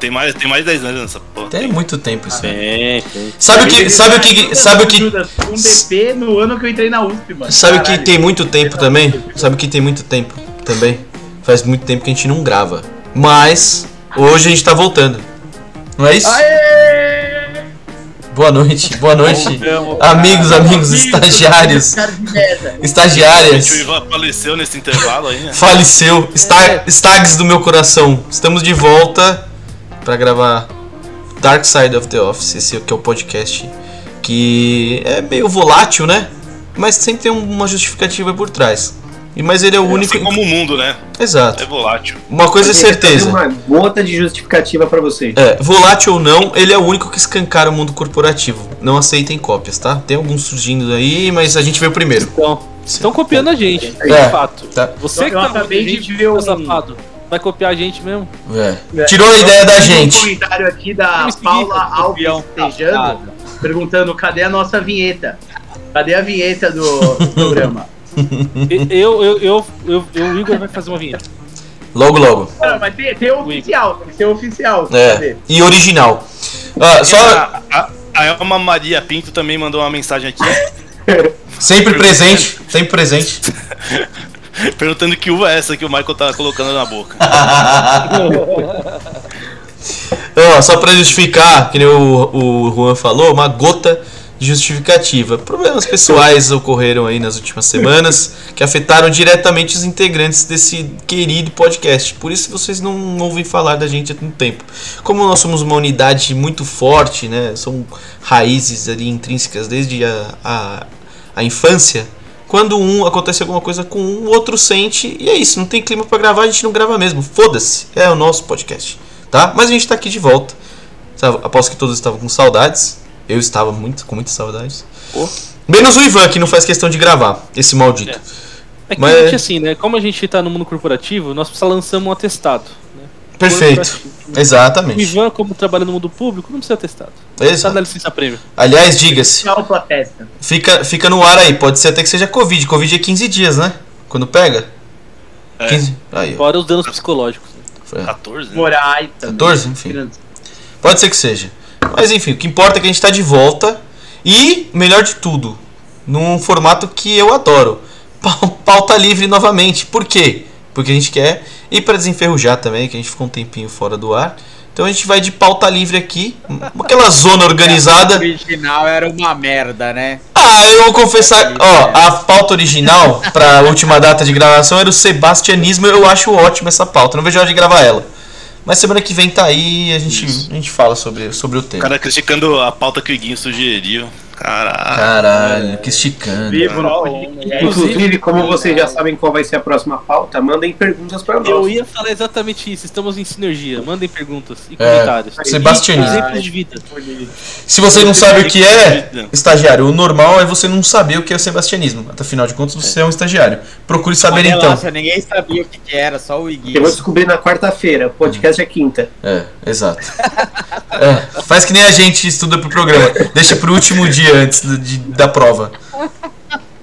Tem mais, tem mais de 10 anos nessa porra. Tem muito tempo isso aí. Tem, tem. Sabe o que. Sabe o que. Sabe o que. Um DP no ano que eu entrei na USP, mano. Sabe o que tem muito tempo também? Sabe o que tem muito tempo também? Faz muito tempo que a gente não grava. Mas hoje a gente tá voltando. Não é isso? Aê! Boa noite, boa noite. Amigos, amigos, estagiários, merda. O estagiárias. Ivan faleceu nesse intervalo aí, né? Faleceu. Sta Stags do meu coração. Estamos de volta pra gravar Dark Side of the Office, esse aqui é o podcast que é meio volátil, né? Mas sempre tem uma justificativa por trás. E mas ele é o único. Assim como o mundo, né? É Exato. volátil. Uma coisa é certeza. Uma gota de justificativa pra vocês. É, volátil ou não, ele é o único que escancara o mundo corporativo. Não aceitem cópias, tá? Tem alguns surgindo aí, mas a gente veio primeiro. Então, estão copiando a gente, É. de fato. Tá. Você que Eu tá acabei de gente, ver um- safado, vai copiar a gente mesmo? É. Tirou a ideia da Um gente. comentário aqui da Paula Alves. Tejano, perguntando cadê a nossa vinheta? Cadê a vinheta do, do programa? Eu, eu, eu, eu, eu, o Igor vai fazer uma vinheta. Logo, logo. Não, mas tem, tem o oficial, tem que ser o oficial. É. Cadê? E original. Ah, só A, a, a Elma Maria Pinto também mandou uma mensagem aqui sempre presente, sempre presente. perguntando que uva é essa que o Michael tá colocando na boca. Ó, só pra justificar, que nem o, o Juan falou, uma gota de justificativa. Problemas pessoais ocorreram aí nas últimas semanas que afetaram diretamente os integrantes desse querido podcast. Por isso vocês não ouvem falar da gente há tanto tempo. Como nós somos uma unidade muito forte, né? São raízes ali intrínsecas desde a, a, a infância. Quando um acontece alguma coisa com um, o outro sente. E é isso, não tem clima pra gravar, a gente não grava mesmo. Foda-se, é o nosso podcast tá? Mas a gente tá aqui de volta. Aposto que todos estavam com saudades. Eu estava muito, com muitas saudades. Pô. Menos o Ivan, que não faz questão de gravar, esse maldito. É que Mas- a gente, assim, né? Como a gente tá no mundo corporativo, nós só lançamos um atestado. Né? Perfeito. Corporativo. O Exatamente. Ivan, como trabalha no mundo público, não precisa atestado. Tá na Exato. licença prêmio. Aliás, diga-se, testa. fica, fica no ar aí. Pode ser até que seja Covid. Covid é 15 dias, né? Quando pega? É. 15. Aí, ó. Fora os danos psicológicos. né? Foi. 14, né? Morais também. 14, enfim. Pode ser que seja. Mas enfim, o que importa é que a gente tá de volta. E, melhor de tudo, num formato que eu adoro. Pau- Pauta livre novamente. Por quê? Porque a gente quer ir para desenferrujar também, que a gente ficou um tempinho fora do ar. Então a gente vai de pauta livre aqui. Aquela zona O organizada. original era uma merda, né? Ah, eu vou confessar. Ó, a pauta original pra última data de gravação era o Sebastianismo. Eu acho ótimo essa pauta. Não vejo a hora de gravar ela. Mas semana que vem tá aí e a gente, a gente fala sobre, sobre o O tema. cara criticando a pauta que o Iguinho sugeriu. Caralho. Caralho, que esticando. Vivo no Inclusive, como vocês já sabem qual vai ser a próxima pauta, mandem perguntas pra Eu nós. ia falar exatamente isso. Estamos em sinergia. Mandem perguntas e É, comentários. Sebastianismo. Exemplos de vida. Se você não sabe o que é, estagiário, o normal é você não saber o que é o sebastianismo. Afinal de contas, você é um estagiário. Procure saber então. Relaxa, ninguém sabia o que, que era, só o Iguinho. Eu vou descobrir na quarta-feira. O podcast é quinta. É, exato. É, faz que nem a gente estuda pro programa. Deixa pro último dia antes de- de- da prova.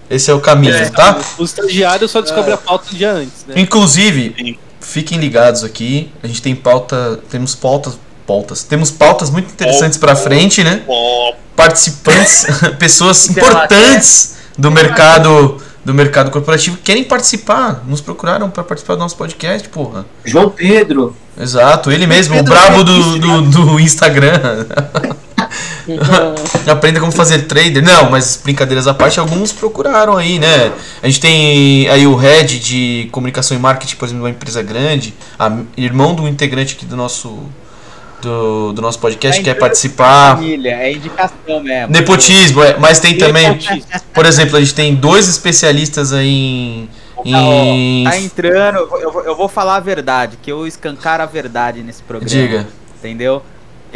Esse é o caminho, tá? Os estagiários só descobrem a pauta um dia antes, né? Inclusive, fiquem ligados aqui. A gente tem pauta. Temos pautas. Pautas. Temos pautas muito interessantes pra frente, né? Participantes, pessoas importantes do mercado do mercado corporativo querem participar. Nos procuraram pra participar do nosso podcast, porra. João Pedro. Exato, ele mesmo, o Pedro brabo do, Reis, do, do Instagram. Aprenda como fazer trader. Não, mas brincadeiras à parte, alguns procuraram aí, né? A gente tem aí o head de comunicação e marketing, por exemplo, de uma empresa grande, a- irmão do integrante aqui do nosso do, do nosso podcast, Tá quer participar. Família, é indicação mesmo. Nepotismo, é, mas tem também, Nepotismo. por exemplo, a gente tem dois especialistas aí em. em- Tá entrando, eu vou, eu vou- eu vou falar a verdade, que eu escancar a verdade nesse programa. Diga. Entendeu?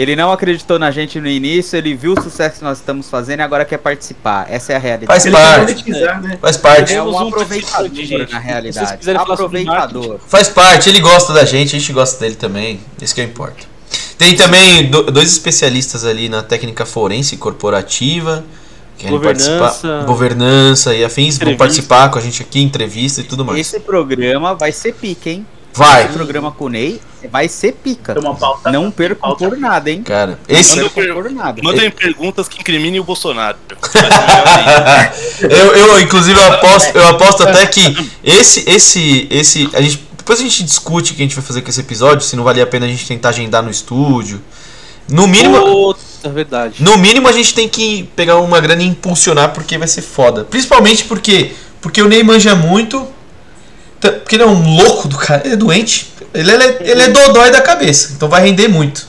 Ele não acreditou na gente no início, ele viu o sucesso que nós estamos fazendo e agora quer participar. Essa é a realidade. Faz parte. monetizar, né? Faz parte. É Temos um um aproveitador, gente. na Se realidade. sobre Aproveitador. Faz parte, ele gosta da gente, a gente gosta dele também. Isso que importa. Tem também do- dois especialistas ali na técnica forense corporativa. Que querem Governança. participar. Governança e afins vão participar com a gente aqui, entrevista e tudo mais. Esse programa vai ser pique, hein? Vai. Esse programa com o Ney vai ser pica. Pauta. Não percam pauta. por nada, hein? Cara, esse. Não per- percam por nada. mandem perguntas que incriminem o Bolsonaro. Eu, eu, inclusive, eu aposto, eu aposto até que esse, esse, esse. A gente, depois a gente discute o que a gente vai fazer com esse episódio, se não valia a pena a gente tentar agendar no estúdio. No mínimo. Puta, verdade. No mínimo a gente tem que pegar uma grana e impulsionar porque vai ser foda. Principalmente porque porque o Ney manja muito. Porque ele é um louco do cara, ele é doente. Ele é, ele é dodói da cabeça, então vai render muito,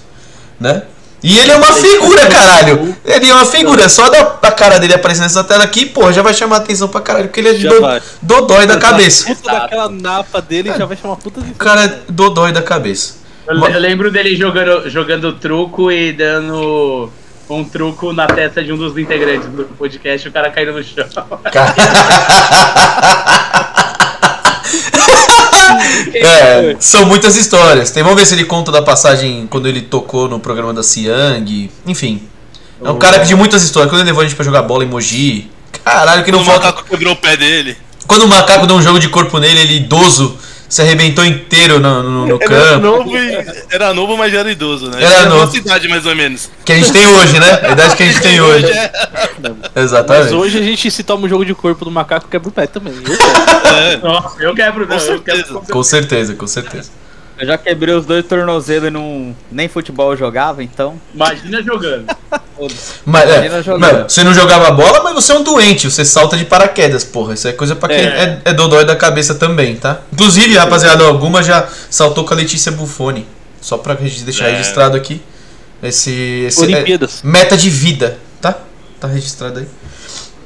né? E ele é uma figura, caralho. Ele é uma figura. Só da, a cara dele aparecendo nessa tela aqui, porra, já vai chamar atenção pra caralho. Porque ele é do- dodói da cabeça. Puta daquela napa dele já vai chamar puta de O cara é dodói da cabeça. Eu, eu lembro dele jogando, jogando truco e dando um truco na testa de um dos integrantes do podcast e o cara caindo no chão. É, são muitas histórias. Tem, vamos ver se ele conta da passagem quando ele tocou no programa da Siang. Enfim. É um cara de muitas histórias. Quando ele levou a gente pra jogar bola em Mogi. Caralho, que não O falta. macaco quebrou o pé dele. Quando o macaco deu um jogo de corpo nele, ele idoso se arrebentou inteiro no, no- no Era campo. novo, e- era novo, mas já era idoso, né? Era Tinha a novo. nossa idade, mais ou menos. Que a gente tem hoje, né? A idade que a gente tem hoje. é. Mas Exatamente. hoje a gente se toma um jogo de corpo do macaco quebra o pé também. Eu quero. É. Nossa, eu quebro, não. Com Eu quebro certeza. Com certeza, com certeza. Eu já quebrei os dois tornozelos e não, nem futebol eu jogava, então. Imagina jogando. Mas, é, Imagina jogando. mas você não jogava bola, mas você é um doente, você salta de paraquedas, porra. Isso é coisa pra quem é, é dodói da cabeça também, tá? Inclusive, rapaziada, alguma já saltou com a Letícia Buffoni. Só pra gente deixar É. registrado aqui. Esse. esse é, Olimpíadas. meta de vida, tá? Tá registrado aí.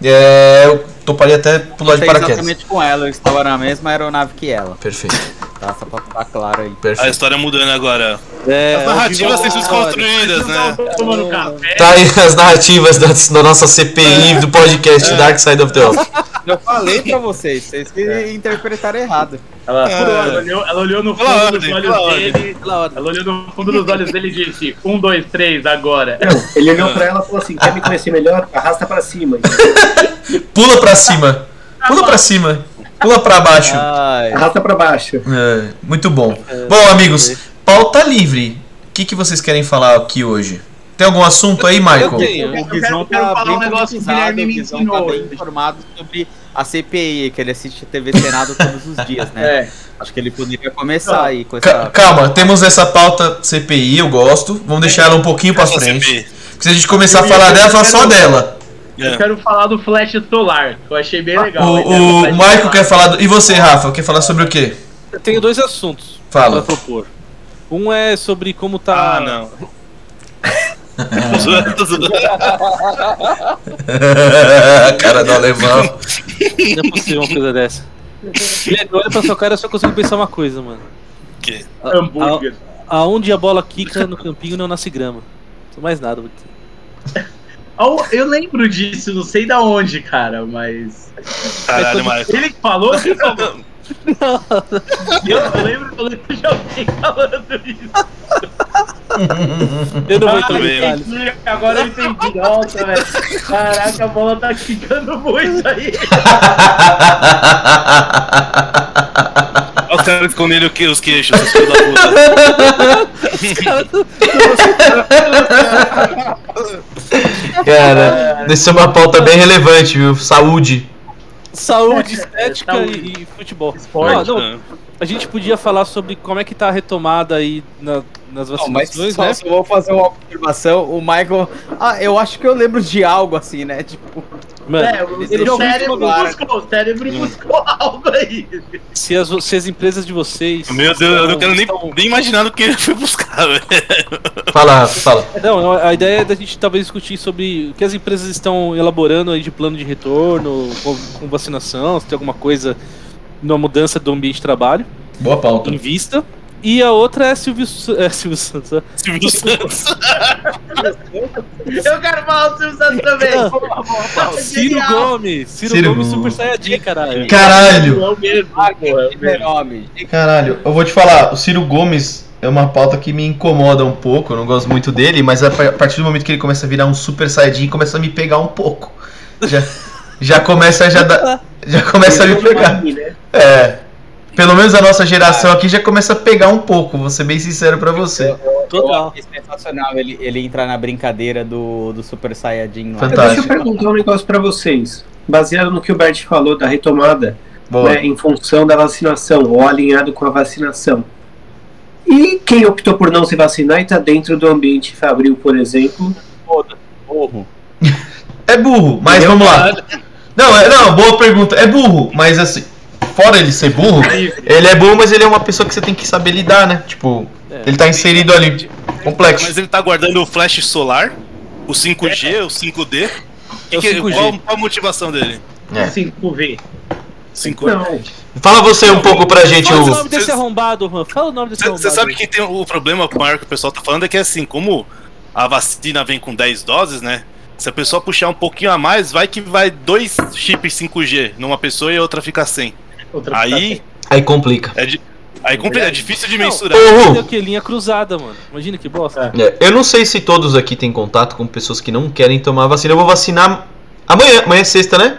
É, eu toparia até pular de paraquedas. exatamente com ela, eu estava na mesma aeronave que ela. Perfeito, Tá? Só pra ficar claro aí. A história mudando agora. É, As narrativas têm sido construídas, né? Tomando café. Tá aí as narrativas da, da nossa CPI do podcast Dark Side of the Office. Eu falei pra vocês, vocês que interpretaram errado. Ela, É. ela olhou, ela olhou no fundo ordem, dos olhos dele. Ela olhou no fundo dos olhos dele e disse: Um, dois, três, agora. Ele olhou pra ela e falou assim: quer me conhecer melhor? Arrasta pra cima. Pula pra cima. Pula pra cima. Pula pra baixo. Ai, Arrasta pra baixo. É, muito bom. Bom, amigos, pauta livre. O que, que vocês querem falar aqui hoje? Tem algum assunto aí, Michael? Eu tenho. o quero- Guizão tá falar bem um negócio que o Guilherme me Guizão ensinou tá bem informado sobre a CPI, que ele assiste TV Senado todos os dias, né? É. Acho que ele poderia começar Não. aí com essa... calma, temos essa pauta CPI, eu gosto. Vamos deixar ela um pouquinho pra frente. Porque se a gente começar a falar dela, falar só dela. Eu É. quero falar do flash solar, que eu achei bem legal. O, o flash Michael solar. quer falar. Do... E você, Rafa, quer falar sobre o quê? Eu tenho dois assuntos Fala. pra propor. Um é sobre como tá. Ah, não. A cara do alemão. Não é possível uma coisa dessa. Guilherme, olha pra sua cara eu só consigo pensar uma coisa, mano. Que? A- Hambúrguer. a- Aonde a bola quica no campinho não nasce grama. Não mais nada. vou dizer. Oh, eu lembro disso, não sei da onde, cara, mas. Caralho, Michael. Ele que falou, quem falou? Eu não lembro, eu lembro de alguém falando isso. Eu não vou Ah, bem. detalhes. entendi, agora eu entendi. Nossa, velho. Caraca, a bola tá quicando muito aí. Os caras que- os queixos, seus filhos da puta. Cara, essa é uma pauta bem relevante, viu? Saúde. Saúde, estética saúde. E, e futebol. Esporte, Ah, não, né? A gente podia falar sobre como é que tá a retomada aí na- nas Não, mas vacinações, só, né? só vou fazer uma observação. O Michael. Ah, eu acho que eu lembro de algo assim, né? Tipo. Mano, É, o, ele o cérebro buscou, o cérebro buscou algo aí. se, as, se as empresas de vocês. Meu Deus, eu não estão- quero nem, estão- nem imaginar do que ele foi buscar, velho. Fala, fala. Não, a ideia é da gente talvez discutir sobre o que as empresas estão elaborando aí de plano de retorno, com, com vacinação, se tem alguma coisa na mudança do ambiente de trabalho Boa pauta. em vista. E a outra é Silvio, é, Silvio Santos. ó. Silvio Santos. Eu quero falar o Silvio Santos também. Ciro Genial. Gomes, Ciro, Ciro Gomes. Super Saiyajin, caralho. Caralho. É o mesmo, é nome. Caralho, eu vou te falar, o Ciro Gomes é uma pauta que me incomoda um pouco, eu não gosto muito dele, mas a par- a partir do momento que ele começa a virar um super saiyajin, começa a me pegar um pouco. Já, já começa a já dar- já começa a me pegar. É. pelo menos a nossa geração aqui já começa a pegar um pouco, vou ser bem sincero pra você. Eu Total. achei sensacional ele, ele entrar na brincadeira do, do Super Saiyajin lá. Fantástico. Deixa eu perguntar um negócio pra vocês. Baseado no que o Bert falou da retomada, né, em função da vacinação, ou alinhado com a vacinação. E quem optou por não se vacinar e tá dentro do ambiente fabril, por exemplo, Porro. É burro, mas vamos lá. Não, é, não, boa pergunta. É burro, mas assim, fora ele ser burro, ele é burro, mas ele é uma pessoa que você tem que saber lidar, né? Tipo, É. ele tá inserido ali. Complexo. Mas ele tá guardando o flash solar, o 5G, o 5D. É o Que- 5G. Qual, qual a motivação dele? É. 5V. 5 não. Fala você um pouco pra gente, Fala o o. nome desse arrombado, Juan. Fala o nome desse arrombado. Você sabe que tem o problema maior que o pessoal tá falando é que assim, como a vacina vem com 10 doses, né? Se a pessoa puxar um pouquinho a mais, vai que vai dois chips 5G numa pessoa e a outra fica sem. Outra Aí Aí complica. é, di- aí complica, é difícil de mensurar. Ô, Tem Ru, o que? Linha cruzada, mano. Imagina que bosta. é, eu não sei se todos aqui têm contato com pessoas que não querem tomar vacina. Eu vou vacinar amanhã. Amanhã é sexta, né?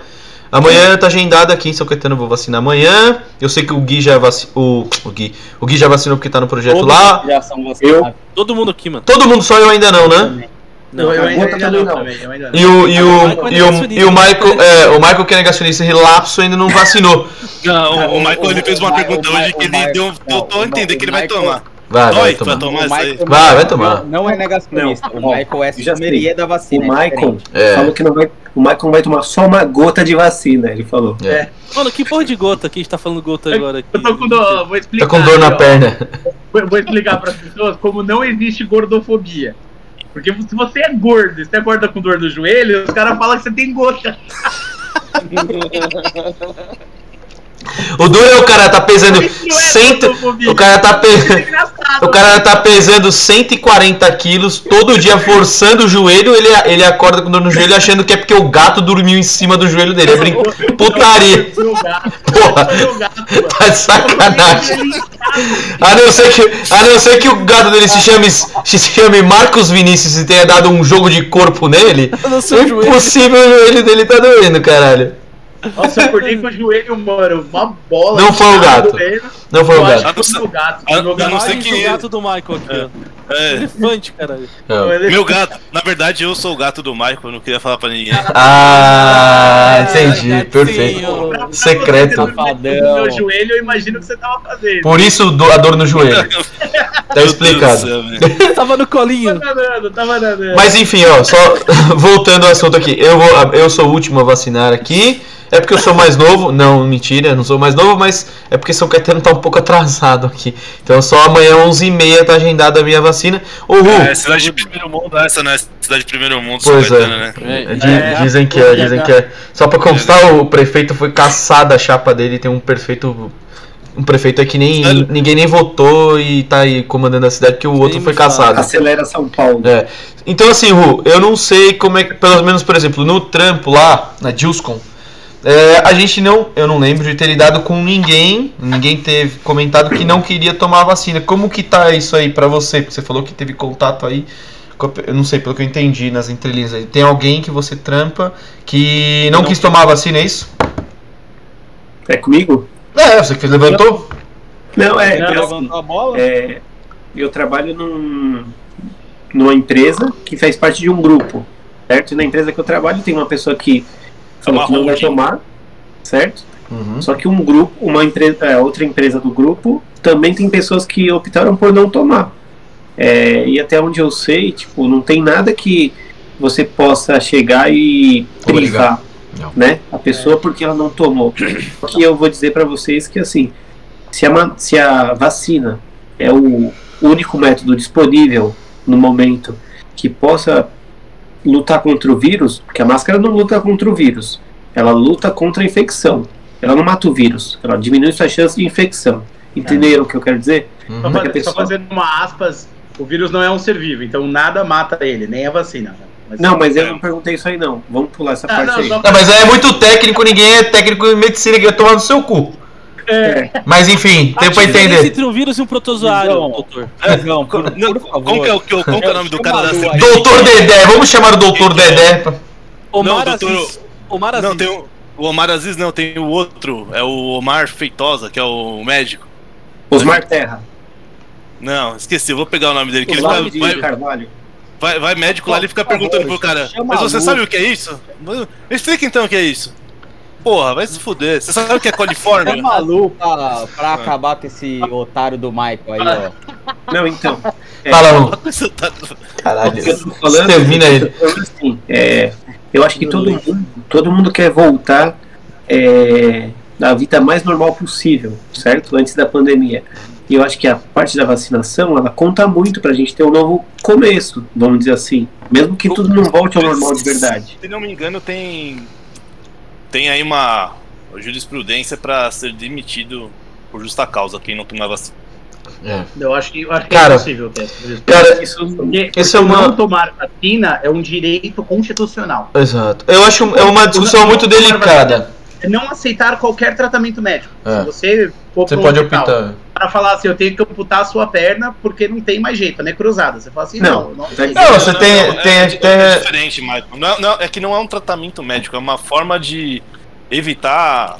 Amanhã tá agendado aqui em São Caetano, eu vou vacinar amanhã. Eu sei que o Gui já vacinou. O, o, Gui, o Gui já vacinou porque tá no projeto Todos lá. já são vacinados. Eu- Todo mundo aqui, mano. Todo mundo, só eu ainda não, né? Não, eu, ainda, não, não. também, eu ainda não. E o, e o o, Michael é e o, negacionista. e o Michael, é, o Michael que é negacionista relapso ainda não vacinou. Não, o, o o- Michael ele fez uma o- pergunta o- hoje o que ele deu, deu tô a o- entender que ele o vai tomar. Vai, vai tomar. vai tomar O Vai, vai não- tomar. Não, é negacionista. Não, o Michael é sommelier da O vacina. é Michael. É. falou que não vai. O Michael vai tomar só uma gota de vacina, ele falou. É. Mano, que porra de gota que a gente tá falando gota agora aqui? Eu tô com dor, vou explicar. Tá com dor na ó. perna. Vou vou explicar para as pessoas como não existe gordofobia. Porque se você é gordo e você acorda com dor no joelho, os caras falam que você tem gota. O duro é o cara tá pesando é cento, o cara tá é engraçado. o cara tá pesando 140 quilos todo dia forçando o joelho, ele, ele acorda com dor no joelho achando que é porque o gato dormiu em cima do joelho dele. É brin... putaria. Porra. Tá de sacanagem. A não ser que, a não ser que o gato dele se chame, se chame Marcos Vinícius e tenha dado um jogo de corpo nele. É impossível o joelho dele tá doendo, caralho. Nossa, eu acordei com o joelho, mano, uma bola. Não foi o gato. Não foi o gato. que foi o gato. Ah, Meu eu gato não sei Imagens quem do é. gato do Michael aqui, ó. É. Elefante, caralho. Ele- Meu gato, na verdade eu sou o gato do Michael, eu não queria falar pra ninguém. Ah, entendi. gatinho. Perfeito. Pra- pra Secreto. No meu joelho, eu imagino o que você tava fazendo. Por isso a dor no joelho. Tá explicado. Céu. Tava no colinho. Tava nadando, tava nadando. Mas enfim, ó, só voltando ao assunto aqui. Eu, vou, eu sou o último a vacinar aqui. É porque eu sou mais novo. Não, mentira, não sou mais novo, mas é porque São Caetano tá um pouco atrasado aqui. Então só amanhã, 11h30, tá agendada a minha vacina. Ô, Ru, É, cidade de primeiro mundo, essa não é cidade de primeiro mundo, São Pois Caetano, é. né? É, Di- É. Dizem que é, dizem que é. Só pra constar, o prefeito foi caçado a chapa dele, tem um prefeito. Um prefeito aí que nem Sério? ninguém nem votou e tá aí comandando a cidade, que o outro foi caçado. Acelera São Paulo. É. Então assim, Ru, eu não sei como é que, pelo menos, por exemplo, no trampo lá, na Dilscom, é, a gente não, eu não lembro de ter lidado com ninguém, ninguém teve comentado que não queria tomar a vacina. Como que tá isso aí pra você? Porque você falou que teve contato aí, eu não sei, pelo que eu entendi nas entrelinhas aí. Tem alguém que você trampa que não, Não. quis tomar a vacina, é isso? É comigo? É, você que levantou? Não, é. Não, assim, Levantou a bola? é, eu trabalho num, numa empresa que faz parte de um grupo, certo? E na empresa que eu trabalho tem uma pessoa que falou que não vai tomar, certo? Uhum. Só que um grupo, uma empresa, é, outra empresa do grupo, também tem pessoas que optaram por não tomar. É, e até onde eu sei, tipo, não tem nada que você possa chegar e privar, né? A pessoa porque ela não tomou. Porque eu vou dizer para vocês que assim, se a, se a vacina é o único método disponível no momento que possa lutar contra o vírus, porque a máscara não luta contra o vírus, ela luta contra a infecção. Ela não mata o vírus, ela diminui sua chance de infecção. Entenderam o que eu quero dizer? Só, Uhum. Como é que a faz- pessoa- só fazendo uma aspas, o vírus não é um ser vivo, então nada mata ele, nem a vacina. Mas- Não, mas eu É. não perguntei isso aí não. Vamos pular essa Ah, parte não, aí. só- Não, mas aí é muito técnico, ninguém é técnico em medicina que ia tomar no seu cu. É, Mas enfim, tem pra entender. entre um vírus e um protozoário, Não. doutor. Não, por, Não, por favor. como que é o, que o- como que é o nome do cara da CPI? Doutor Dedé, vamos chamar o doutor Dedé. pra- Omar Não, doutor, Aziz. Omar Não, Aziz. tem um, o Omar Aziz não, tem o outro, é o Omar Feitosa, que é o médico. Osmar Terra. Não, esqueci, eu vou pegar o nome dele. Que ele vai, vai, Carvalho. vai, vai médico lá, ele fica perguntando pro cara. Mas você sabe luz." o que é isso? Explica então o que é isso. Porra, vai se fuder. Você sabe o que é coliforme? É maluco pra, pra acabar com esse otário do Michael aí, ó. Não, então. É, Fala, tá- Caralho. Falando, Termina tô falando assim, é, eu acho que todo mundo, todo mundo quer voltar é, da vida mais normal possível, certo? Antes da pandemia. E eu acho que a parte da vacinação, ela conta muito pra gente ter um novo começo, vamos dizer assim. Mesmo que tudo não volte ao normal de verdade. Se não me engano, tem. Tem aí uma jurisprudência pra ser demitido por justa causa quem não tomar vacina. É. Eu acho que, eu acho que Cara, é possível ter essa justiça. Cara, Isso, Porque, Esse é porque uma- não tomar vacina é um direito constitucional. exato. Eu acho é uma discussão muito delicada. É não aceitar qualquer tratamento médico. É. Se você for Você pra pode optar. Para falar assim, eu tenho que amputar a sua perna porque não tem mais jeito, né? Cruzada. Você fala assim, Não, não, não, aceito. Não, você tem, é, tem é, até. é diferente, Michael. Não, é- não, é que não é um tratamento médico, é uma forma de evitar.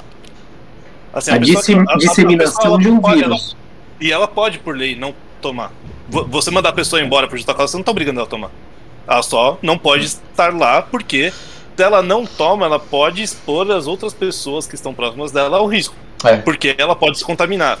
Assim, a pessoa dissem- que- a- a- a disseminação pessoa, ela de um pode- ela- vírus. e ela pode, por lei, não tomar. Vo- Você mandar a pessoa embora por justa causa, você não tá obrigando ela a tomar. Ela só não pode estar lá porque ela não toma, ela pode expor as outras pessoas que estão próximas dela ao risco. É. Porque ela pode se contaminar.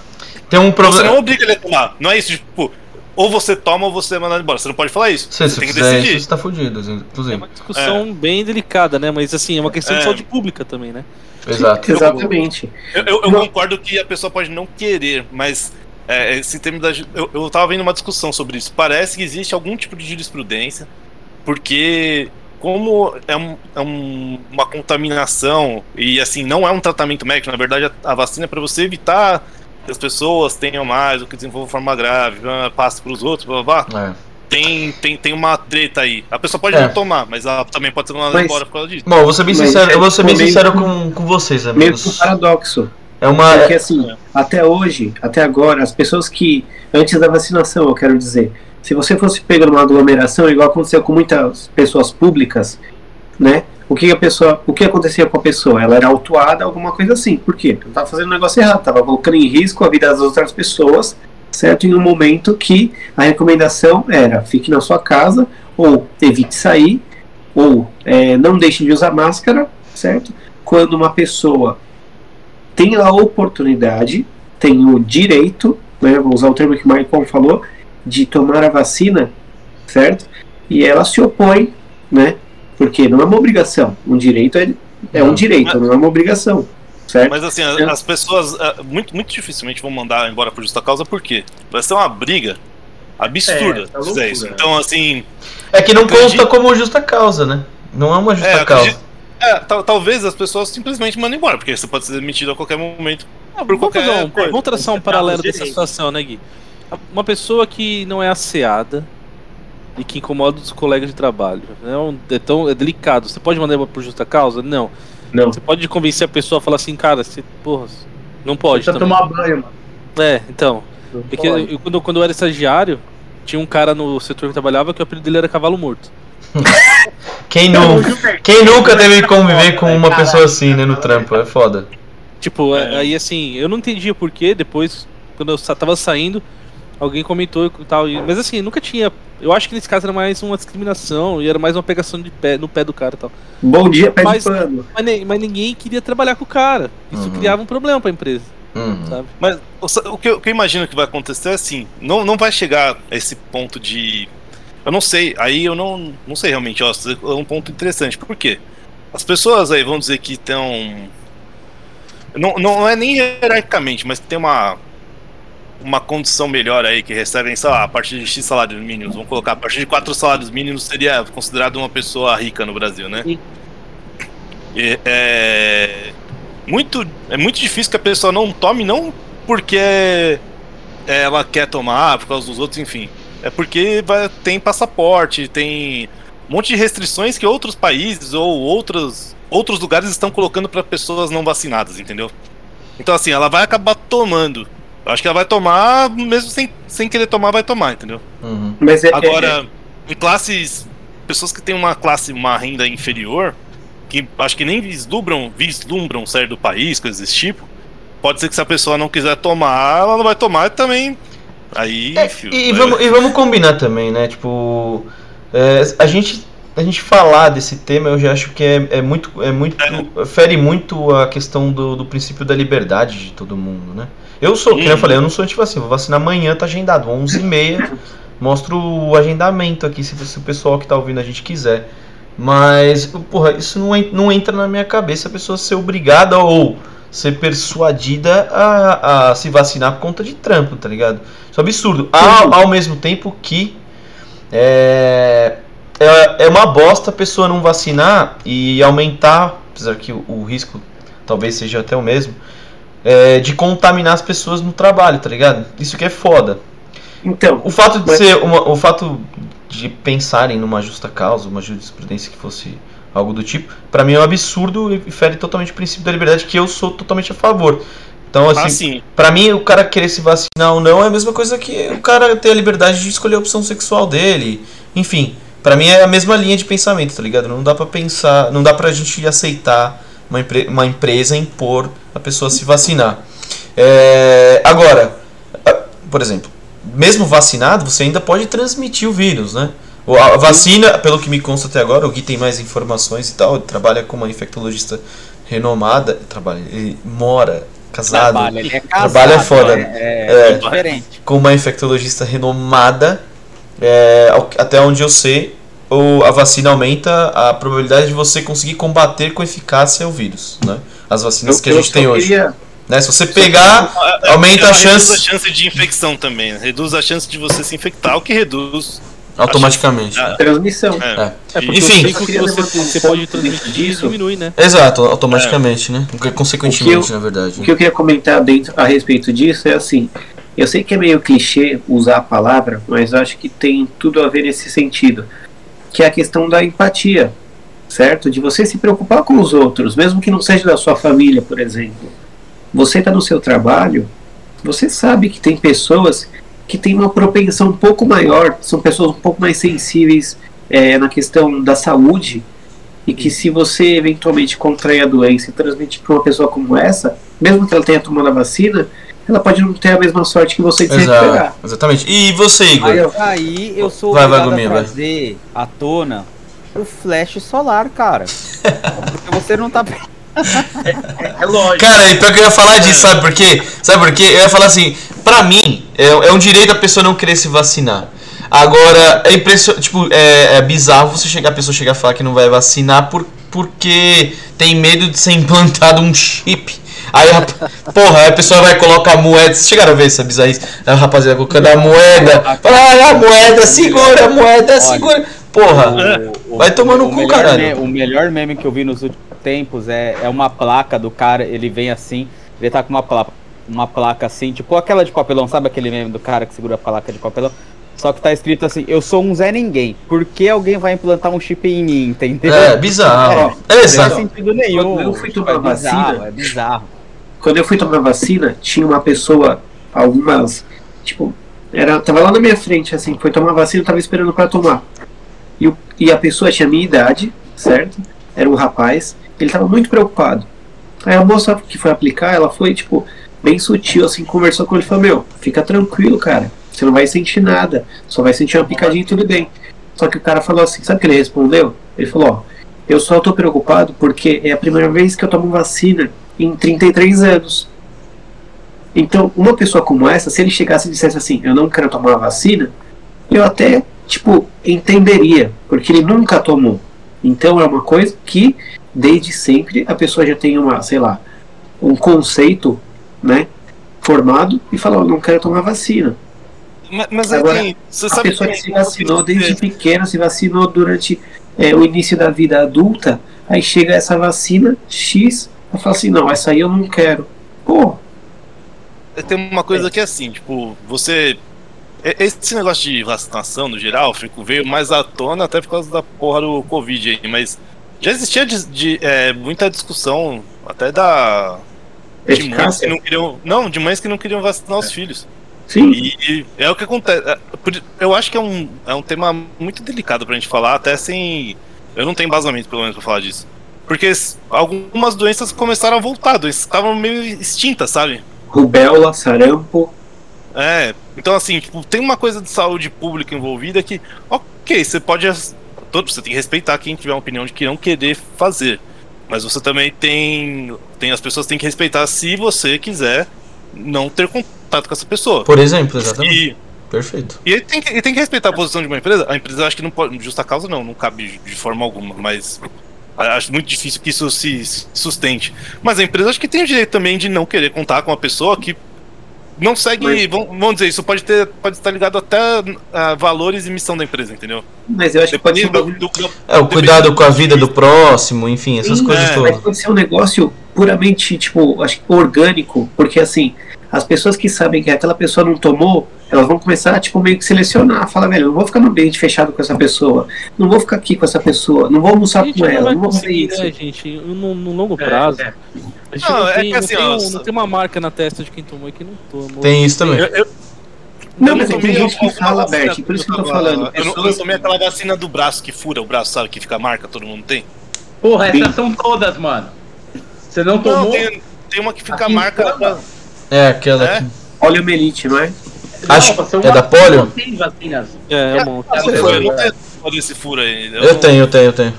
Tem um Você não problema. obriga ele a tomar. Não é isso, tipo, ou você toma ou você é mandado embora. Você não pode falar isso. Se Você você tem que decidir. isso, você tá fudido, É inclusive. uma discussão bem delicada, né? Mas assim, é uma questão É. de saúde pública também, né? Exato. Exatamente. Eu, eu- eu concordo que a pessoa pode não querer, mas é, esse termo da. Eu, eu tava vendo uma discussão sobre isso. Parece que existe algum tipo de jurisprudência, porque como é, um- é um- uma contaminação e assim, não é um tratamento médico, na verdade a, a vacina é para você evitar que as pessoas tenham mais, ou que desenvolvam forma grave, passe para os outros, blá blá blá. É. Tem, tem, tem uma treta aí. A pessoa pode É. não tomar, mas ela também pode ser mandada Mas- embora por causa disso. Bom, eu vou ser bem Mas sincero, é eu vou ser bem meio sincero com, com vocês, Meio que um amigos. paradoxo. É uma. Porque assim, até hoje, até agora, as pessoas que, antes da vacinação, eu quero dizer, se você fosse pegar numa aglomeração, igual aconteceu com muitas pessoas públicas, né? O que a pessoa, o que acontecia com a pessoa? Ela era autuada, alguma coisa assim. Por quê? Ela estava fazendo um negócio errado, estava colocando em risco a vida das outras pessoas, certo? Em um momento que a recomendação era fique na sua casa, ou evite sair, ou é, não deixe de usar máscara, certo? Quando uma pessoa tem a oportunidade, tem o direito, né, vou usar o termo que o Michael falou, de tomar a vacina, certo? E ela se opõe, né? Porque não é uma obrigação. Um direito é, é um direito, não é uma obrigação, certo? Mas assim, a- as pessoas ah, muito, muito dificilmente vão mandar embora por justa causa, por quê? Vai ser uma briga absurda É, tá isso. né? Então, assim, É que não Acredito- consta como justa causa, né? Não é uma justa é, causa. acredito- é, tal- talvez as pessoas simplesmente mandem embora, porque você pode ser demitido a qualquer momento. Ah, Por vamos, qualquer fazer um, coisa. vamos traçar um paralelo tá dessa situação, né, Gui? Uma pessoa que não é asseada e que incomoda os colegas de trabalho. É, um, é tão é delicado. Você pode mandar por justa causa? Não. Não. Você pode convencer a pessoa a falar assim, cara, você, porra, não pode. Também. tomar banho, mano. É, então. Não É que eu, pode. eu- quando, quando eu era estagiário, tinha um cara no setor que eu trabalhava que o apelido dele era cavalo morto. Quem, nunca, quem nunca teve que conviver com uma pessoa assim, né, no trampo? É foda. Tipo, É. aí assim, eu não entendia por quê, depois, quando eu tava saindo, alguém comentou e tal. e- Mas assim, nunca tinha. Eu acho que nesse caso era mais uma discriminação e era mais uma pegação de pé, no pé do cara e tal. Bom dia, pé Mas- de pano. Mas, mas ninguém queria trabalhar com o cara. Isso Uhum. criava um problema pra empresa, Uhum. sabe? Mas o, o que eu, o que eu imagino que vai acontecer é assim: não, não vai chegar a esse ponto de. Eu não sei, aí eu não, não sei realmente, ó, é um ponto interessante. Por quê? As pessoas aí vão dizer que estão. Não, não é nem hierarquicamente, mas tem uma. Uma condição melhor aí que recebem, sei lá, a partir de X salários mínimos. Vamos colocar, a partir de 4 salários mínimos seria considerado uma pessoa rica no Brasil, né? E, é, muito, é muito difícil que a pessoa não tome, não porque ela quer tomar, por causa dos outros, enfim. É porque vai, tem passaporte, tem um monte de restrições que outros países ou outros, outros lugares estão colocando para pessoas não vacinadas, entendeu? Então, assim, ela vai acabar tomando. Eu acho que ela vai tomar, mesmo sem, sem querer tomar, vai tomar, entendeu? Uhum. Mas é, Agora, em classes. Pessoas que têm uma classe, uma renda inferior, que acho que nem vislumbram, vislumbram sair do país, coisas desse tipo, pode ser que se a pessoa não quiser tomar, ela não vai tomar e também. Aí, É, filho, e, vamos, e vamos combinar também, né? Tipo, é, a gente a gente falar desse tema, eu já acho que é, é muito é muito fere muito a questão do, do princípio da liberdade de todo mundo, né? Eu sou, que nem eu falei, eu não sou antivacina, vou vacinar amanhã, tá agendado, 11h30. Mostro o agendamento aqui, se, se o pessoal que tá ouvindo a gente quiser. Mas, porra, isso não, não entra na minha cabeça a pessoa ser obrigada ou ser persuadida a, a se vacinar por conta de trampo, tá ligado? Isso é absurdo. Ao, ao mesmo tempo que é, é, é uma bosta a pessoa não vacinar e aumentar, apesar que o, o risco talvez seja até o mesmo, é, de contaminar as pessoas no trabalho, tá ligado? Isso que é foda. Então, O fato de Mas- ser uma, o fato de pensarem numa justa causa, uma jurisprudência que fosse algo do tipo, pra mim é um absurdo e fere totalmente o princípio da liberdade que eu sou totalmente a favor. Então, assim, Ah. Pra mim, o cara querer se vacinar ou não é a mesma coisa que o cara ter a liberdade de escolher a opção sexual dele. Enfim, pra mim é a mesma linha de pensamento, tá ligado? Não dá pra pensar, não dá pra gente aceitar uma, empre- uma empresa impor a pessoa se vacinar. É, agora, por exemplo, mesmo vacinado, você ainda pode transmitir o vírus, né? A vacina, pelo que me consta até agora, o Gui tem mais informações e tal, ele trabalha com uma infectologista renomada, trabalha, ele mora casado Trabalho, ele é casado, Trabalho é foda. É, É. é diferente. com uma infectologista renomada. É, até onde eu sei, o, a vacina aumenta a probabilidade de você conseguir combater com eficácia o vírus, né? As vacinas eu, que a eu gente tem só hoje. queria- Né? Se você pegar, aumenta Ela a chance Reduz a chance de infecção também. né? Reduz a chance de você se infectar, o que reduz. automaticamente. Ah, transmissão. É. É. É porque Enfim. que você, você pode transmitir Disso. diminui, né? Exato, automaticamente, né? Consequentemente, O que na verdade. O que eu queria comentar dentro a respeito disso é assim, eu sei que é meio clichê usar a palavra, mas acho que tem tudo a ver nesse sentido, que é a questão da empatia, certo? De você se preocupar com os outros, mesmo que não seja da sua família, por exemplo. Você está no seu trabalho, você sabe que tem pessoas que têm uma propensão um pouco maior, são pessoas um pouco mais sensíveis é, na questão da saúde, e que se você eventualmente contrair a doença e transmitir para uma pessoa como essa, mesmo que ela tenha tomado a vacina, ela pode não ter a mesma sorte que você de se recuperar. Exato, exatamente. E você, Igor? Aí, ó, Aí eu sou Vai, vai, Gominha, a vai. trazer à tona o flash solar, cara. Porque você não tá. É lógico. Cara, e pior que eu ia falar disso, sabe por quê? Sabe por quê? Eu ia falar assim, pra mim, é, é um direito a pessoa não querer se vacinar. Agora, é impressionante, tipo, é, é bizarro você chegar, a pessoa chegar a falar que não vai vacinar por, porque tem medo de ser implantado um chip. Aí, a, porra, aí a pessoa vai colocar a moeda. Vocês chegaram a ver essa bizarrice? Aí o rapaziada colocando a moeda. Fala, ah, a moeda, segura, a moeda, segura. Porra, O- o- vai tomar no o cu, caralho. me- o melhor meme que eu vi nos últimos tempos é, é uma placa do cara, ele vem assim, ele tá com uma placa, uma placa assim, tipo aquela de papelão, sabe aquele meme do cara que segura a placa de papelão? Só que tá escrito assim, eu sou um Zé Ninguém. Por que alguém vai implantar um chip em mim, entendeu? é bizarro. É, É, Não faz sentido nenhum. Eu fui tomar é bizarro, vacina- é bizarro. Quando eu fui tomar vacina, tinha uma pessoa, algumas, tipo, era, tava lá na minha frente, assim, foi tomar vacina, tava esperando para tomar. E, o- e a pessoa tinha a minha idade, certo? Era um rapaz, ele tava muito preocupado. Aí a moça que foi aplicar, ela foi, tipo, bem sutil, assim, conversou com ele e falou, meu, fica tranquilo, cara, você não vai sentir nada, só vai sentir uma picadinha e tudo bem. Só que o cara falou assim, sabe o que ele respondeu? Ele falou, ó, eu só tô preocupado porque é a primeira vez que eu tomo vacina em 33 anos. Então, uma pessoa como essa, se ele chegasse e dissesse assim, eu não quero tomar a vacina, eu até, tipo, entenderia, porque ele nunca tomou. Então é uma coisa que, desde sempre, a pessoa já tem uma, sei lá, um conceito, né, formado e fala, eu não quero tomar vacina. Mas, mas Agora, você A pessoa que se vacinou desde pequena, se vacinou durante é, o início da vida adulta, aí chega essa vacina X, ela fala assim, não, essa aí eu não quero. Pô, tem uma coisa que é assim, tipo, você. Esse negócio de vacinação, no geral, fico- veio mais à tona até por causa da porra do Covid aí, mas já existia de, de, é, muita discussão, até da. De mães que não queriam. Não, de mães que não queriam vacinar os filhos. Sim, E, e é o que acontece. é, Eu acho que é um, é um tema muito delicado pra gente falar, até sem. Eu não tenho embasamento, pelo menos, pra falar disso. Porque algumas doenças começaram a voltar, doenças estavam meio extintas, sabe? Rubéola, sarampo. É, então assim, tipo, tem uma coisa de saúde pública envolvida que, ok, você pode. Todo, você tem que respeitar quem tiver uma opinião de que não querer fazer. Mas você também tem. tem as pessoas têm que respeitar se você quiser não ter contato com essa pessoa. Por exemplo, exatamente. E, Perfeito. e ele tem, que, ele tem que respeitar a posição de uma empresa. A empresa acho que não pode. Justa causa não, não cabe de forma alguma, mas. Acho muito difícil que isso se sustente. Mas a empresa acho que tem o direito também de não querer contar com uma pessoa que não segue. Mas- Vamos, dizer, isso pode ter. Pode estar ligado até a valores e missão da empresa, entendeu? Mas eu acho que pode ser um bagulho do, do, É, o cuidado com a vida do próximo, enfim, essas Sim, coisas é, todas. Mas pode ser um negócio puramente, tipo, acho que orgânico, porque assim, as pessoas que sabem que aquela pessoa não tomou, elas vão começar, tipo, meio que selecionar. Fala, velho, eu não vou ficar no ambiente fechado com essa pessoa, não vou ficar aqui com essa pessoa, não vou almoçar A gente com não ela, vai não vou fazer isso. né, gente? No, no longo É, prazo. é. A gente Não, não, é tem, que não assim, tem não tem uma marca na testa de quem tomou e quem não tomou. Tem isso também. Eu, eu, Não, mas tem gente que fala, Bert, por isso que eu tô falando, Eu, não- eu tomei aquela vacina do braço que fura o braço, sabe? Que fica a marca, todo mundo tem. Porra, essas são todas, mano. Você não Não, tomou? tem, tem uma que fica a marca. É, aquela. É? que- Poliomielite, não é? Acho- são é da polio? Tem vacinas. É, é um monte. Ah, Você eu não tenho desse furo aí. Eu não- tenho, eu tenho, eu tenho.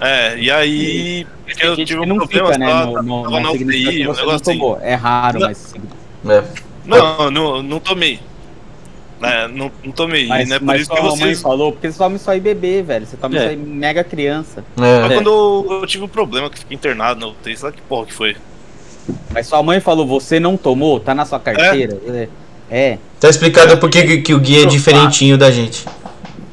É, e aí. Eu gente tive que um não problema, fica, né? tava- No, no, tava na não que UTI, um você não negócio assim. tomou. É raro, Não. mas, É. Não, não, não tomei. É, não, não tomei. mas, e não é por mas isso que mãe vocês. falou, porque você toma isso aí bebê, velho. Você toma É. isso aí mega criança. Mas É. quando eu, eu tive um problema que fiquei internado na UTI, sabe que porra que foi? Mas sua mãe falou, você não tomou? Tá na sua carteira? É. é. Tá explicado por que, que- o guia é diferentinho da gente.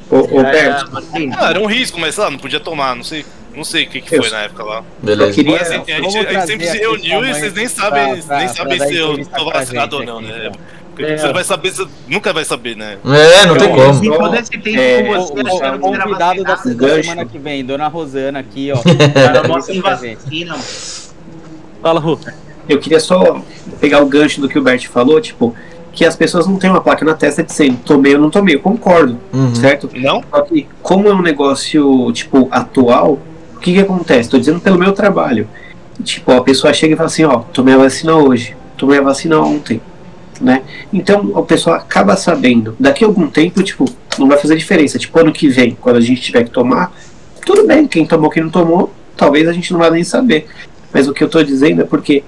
Ô, ô É, Bert, assim, Ah, era um risco, mas sei lá, não podia tomar, não sei. Não sei o que, que foi na época lá. Beleza. Eu queria- Mas, assim, a, gente, a gente sempre se reuniu e vocês nem sabem, pra- nem sabem se eu tô vacinado ou não, aqui, né? então. Porque É. Você não vai saber, você nunca vai saber, né? É, não tem como. Em todo esse tempo É, com O, você, o- o era convidado da, semana que vem, Dona Rosana aqui, ó. Pra gente. vacina. Fala, Ru. Eu queria só pegar o gancho do que o Bert falou, tipo, que as pessoas não têm uma placa na testa dizendo tomei ou não tomei, eu concordo, Uhum. certo? Não? Só que, como é um negócio, tipo, atual, o que que acontece? Tô dizendo pelo meu trabalho. Tipo, a pessoa chega e fala assim, ó, tomei a vacina hoje, tomei a vacina ontem, né? Então, a pessoa acaba sabendo. Daqui a algum tempo, tipo, não vai fazer diferença. Tipo, ano que vem, quando a gente tiver que tomar, tudo bem, quem tomou, quem não tomou, talvez a gente não vá nem saber. Mas o que eu tô dizendo é porque,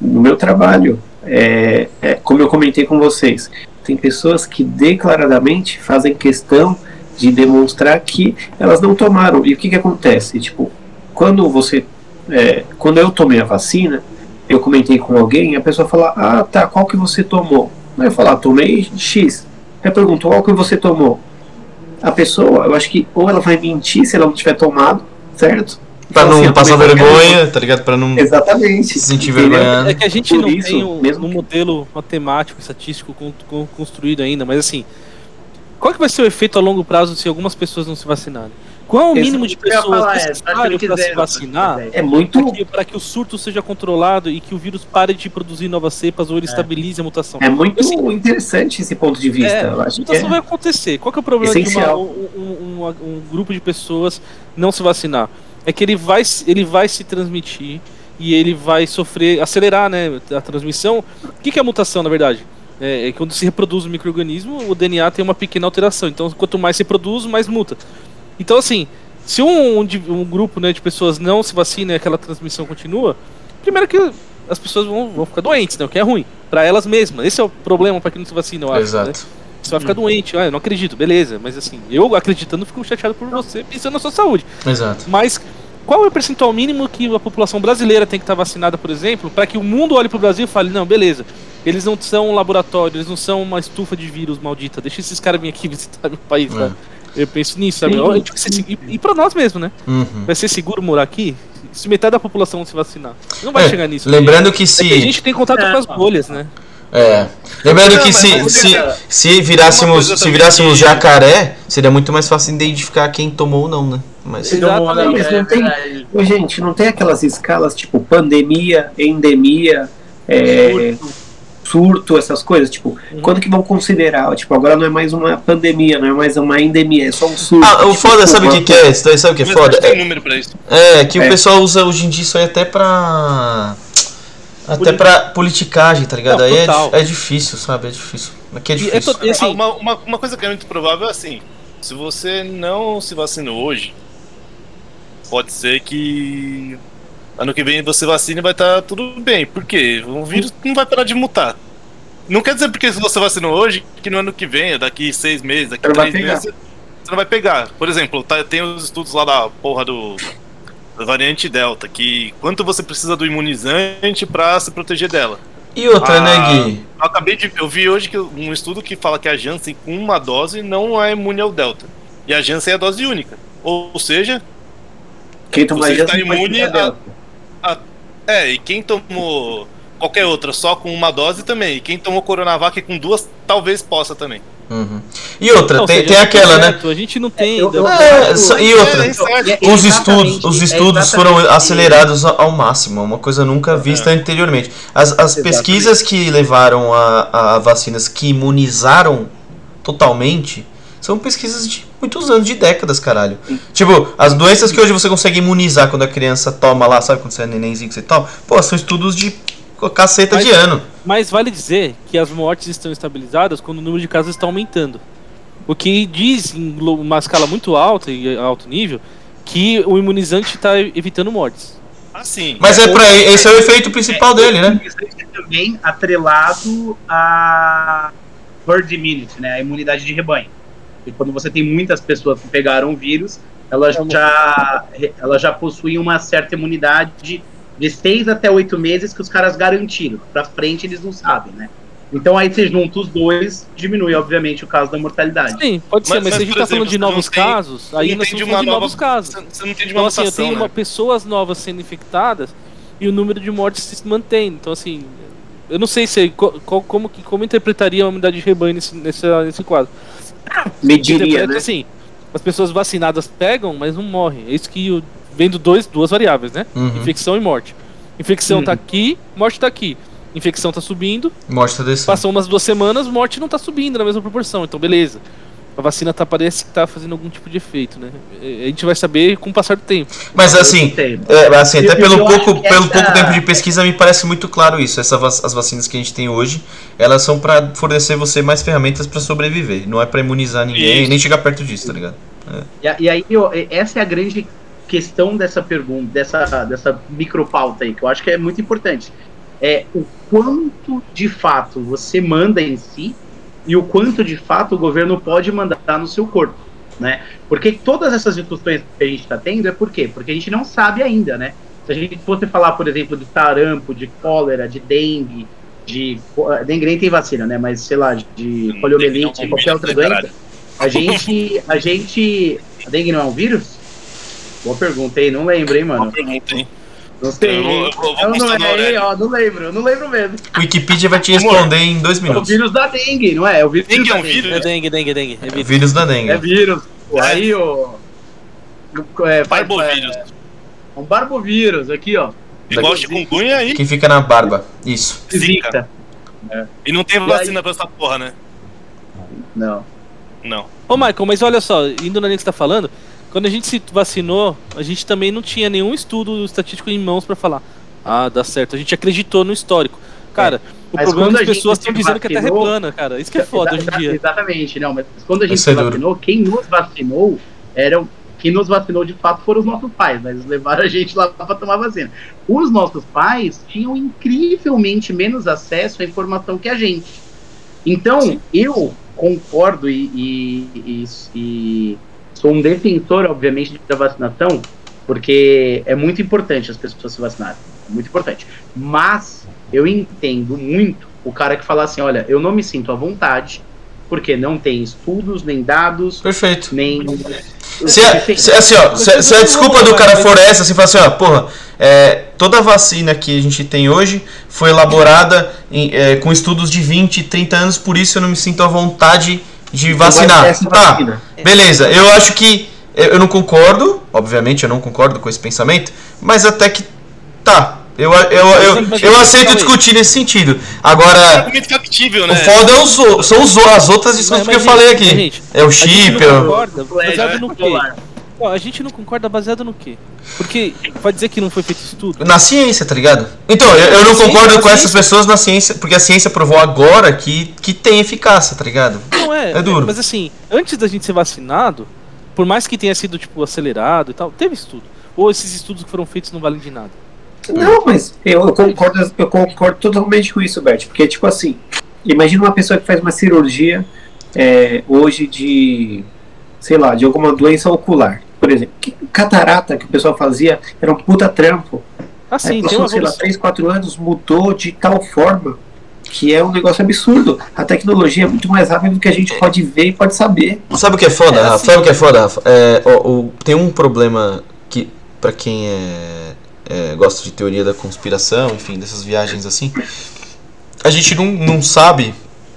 no meu trabalho, é, é, como eu comentei com vocês, tem pessoas que declaradamente fazem questão de demonstrar que elas não tomaram. E o que, que acontece? Tipo, quando você. é, quando eu tomei a vacina, eu comentei com alguém, a pessoa fala, ah tá, qual que você tomou? Aí eu falo, ah, tomei X. Aí pergunto, qual que você tomou? A pessoa, eu acho que ou ela vai mentir se ela não tiver tomado, certo? Pra Fala não assim, eu passar vergonha, tá ligado? Pra não. Exatamente. se sentir vergonhado. É que a gente Por não isso, tem um, mesmo um que- modelo matemático, estatístico con- con- construído ainda, mas assim, qual que vai ser o efeito a longo prazo se algumas pessoas não se vacinarem? Qual é o mínimo de pessoas é, necessário acho que para se zero, vacinar É muito. para que, o surto seja controlado e que o vírus pare de produzir novas cepas ou ele estabilize a mutação? É muito Assim, interessante esse ponto de vista. É, eu a mutação é. vai acontecer. Qual que é o problema de uma- Essencial. um, um- um- um grupo de pessoas não se vacinar? É que ele vai, ele vai se transmitir e ele vai sofrer, acelerar né, a transmissão. O que, que é a mutação, na verdade? É, é quando se reproduz o microorganismo, o DNA tem uma pequena alteração. Então, quanto mais se produz, mais muta. Então, assim, se um, um, um grupo né, de pessoas não se vacina e aquela transmissão continua, primeiro que as pessoas vão, vão ficar doentes, né, o que é ruim, para elas mesmas. Esse é o problema para quem não se vacina, eu acho. né? Você vai ficar doente, ah, eu não acredito, beleza, mas assim, eu acreditando fico chateado por você pensando na sua saúde. Exato. Mas qual é o percentual mínimo que a população brasileira tem que estar vacinada, por exemplo, para que o mundo olhe pro Brasil e fale, não, beleza, eles não são um laboratório, eles não são uma estufa de vírus maldita, deixa esses caras virem aqui visitar meu país, É. sabe? Eu penso nisso, sabe? Sim, segu- e, e pra nós mesmo, né? Uhum. Vai ser seguro morar aqui? Se metade da população não se vacinar. Não vai É, chegar nisso. Lembrando que É se. que a gente tem contato É, com as bolhas, né? É. Lembrando Não, que se, se, se Uma virássemos, se virássemos que- jacaré, seria muito mais fácil identificar quem tomou ou não, né? Mas. Exatamente. Mas não tem- gente, não tem aquelas escalas tipo pandemia, endemia, é, Surto. surto, essas coisas? Tipo, quando que vão considerar? Tipo, agora não é mais uma pandemia, não é mais uma endemia, é só um surto. Ah, o Tipo, foda, sabe o que, que é? Isso daí, sabe o que é foda? tem É, número pra isso. é que o É. pessoal usa hoje em dia isso aí até pra. Até pra politicagem, tá ligado? Não, aí é, é difícil, sabe? É difícil. Aqui é E é difícil. to- e assim, uma, uma, uma coisa que é muito provável é assim: se você não se vacinou hoje, pode ser que ano que vem você vacine e vai estar tudo bem. Por quê? O vírus não vai parar de mutar. Não quer dizer porque se você vacinou hoje, que no ano que vem, daqui seis meses, daqui três meses, você não vai pegar. Por exemplo, tá- tem os estudos lá da porra do da variante Delta, que quanto você precisa do imunizante pra se proteger dela. E outra, Ah, né, Gui? Eu acabei de. Eu vi hoje que um estudo que fala que a Janssen com uma dose não é imune ao Delta. E a Janssen é a dose única. Ou, ou seja, Quem tomar Você Janssen está imune a- Delta. é, e quem tomou qualquer outra só com uma dose também. E quem tomou Coronavac com duas, talvez possa também. Uhum. E outra, não, tem, seja, tem aquela, né? certo, A gente não tem Eu- ainda. eu- É, e outra, É, é- é os estudos, os é estudos foram acelerados ao ao máximo, uma coisa nunca vista anteriormente. As, as pesquisas que levaram a, a vacinas que imunizaram totalmente são pesquisas de muitos anos, de décadas, caralho. Tipo, as doenças que hoje você consegue imunizar quando a criança toma lá, sabe quando você é nenenzinho que você toma? Pô, são estudos de caceta Mas- de ano. Mas vale dizer que as mortes estão estabilizadas quando o número de casos está aumentando. O que diz em uma escala muito alta e alto nível que o imunizante está evitando mortes. Assim. Mas é pra esse é o efeito principal dele, né? É também atrelado a herd immunity, né? A imunidade de rebanho. E quando você tem muitas pessoas que pegaram o vírus, elas já, elas já possuem uma certa imunidade de, seis até oito meses que os caras garantiram. Pra frente eles não sabem, né? Então aí você junta os dois, diminui, obviamente, o caso da mortalidade. Sim, pode ser, Mas- mas, mas, se a gente por tá falando de você não novos tem- casos, aí não nós tem estamos de falando de uma novos nova- casos. Você não tem de Então uma assim, eu mutação, tenho né? uma, pessoas novas sendo infectadas e o número de mortes se mantém. Então assim, eu não sei se co- co- como que como interpretaria a unidade de rebanho nesse, nesse, nesse quadro. Mediria, né? assim, as pessoas vacinadas pegam, mas não morrem. É isso que eu vendo dois, duas variáveis, né? Uhum. Infecção e morte. Infecção Uhum. tá aqui, morte tá aqui. Infecção tá subindo, Morte tá descendo. passou umas duas semanas, morte não tá subindo na mesma proporção. Então, beleza. A vacina tá, parece que tá fazendo algum tipo de efeito, né? A gente vai saber com o passar do tempo. Mas assim. É, assim, até pelo pouco, pelo essa- pouco tempo de pesquisa me parece muito claro isso. Essa, as vacinas que a gente tem hoje, elas são pra fornecer você mais ferramentas pra sobreviver. Não é pra imunizar ninguém Isso. nem chegar perto disso, tá ligado? E, a- e aí, ó, essa é a grande questão dessa pergunta, dessa, dessa micropauta aí, que eu acho que é muito importante. É o quanto de fato você manda em si e o quanto de fato o governo pode mandar no seu corpo, né? Porque todas essas discussões que a gente está tendo é por quê? Porque a gente não sabe ainda, né? Se a gente fosse falar, por exemplo, de sarampo, de cólera, de dengue, de. Dengue nem tem vacina, né? Mas sei lá, de poliomielite, qualquer outra doença. A gente. A gente. A dengue não é um vírus? Boa pergunta, hein? Não lembro, hein, mano? pergunta, hein? Não sei. Eu vou- eu vou- Eu não, postar no é, ó, não lembro, não lembro mesmo. Wikipedia vai te Amor. responder em dois É o minutos. vírus da dengue, não é? É o vírus Dengue é um vírus? É dengue, dengue, dengue. É É vírus. vírus da dengue. É vírus. Pô, Aí, ô. É, Barbovírus. é, um barbovírus, aqui, ó. Igual chikungunya aí. Que fica na barba. Isso. Zika. Zika. E não tem E vacina pra essa porra, né? Não. Não. Ô, Michael, mas olha só, indo na linha que você tá falando, quando a gente se vacinou, a gente também não tinha nenhum estudo estatístico em mãos pra falar. Ah, dá certo. A gente acreditou no histórico. Cara, o Mas problema é que as pessoas estão dizendo que a Terra é vacinou- plana, cara. Isso que é foda hoje em dia. Exatamente, não, mas quando a gente é se duro. vacinou, quem nos vacinou eram. Quem nos vacinou de fato foram os nossos pais, mas eles levaram a gente lá para tomar vacina. Os nossos pais tinham incrivelmente menos acesso à informação que a gente. Então, Sim. eu concordo e, e- e- e sou um defensor, obviamente, da vacinação, porque é muito importante as pessoas se vacinarem. É muito importante. Mas eu entendo muito o cara que fala assim: olha, eu não me sinto à vontade, porque não tem estudos, nem dados, Perfeito. nem. Se, a- se- assim, ó, se, se a desculpa do cara for essa, assim, fala assim, ó, porra, é, toda vacina que a gente tem hoje foi elaborada em- é, com estudos de 20, 30 anos, por isso eu não me sinto à vontade de vacinar. Tá, vacina. beleza, eu acho que. Eu não concordo, obviamente eu não concordo com esse pensamento, mas até que. Tá, Eu, eu, eu, eu, aceito discutir nesse sentido. É Agora, argumento factível, né? o foda é os, o- são os, as outras discussões que eu falei aqui. gente, É o chip, não é o- Ó, a gente não concorda baseado no quê? Porque vai dizer que não foi feito estudo? Na ciência, tá ligado? Então, eu, eu não Sim, concordo com essas ciência. pessoas na ciência, porque a ciência provou agora que, que tem eficácia, tá ligado? Não é. É duro. Mas assim, antes da gente ser vacinado, por mais que tenha sido tipo acelerado e tal, teve estudo. Ou esses estudos que foram feitos não valem de nada. Não, mas eu, eu concordo, eu concordo totalmente com isso, Bert. Porque, tipo assim, imagina uma pessoa que faz uma cirurgia é, hoje de, sei lá, de alguma doença ocular. Por exemplo, que catarata que o pessoal fazia era um puta trampo. Assim, Aí passou, sei lá, evolução. 3, 4 anos, mudou de tal forma que é um negócio absurdo. A tecnologia é muito mais rápida do que a gente pode ver e pode saber. Sabe o que é foda, É, Rafa? assim- Sabe o que é foda, Rafa? É, ó, o- tem um problema que, pra quem é, é, gosta de teoria da conspiração, enfim, dessas viagens assim, a gente não, não sabe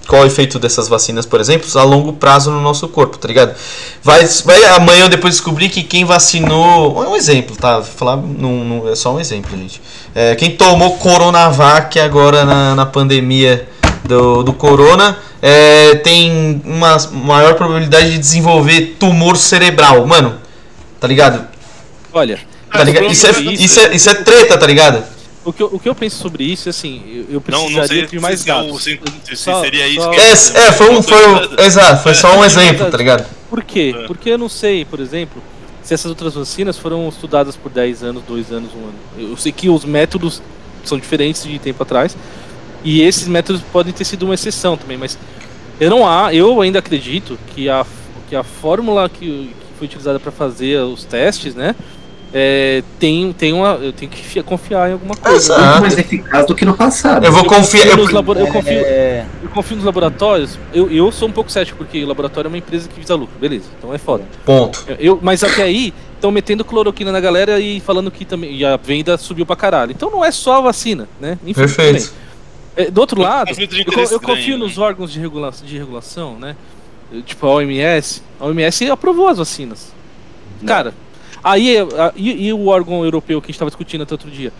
qual é o efeito dessas vacinas, por exemplo, a longo prazo no nosso corpo, tá ligado? Vai, vai amanhã eu depois descobrir que quem vacinou. É um exemplo, tá? Falar, não, não- é só um exemplo, gente. É, quem tomou Coronavac agora na, na pandemia do, do Corona é, tem uma maior probabilidade de desenvolver tumor cerebral. Mano, tá ligado? Olha, Tá ligado? Isso é, isso, é, isso é treta, tá ligado? O que, eu, o que eu penso sobre isso, assim, eu, eu Não, precisaria não sei de mais se, é dados. se, se Só- seria isso só- que É, é foi um. Foi um exato, foi só um exemplo, tá ligado? Por quê? É. Porque eu não sei, por exemplo, se essas outras vacinas foram estudadas por 10 anos, 2 anos, 1 ano. Eu sei que os métodos são diferentes de tempo atrás. E esses métodos podem ter sido uma exceção também, mas eu não há, eu ainda acredito que a, que a fórmula que, que foi utilizada para fazer os testes, né? É, tem, tem uma. Eu tenho que fi- confiar em alguma coisa. Exato. Muito mais eficaz do que no passado. Eu vou confiar. confio Eu, labora- eu confio, É, eu confio nos laboratórios. Eu, eu sou um pouco cético, porque o laboratório é uma empresa que visa lucro, beleza, então é foda. ponto. Eu, mas até aí, estão metendo cloroquina na galera e falando que também. E a venda subiu pra caralho. Então não é só a vacina, né? Enfim, Perfeito. É, do outro lado, eu, confio nos né? órgãos de, regula de regulação, né? Tipo a OMS. A OMS aprovou as vacinas. Cara, aí a- e, e o órgão europeu que a gente estava discutindo até outro dia?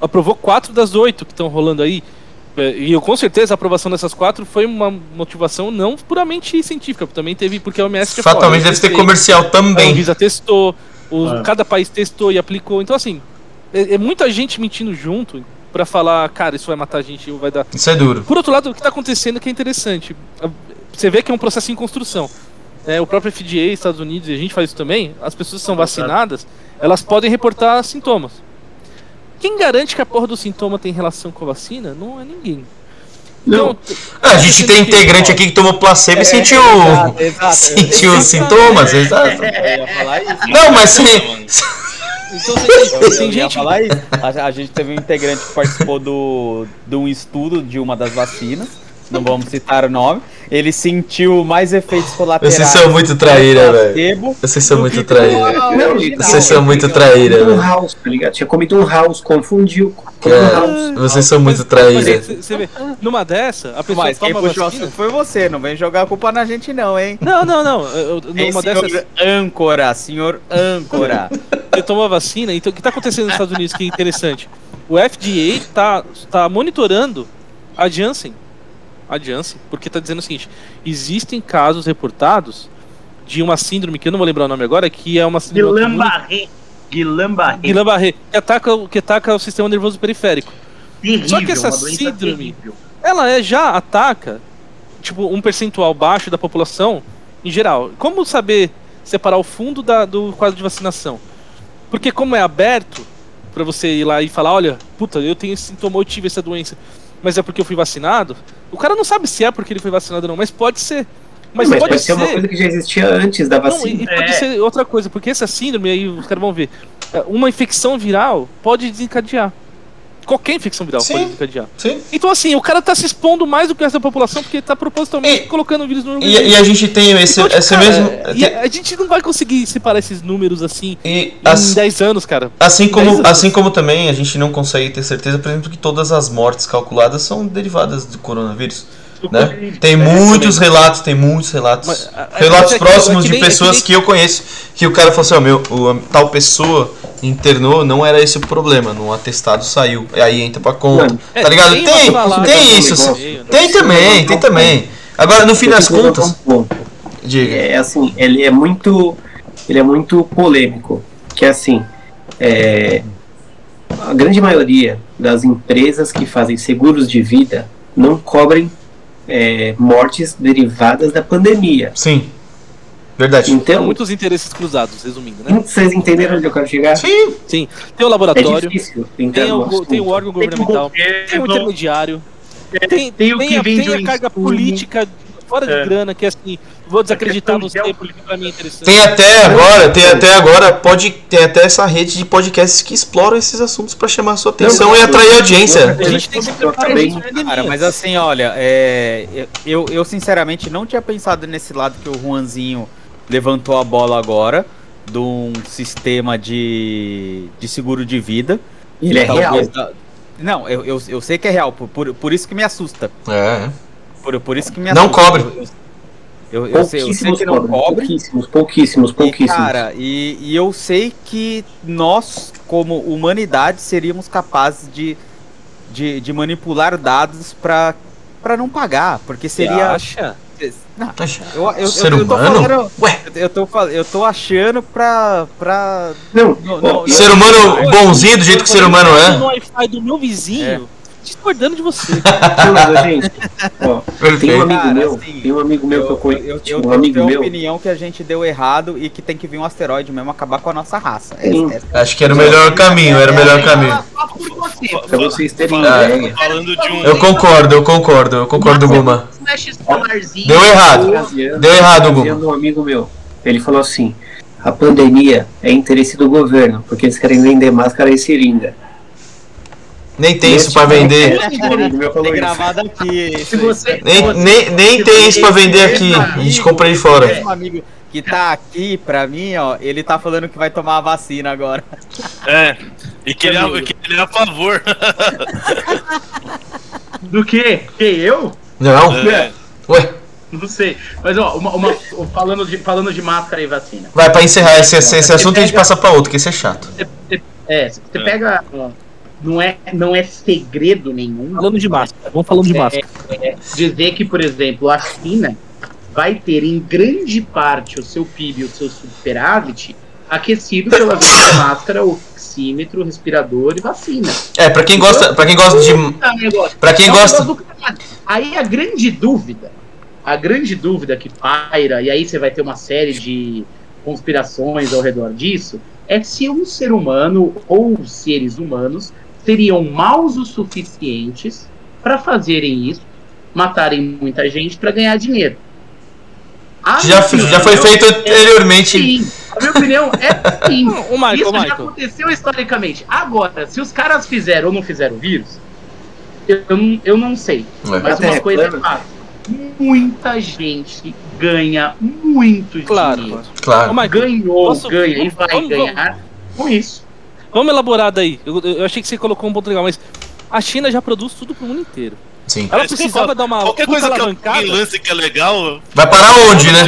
Aprovou quatro das oito que estão rolando aí. É, E eu com certeza a aprovação dessas quatro foi uma motivação não puramente científica, também teve porque a OMS Fatalmente "Olha, deve ter comercial a também. Anvisa testou, os- Ah. cada país testou e aplicou. Então, assim, é, é muita gente mentindo junto pra falar, cara, isso vai matar a gente, vai dar. Isso é duro. Por outro lado, o que tá acontecendo que é interessante. A- Você vê que é um processo em construção. É, o próprio FDA, Estados Unidos, e a gente faz isso também, as pessoas que são vacinadas, elas podem reportar sintomas. Quem garante que a porra do sintoma tem relação com a vacina? Não é ninguém. Então, Ah, a gente tem integrante aqui que tomou placebo e sentiu. exato, exato. Sentiu sintomas, exato. Eu ia falar isso. Não, mas sim. então tem, Eu, tem ia gente. falar isso. A, a gente teve um integrante que participou do, de um estudo de uma das vacinas. Não vamos citar o nome. Ele sentiu mais efeitos colaterais. Vocês são muito traíra, velho. Vocês são muito traíra. Vocês são muito traíra, Comido um velho. house, tá ligado? Tinha comido um house, confundiu. Um É, vocês são muito traíra. numa dessa, a pessoa Mas quem puxou vacina. foi você, não vem jogar a culpa na gente não, hein? Não, não, não. eu- Numa senhor dessas, âncora, senhor âncora. você toma vacina. Então, o que está acontecendo nos Estados Unidos que é interessante? O FDA tá, tá monitorando a Janssen. A Janssen, porque tá dizendo o seguinte: existem casos reportados de uma síndrome, que eu não vou lembrar o nome agora, que é uma síndrome. Guillain-Barré. Guillain-Barré. Guillain-Barré, que ataca, o- que ataca o sistema nervoso periférico. Terrível, Só que essa síndrome- terrível. ela é, já ataca tipo um percentual baixo da população em geral. Como saber separar o fundo da- do quadro de vacinação? Porque como é aberto pra você ir lá e falar, olha, puta, eu tenho esse sintoma, eu tive essa doença, mas é porque eu fui vacinado. O cara não sabe se é porque ele foi vacinado ou não, mas pode ser. Mas, Mas pode, pode ser uma ser. coisa que já existia antes da Não, e, vacina. e pode É. ser outra coisa, porque essa síndrome aí os caras vão ver. é, Uma infecção viral pode desencadear. Qualquer infecção viral Sim. pode desencadear. Sim. Então, assim, o cara tá se expondo mais do que da população porque tá propositalmente E- colocando o vírus no E, organismo. e a gente tem esse, Então, tipo, esse cara, mesmo. e a, gente não vai conseguir separar esses números assim E em as- 10 anos, cara. assim, como, anos. assim como também a gente não consegue ter certeza, por exemplo, que todas as mortes calculadas são derivadas do coronavírus. Né? Tem É, muitos também. relatos, tem muitos relatos. Mas, relatos é próximos é de nem- é que pessoas nem- que eu conheço. Que o cara falou assim, ó, meu, o, a tal pessoa internou, não era esse o problema. No atestado saiu. E aí entra pra conta. É, tá ligado? tem Tem, tem isso. negócio. sim. Tem também, tem também. Agora, no fim das contas, diga. É assim, ele é muito, ele é muito polêmico, que é assim, é, a grande maioria das empresas que fazem seguros de vida não cobrem é, mortes derivadas da pandemia. Sim. Verdade. Então, muitos interesses cruzados, resumindo, né? vocês entenderam onde eu quero chegar? Sim. Sim, tem o É laboratório, difícil entrar tem o, tem o órgão Tem governamental, tem o intermediário, tem, tem o que a, vende tem a carga política fora de É. grana, que é assim, vou desacreditar você de porque pra mim é interessante. Tem até agora, tem até agora, pode, tem até essa rede de podcasts que exploram esses assuntos pra chamar a sua atenção Não, e não, atrair não, audiência. A gente tem que preparar pra pandemia. Cara, mas assim, olha, é, eu, eu sinceramente não tinha pensado nesse lado que o Juanzinho levantou a bola agora, de um sistema de, de seguro de vida. Ele é real. Da- Não, eu, eu, eu sei que é real, por, por, por isso que me assusta. É, é. Por, por isso que me Não assusta. cobre. Eu, eu, eu sei, eu sei Pouquíssimos que não cobre. pouquíssimos, pouquíssimos, E, pouquíssimos. cara, e, e eu sei que nós, como humanidade, seríamos capazes de, de, de manipular dados pra, pra não pagar, porque seria. acha? Não, eu, eu, Ser eu, eu tô humano? falando. Ué, Eu tô, eu tô achando pra. pra... Não, Não, não, ser humano bonzinho do jeito que o ser humano Eu tô é. no Wi-Fi do meu vizinho, discordando de você. não, gente, ó, tem um Perfeito. amigo Cara, meu, assim, tem um amigo meu que eu eu, conheço, eu, eu, um eu amigo tenho a meu, opinião que a gente deu errado e que tem que vir um asteroide mesmo acabar com a nossa raça. É, Sim. é, Acho que era o melhor caminho, era o melhor caminho. Pra vocês terem Fala- ideia. Um. Eu concordo, eu concordo, eu concordo, Guma. Deu errado. Deu errado, Guma. um amigo meu. Ele falou assim: a pandemia é interesse do governo, porque eles querem vender máscara e seringa. Nem tem isso pra vender. Um Nem, nem, nem tem isso pra vender aqui. A gente compra de fora. Esse amigo que tá aqui, pra mim, ó, ele tá falando que vai tomar a vacina agora. É. E que ele é, que ele é a favor. Do que? Que eu? Não? É. Ué, Não sei. Mas ó, uma, uma- falando, de, falando de máscara e vacina. vai pra encerrar esse, esse, esse assunto a gente passa pra outro, que esse é chato. É, você É. pega. ó, Não é, não é segredo nenhum. Falando de máscara, vamos falando de É, máscara. é, dizer que, por exemplo, a China vai ter em grande parte o seu PIB, o seu superávit, aquecido pela venda da máscara, oxímetro, respirador e vacina. É, pra quem gosta, pra quem gosta de. Pra quem É gosta. Aí a grande dúvida, a grande dúvida que paira, e aí você vai ter uma série de conspirações ao redor disso, é se um ser humano ou seres humanos seriam maus o suficientes para fazerem isso, matarem muita gente para ganhar dinheiro. A Já, minha já foi opinião feito é anteriormente. sim. A minha opinião é sim. O Michael, Isso o já aconteceu historicamente. Agora, se os caras fizeram ou não fizeram o vírus, eu, eu, não- eu não sei. Ué. Mas uma coisa é fato. Muita gente ganha muito Claro, dinheiro. claro. Ganhou, Posso- ganha e vamos- vai vamos- ganhar com isso. Vamos elaborar daí. Eu, eu achei que você colocou um ponto legal, mas a China já produz tudo pro mundo inteiro. Sim. Ela É que precisava falo. dar uma Qualquer coisa que alavancada. alguém lance que é legal. Vai parar onde, né?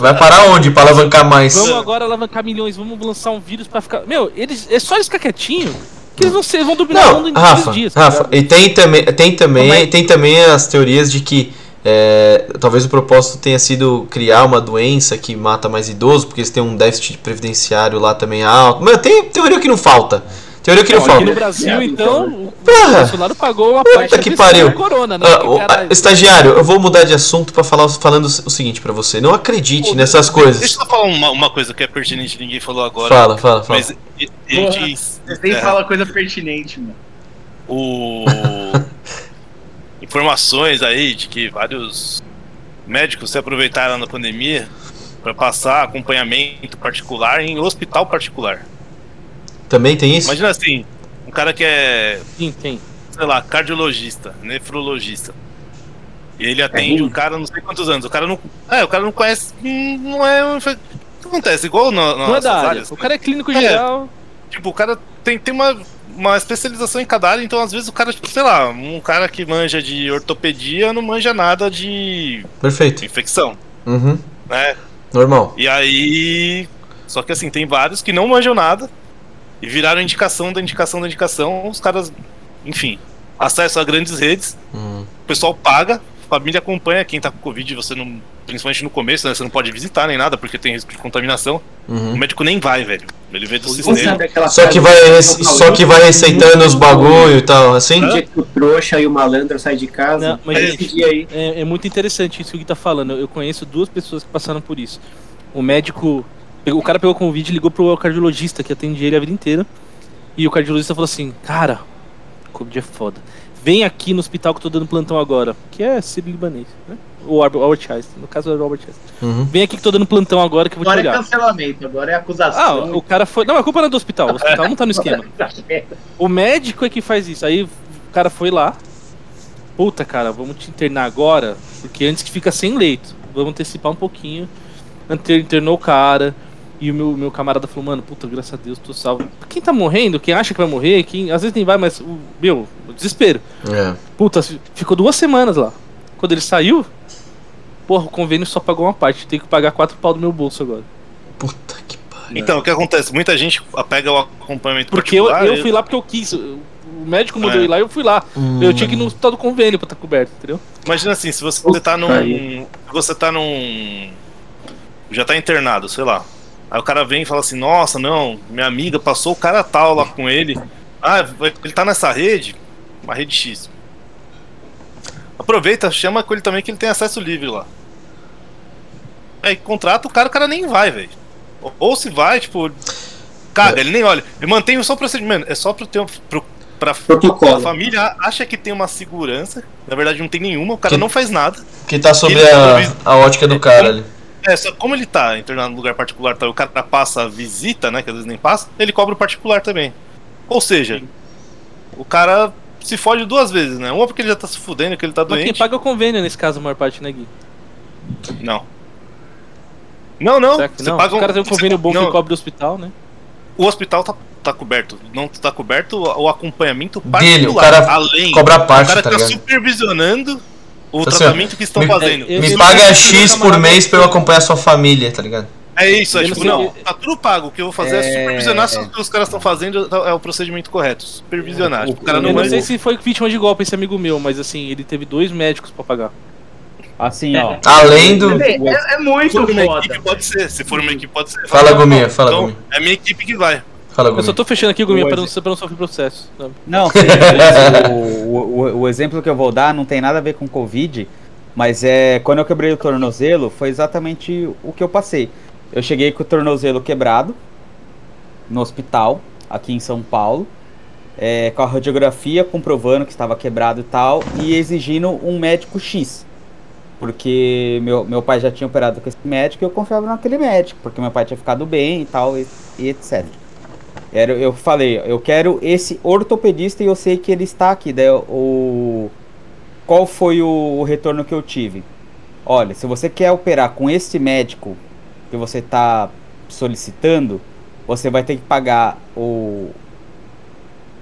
Vai parar onde pra alavancar mais? Vamos agora alavancar milhões, vamos lançar um vírus pra ficar. Meu, eles. É só eles ficar quietinho que eles vão, ser, vão dominar o Não, mundo em Rafa, dias. Rafa, e tem também, tem também, é? tem também as teorias de que é, talvez o propósito tenha sido criar uma doença que mata mais idosos, porque eles têm um déficit previdenciário lá também alto. Mas tem teoria que não falta. Teoria que não Aqui falta. no Brasil, então, o Porra! Bolsonaro pagou uma parte que pariu. corona, né? Ah, o- estagiário, eu vou mudar de assunto pra falar falando o seguinte pra você. Não acredite nessas coisas. Deixa eu falar uma, uma coisa que é pertinente, ninguém falou agora. Fala, fala, fala. Mas e- ele Porra, diz. Você nem é, fala coisa pertinente, mano. o informações aí de que vários médicos se aproveitaram da pandemia para passar acompanhamento particular em hospital particular. Também tem isso? Imagina assim, um cara que é, Sim, tem. sei lá, cardiologista, nefrologista. E ele atende um cara não sei quantos anos. O cara não, é, o cara não conhece, não é, um o que acontece igual na, Não é nas da área. áreas. O cara é clínico É. geral. Tipo, o cara tem, tem uma uma especialização em cada área, então às vezes o cara, tipo, sei lá, um cara que manja de ortopedia não manja nada de Perfeito. infecção, Uhum. né? Normal. E aí. Só que assim, tem vários que não manjam nada e viraram indicação da indicação da indicação. Os caras, enfim, acesso a grandes redes, Hum. o pessoal paga, família acompanha. Quem tá com Covid, você não. Principalmente no começo, né? Você não pode visitar nem nada porque tem risco de contaminação. O Uhum. médico nem vai, velho. Ele vê do sistema. Só que vai, só que vai receitando os bagulho e tal, assim? O dia que o trouxa e o malandro saem de casa, Não, mas, é gente, dia aí. É, é muito interessante isso que o Gui tá falando. Eu conheço duas pessoas que passaram por isso. O médico. O cara pegou convite e ligou pro cardiologista que atende ele a vida inteira. E o cardiologista falou assim: Cara, Covid é foda. Vem aqui no hospital que eu tô dando plantão agora. Que é Sírio Libanês, né? Ou Albert Albert Einstein. No caso era o Albert Einstein. Uhum. Vem aqui que eu tô dando plantão agora que eu vou te Agora é olhar. cancelamento, agora é Ah, acusação. o cara foi. Não, a culpa não é do hospital. O hospital não tá no esquema. O médico é que faz isso. Aí o cara foi lá. Puta, cara, vamos te internar agora. Porque antes que fica sem leito. Vamos antecipar um pouquinho. Internou o cara. E o meu, meu camarada falou, mano, puta, graças a Deus, tô salvo. Quem tá morrendo, quem acha que vai morrer, quem. Às vezes nem vai, mas. o- Meu, o desespero. É. Puta, ficou duas semanas lá. Quando ele saiu, porra, o convênio só pagou uma parte. Tem que pagar quatro pau do meu bolso agora. Puta que pariu. Então, o que acontece? Muita gente pega o acompanhamento Porque eu, eu fui lá porque eu quis. O médico mandou É. ir lá e eu fui lá. Hum. Eu tinha que ir no hospital do convênio pra estar coberto, entendeu? Imagina assim, se você Puta tá num. aí. se Você tá num. Já tá internado, sei lá. Aí o cara vem e fala assim, nossa, não, minha amiga passou o cara tal lá com ele. Ah, ele tá nessa rede, uma rede X. Aproveita, chama com ele também que ele tem acesso livre lá. Aí contrata o cara, o cara nem vai, velho. Ou, se vai, tipo. Caga, ele nem olha. Ele mantém só o procedimento. É só pro teu. Pro, pra, Protocolo. a família acha que tem uma segurança. Na verdade, não tem nenhuma. O cara Que- não faz nada. Que tá sobre a, supervisa- a ótica do cara ali. É, só como ele tá internado no lugar particular, tá, o cara passa a visita, né? Que às vezes nem passa, ele cobra o particular também. Ou seja, o cara se fode duas vezes, né? Uma porque ele já tá se fudendo, que ele tá Mas quem doente. paga é o convênio nesse caso, a maior parte, né, Gui? Não. Não, não. Será que Você não? paga o cara tem um convênio bom não, que cobre o hospital, né? O hospital tá, tá coberto. Não tá coberto o acompanhamento Dele, o particular. cara além. Cobra a o parte, cara tá tá ligado? supervisionando o certo. tratamento que estão Me- fazendo. é, Me paga X por mês pra eu acompanhar sua família, tá ligado? É isso, é Eu tipo, não não, tá tudo pago. O que eu vou fazer é, É- supervisionar se o que os caras estão fazendo é o procedimento correto. Supervisionar. Tipo, o cara eu não não manja. sei se foi vítima de golpe esse amigo meu, mas assim, ele teve dois médicos pra pagar. Assim, ó. Além do. É, é- é muito Se for uma foda. equipe, pode ser. Se for uma equipe, pode ser. Fala, Não, Gominha, não. fala, Então, Gominha. É a minha equipe que vai. Fala Eu só tô fechando aqui, Gominha, pra não, pra não sofrer processo. sabe? Não, o, o, o exemplo que eu vou dar não tem nada a ver com Covid, mas é quando eu quebrei o tornozelo, foi exatamente o que eu passei. Eu cheguei com o tornozelo quebrado no hospital, aqui em São Paulo, é, com a radiografia comprovando que estava quebrado e tal, e exigindo um médico X. Porque meu, meu pai já tinha operado com esse médico e eu confiava naquele médico, porque meu pai tinha ficado bem e tal, e, e etc. Era, eu falei, eu quero esse ortopedista e eu sei que ele está aqui. Daí o qual foi o, o retorno que eu tive? Olha, se você quer operar com esse médico que você está solicitando, você vai ter que pagar o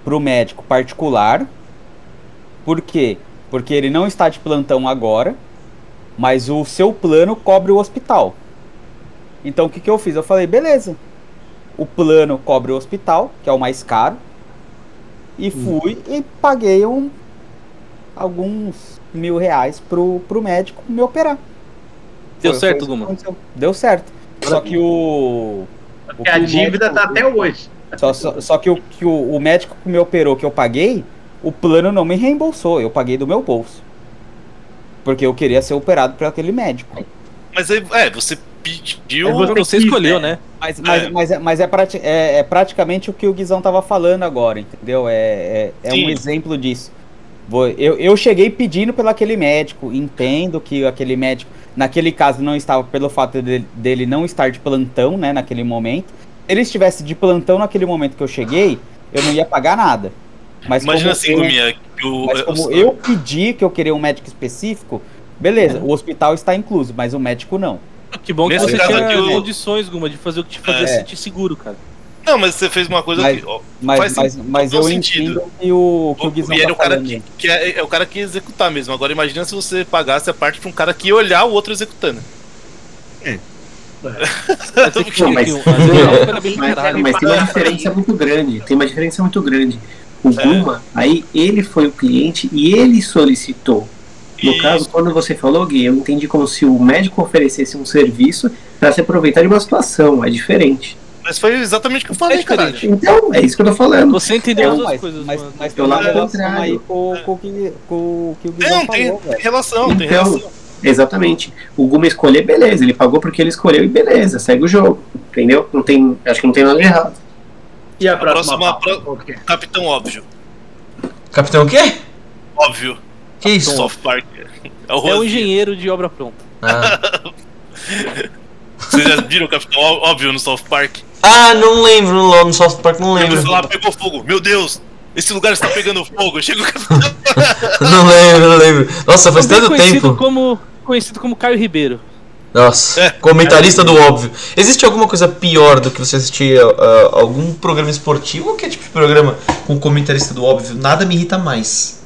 pro médico particular. Por quê? Porque ele não está de plantão agora, mas o seu plano cobre o hospital. Então o que, que eu fiz? Eu falei, beleza o plano cobre o hospital, que é o mais caro. E fui e paguei um, alguns mil reais pro, pro médico me operar. Deu Foi- certo, Guma? Deu certo. Só que o. a que o dívida médico- tá até hoje. Só, só, só que, o, que o, o médico que me operou, que eu paguei, o plano não me reembolsou. Eu paguei do meu bolso. Porque eu queria ser operado por aquele médico. Mas aí, é, você pediu. É você Você quis, escolheu, né? né? Mas, mas, É. mas, é, mas é, prati- é- é praticamente o que o Guizão tava falando agora, entendeu? É, é, é um exemplo disso. Vou- Eu, eu cheguei pedindo pelo aquele médico, entendo que aquele médico, naquele caso, não estava pelo fato de- dele não estar de plantão, né, naquele momento. Se ele estivesse de plantão naquele momento que eu cheguei, eu não ia pagar nada. Mas Imagina como assim, eu- Gumia, que o. mas como eu pedi que eu queria um médico específico, beleza, o hospital está incluso, mas o médico não. Que bom que Nesse você caso tinha condições, Guma, de fazer o que te fazia É. sentir seguro, cara. Não, mas você fez uma coisa Mas- que. ó, Mas, Faz mas, mas eu sentido. entendo que o, que o o- Guizão e é tá o cara falando. que, que é, é o cara que ia executar mesmo. Agora imagina se você pagasse a parte pra um cara que ia olhar o outro executando. Que é Mas, tem uma diferença muito grande. Tem uma diferença muito grande. O Guma, aí ele foi o cliente e ele solicitou. No caso, quando você falou, Gui, eu entendi como se o médico oferecesse um serviço para se aproveitar de uma situação. É diferente. Mas foi exatamente o que eu falei, É caralho. Então, é isso que eu tô falando. Você entendeu É, as mas, coisas, mas, mas Eu tem uma lá relação contrário. aí com, com, o que- com o que o Guizão Não, tem, falou, tem velho. relação, tem Então, relação. Exatamente. O Guma escolher, beleza. Ele pagou porque ele escolheu e beleza, segue o jogo. Entendeu? Não tem, acho que não tem nada de errado. E a A próxima? próxima- pro-? Capitão Óbvio. Capitão o quê? Óbvio. Que isso? South Park. É o É um engenheiro de obra pronta. Ah. Vocês já viram o Capitão Óbvio no South Park? Ah, não lembro no no South Park, não Ele lembro. lá pegou fogo. Meu Deus! Esse lugar está pegando fogo. Chega o Capitão. Não lembro, não lembro. Nossa, faz tanto conhecido tempo. como conhecido como Caio Ribeiro. Nossa, É. comentarista do óbvio. Existe alguma coisa pior do que você assistir ah, algum programa esportivo ou que é tipo de programa com comentarista do óbvio? Nada me irrita mais.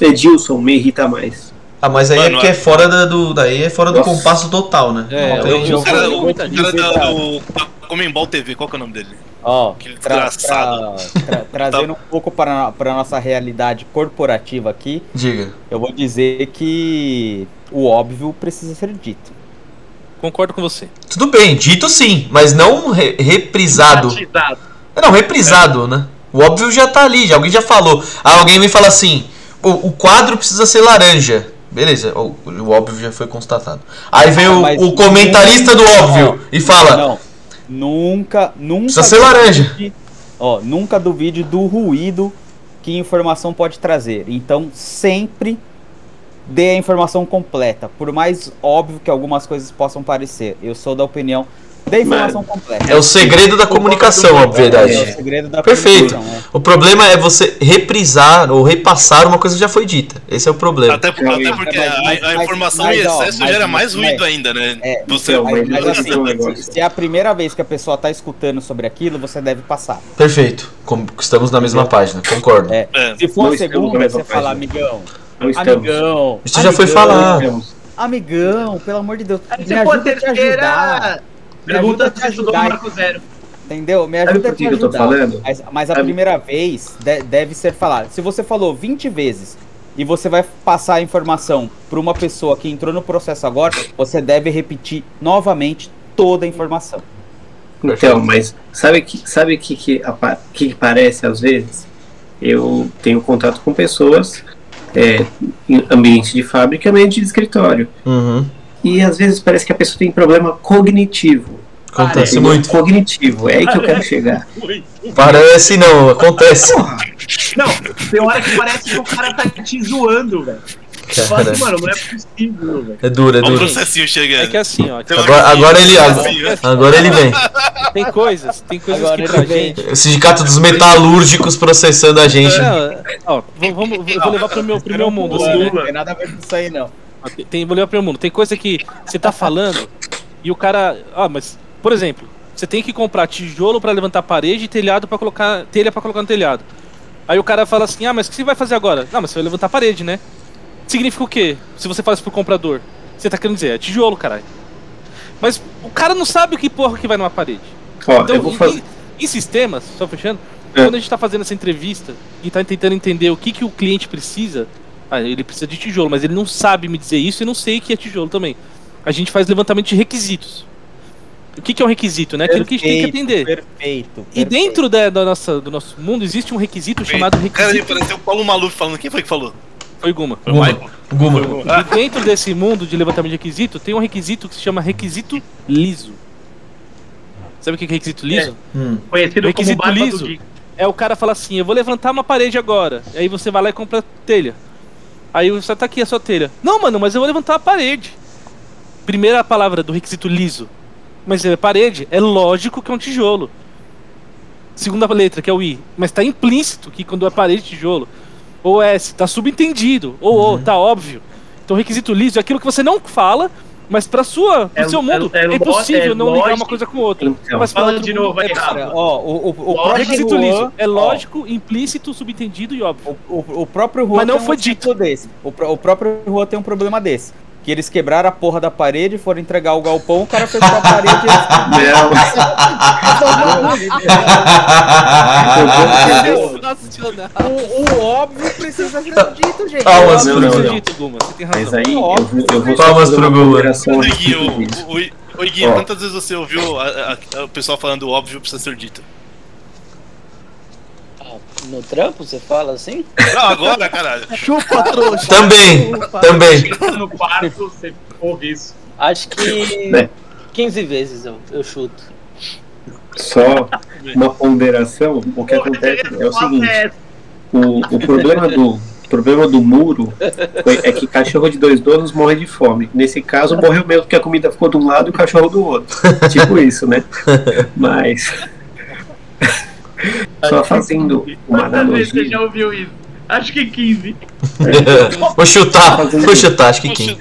Edilson me irrita mais. Ah, mas aí é Mano, porque é- é fora da, do, daí é fora do Nossa. compasso total, né? É, Não eu- eu- O cara, o, o cara da, do Comembol TV, qual que é o nome dele? Ó, Que tra- tra- tra- trazendo um pouco para a nossa realidade corporativa aqui, Diga. eu vou dizer que o óbvio precisa ser dito. Concordo com você. Tudo bem, dito sim, mas não re- reprisado. Batizado. Não, reprisado, né? O óbvio já tá ali, já- alguém já falou. Ah, alguém me fala assim: o, o quadro precisa ser laranja. Beleza, o, o óbvio já foi constatado. Aí vem o, Mas o comentarista do óbvio e fala: Não, nunca, nunca. Precisa ser laranja. Ó, nunca duvide do ruído que informação pode trazer. Então, sempre dê a informação completa. Por mais óbvio que algumas coisas possam parecer. Eu sou da opinião da informação completa. é o segredo da comunicação, a É obviedade. o segredo da Perfeito. é. O problema é você reprisar ou repassar uma coisa que já foi dita. Esse é o problema. Até, até porque Mas- a, a mas- informação mas, em excesso mas- gera mais mas- ruído ainda, né? É, Você então, Mas, mas assim, se, se é a primeira vez que a pessoa tá escutando sobre aquilo, você deve passar. Perfeito. Como estamos na mesma página, concordo. É. É. Se for a segunda, você fala, amigão, amigão. Isso já foi. Estamos. Amigão, pelo amor de Deus. Me você ajuda a te ajudar. Pergunta a se te estudou ajudar. Marco Zero. Entendeu? Me ajuda a te que que eu tô falando? Mas, mas a Sabe- primeira vez de- deve ser falado. Se você falou 20 vezes e você vai passar a informação para uma pessoa que entrou no processo agora, você deve repetir novamente toda a informação. Então, mas sabe que sabe que que que parece às vezes? Eu tenho contato com pessoas é, em ambiente de fábrica, ambiente de escritório. Uhum. E às vezes parece que a pessoa tem problema cognitivo. Acontece muito. Cognitivo, é aí que eu quero chegar. Parece não, acontece. Não, tem hora que parece que o cara tá te zoando, velho. Falo Cara, assim, mano, não é possível, velho. é duro, é Olha o duro. processinho chegando. É que assim, ó, Agora, agora ele Assim, agora ele vem. tem coisas, tem coisas Agora que pra ele vem. gente. O sindicato dos metalúrgicos processando a gente. Não, ó, vamos, vou levar pro meu, pro meu mundo, assim, né? Não tem nada a ver com isso aí, não. Tem, vou levar pro mundo. Tem coisa que você tá falando e o cara. Ah, mas, por exemplo, você tem que comprar tijolo pra levantar parede e telhado para colocar. telha pra colocar no telhado. Aí o cara fala assim: ah, mas o que você vai fazer agora? Não, mas você vai levantar a parede, né? Significa o quê? Se você fala isso pro comprador, você tá querendo dizer, é tijolo, caralho. Mas o cara não sabe o que porra que vai numa parede. Ó, Então, eu vou em- fazer. em, em sistemas, só fechando, É. quando a gente tá fazendo essa entrevista e tá tentando entender o que, que o cliente precisa, ah, ele precisa de tijolo, mas ele não sabe me dizer isso e não sei que é tijolo também. A gente faz levantamento de requisitos. O que, que é um requisito, né? Aquilo que a gente tem que Perfeito, atender. Perfeito. E perfeito. dentro da, da nossa, do nosso mundo existe um requisito chamado Cara, ele requisito. pareceu o Paulo Maluf falando. Quem foi que falou? Foi Guma. Foi o Guma. Michael? Guma. Foi Guma. E dentro desse mundo de levantamento de requisito, tem um requisito que se chama requisito liso. Sabe o que é requisito liso? Hum. Conhecido como Requisito barba liso. É o cara fala assim, eu vou levantar uma parede agora. E aí você vai lá e compra telha. Aí você tá aqui a sua telha. Não, mano, mas eu vou levantar a parede. Primeira palavra do requisito liso. Mas é parede, é lógico que é um tijolo. Segunda letra, que é o I. Mas tá implícito que quando é parede, tijolo. Ou S, tá subentendido. Ou O, tá óbvio. Então o requisito liso é aquilo que você não fala, Mas pra sua, pro É- seu mundo, é- é, é impossível é não ligar uma coisa com outra. Então, Mas pra Fala outro de mundo, novo aí, é. Cara, ó, o, o, o próprio. Juan, É ó, lógico, implícito, subentendido e óbvio. O, o, o próprio Juan Mas não tem um foi exemplo desse. O, o próprio Juan tem um problema desse. Que eles quebraram a porra da parede, foram entregar o galpão, o cara fechou a parede e Não, Sensacional. o, o óbvio precisa ser dito, gente. Palmas pro não, Guma. Guma, você tem razão. mas aí eu vou, eu vou Palmas pro uma Guma. a Oi, Gui, quantas vezes você ouviu a- a- o pessoal falando o óbvio precisa ser dito? No trampo, você fala assim? Não, agora, caralho. Chupa, trouxa. Também, também. No quarto, você ouve isso. Acho que Né? 15 vezes eu, eu chuto. Só uma ponderação, o que acontece é o seguinte, o, o problema do o problema do muro foi- é que cachorro de dois donos morre de fome. Nesse caso, morreu mesmo porque a comida ficou de um lado e o cachorro do outro. tipo isso, né? Mas. Só fazendo uma Quantas vezes você já analogia. ouviu isso? Acho que 15. Vou chutar, vou chutar, acho que quem?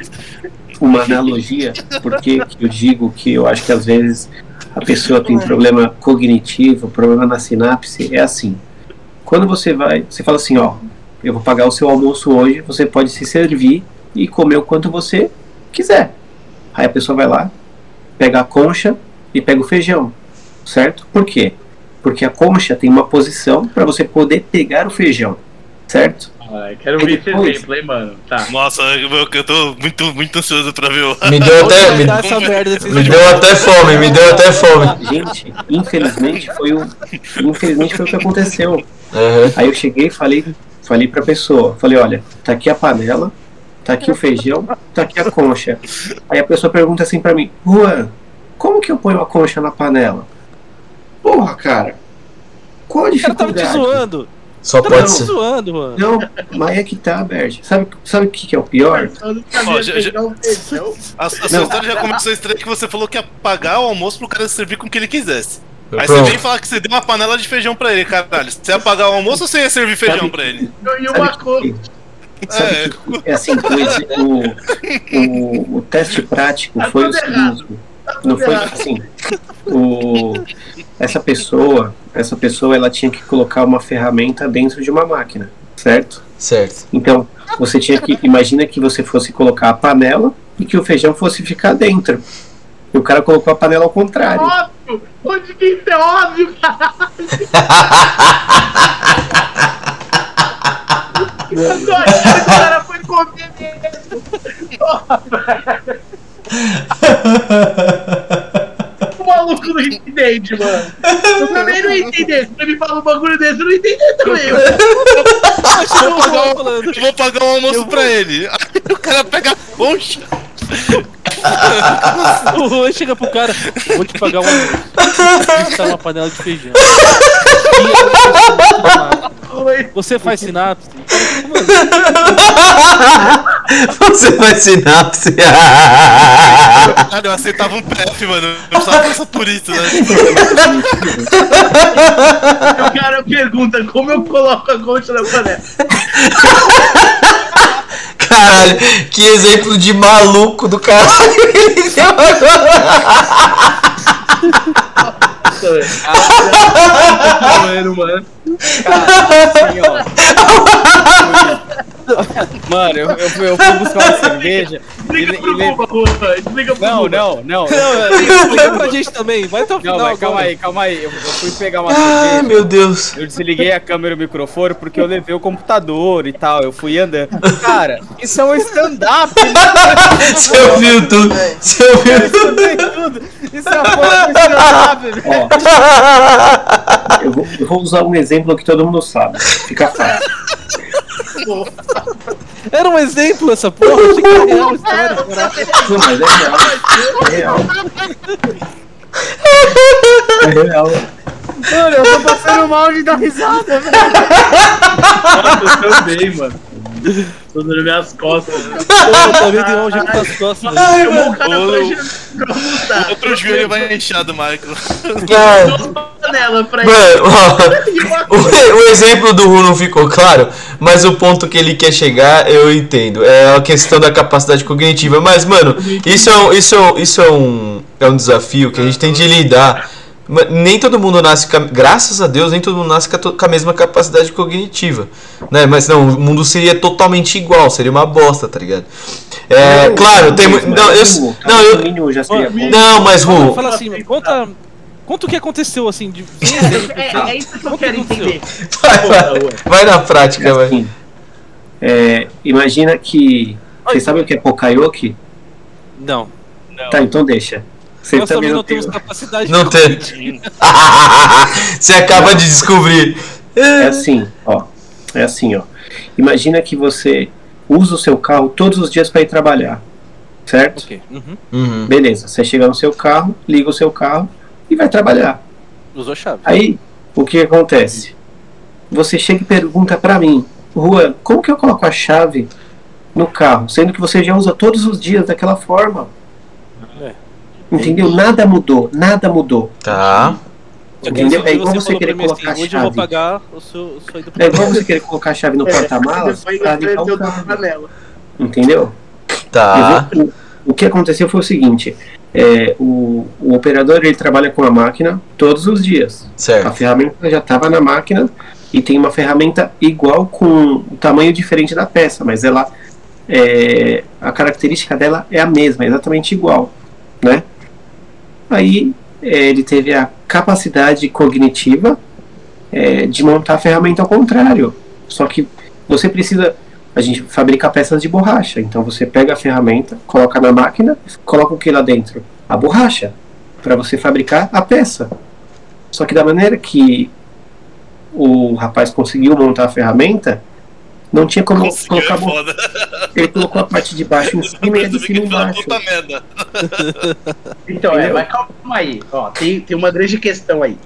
uma analogia, porque que eu digo que eu acho que às vezes a pessoa tem problema cognitivo, problema na sinapse, é assim. Quando você vai, você fala assim, ó, eu vou pagar o seu almoço hoje, você pode se servir e comer o quanto você quiser. Aí a pessoa vai lá, pega a concha e pega o feijão, certo? Por quê? Porque a concha tem uma posição para você poder pegar o feijão, certo? Ai, quero ver esse Depois- exemplo, hein, mano. Tá. Nossa, eu, eu tô muito, muito ansioso pra ver o. Me deu até, me, me deu até fome, me deu até fome. Gente, infelizmente foi o, infelizmente foi o que aconteceu. Aham. Aí eu cheguei e falei, falei pra pessoa, falei, olha, tá aqui a panela, tá aqui o feijão, tá aqui a concha. Aí a pessoa pergunta assim pra mim, Juan, como que eu ponho a concha na panela? Porra, cara, qual a O cara tava te dificuldade? zoando. Só cara pode tava te ser. zoando, mano. Não, mas é que tá, Bert. Sabe, sabe o que, que é o pior? Ó, já- já- um. A, a sua história já começou estranha que você falou que ia pagar o almoço pro cara servir com o que ele quisesse. Aí Pronto. você vem falar que você deu uma panela de feijão pra ele, caralho. Você ia pagar o almoço ou você ia servir feijão Sabe- pra ele? E uma coisa. É. é assim, o, o, o, o teste prático Tá foi o seguinte. Não foi assim. O, essa pessoa, essa pessoa, ela tinha que colocar uma ferramenta dentro de uma máquina, certo? Certo. Então, você tinha que imagina que você fosse colocar a panela e que o feijão fosse ficar dentro. E o cara colocou a panela ao contrário. Óbvio! Onde que isso é óbvio, caralho? Eu tô achando que o cara foi comer mesmo. Porra, velho. Maluco não entende, mano. Eu também não entendi. Se você me fala um bagulho desse, eu não entendi também. mano. Eu vou pagar o, eu vou pagar o almoço pra ele. Aí o cara pega a concha. O Juan chega pro cara, vou te pagar um almoço. Isso tá uma panela de feijão. Você faz sinapse? Mano, Você vai sinapse. Cara, eu aceitava um PF, mano. Eu precisava passar por isso, né? O cara pergunta como eu coloco a concha na panela. Caralho, que exemplo de maluco do caralho ele deu agora. Mano, mano. Assim, ó. Mano, eu, eu, fui- eu fui buscar uma cerveja. Explica le- pro le- Buba. Explica pro Não, não, não. explica pra gente também. Vai até o Não, mas calma aí, calma aí. Eu, eu fui pegar uma Ai, cerveja. meu Deus. Eu desliguei a câmera e o microfone porque eu levei o computador e tal. Eu fui andando. Cara, isso é um stand-up. Você ouviu tudo? Você ouviu tudo. Isso é uma porra de stand-up, velho. Eu vou usar um exemplo que todo mundo sabe. Fica fácil. Era um exemplo essa porra. Achei que era real a história. Não, mas é real. É real. É real. Mano, eu tô passando mal de dar risada, velho. Nossa, eu também, mano. Tudo nas minhas costas. Pô, também tem um algema nas costas. velho. Chamou o cara pra, outro joelho vai inchar do Michael. Mano, o, o exemplo do Ru não ficou claro, mas o ponto que ele quer chegar eu entendo. É a questão da capacidade cognitiva. Mas, mano, isso é um, isso é um, isso é um, é um desafio que a gente tem de lidar. Nem todo mundo nasce, com a- graças a Deus, nem todo mundo nasce com a, mesma capacidade cognitiva. Né? Mas não, o mundo seria totalmente igual, seria uma bosta, tá ligado? É, claro, tem mu- Não, eu, não, eu, não, mas Fala, Ru, fala assim, conta, conta o que aconteceu, assim, de... É, é isso que eu quero entender. vai, vai, vai na prática, vai. Assim, é, imagina que. Vocês sabem o que é Pokayoke? Não, Tá, então deixa. Você nós também não tem- temos capacidade Não tem. Você acaba de descobrir. É assim, ó. É assim, ó. Imagina que você usa o seu carro todos os dias para ir trabalhar. Certo? Ok, uhum. Uhum. Beleza. Você chega no seu carro, liga o seu carro e vai trabalhar. usou a chave. Aí, o que acontece? Você chega e pergunta pra mim, Juan, como que eu coloco a chave no carro? Sendo que você já usa todos os dias daquela forma. É. Entendeu? Nada mudou, nada mudou. Tá. Entendeu? É igual você querer mim colocar a Hoje eu vou chave. pagar o seu, É igual você querer colocar a chave no porta-malas Depois pra ligar o carro. Entendeu? Tá. Vou- o, o que aconteceu foi o seguinte: é, o, o operador ele trabalha com a máquina todos os dias. A Certo. ferramenta já estava na máquina e tem uma ferramenta igual com um tamanho diferente da peça, mas ela é, a característica dela é a mesma, é exatamente igual, né? Aí é, ele teve a capacidade cognitiva é, de montar a ferramenta ao contrário. Só que você precisa a gente fabrica peças de borracha. Então você pega a ferramenta, coloca na máquina, coloca o que lá dentro? A borracha, para você fabricar a peça. Só que da maneira que o rapaz conseguiu montar a ferramenta, não tinha como Conseguiu, colocar é foda. Ele colocou a parte de baixo em cima e a de cima embaixo. puta merda. Então, é, mas calma aí. Ó, tem, tem uma grande questão aí.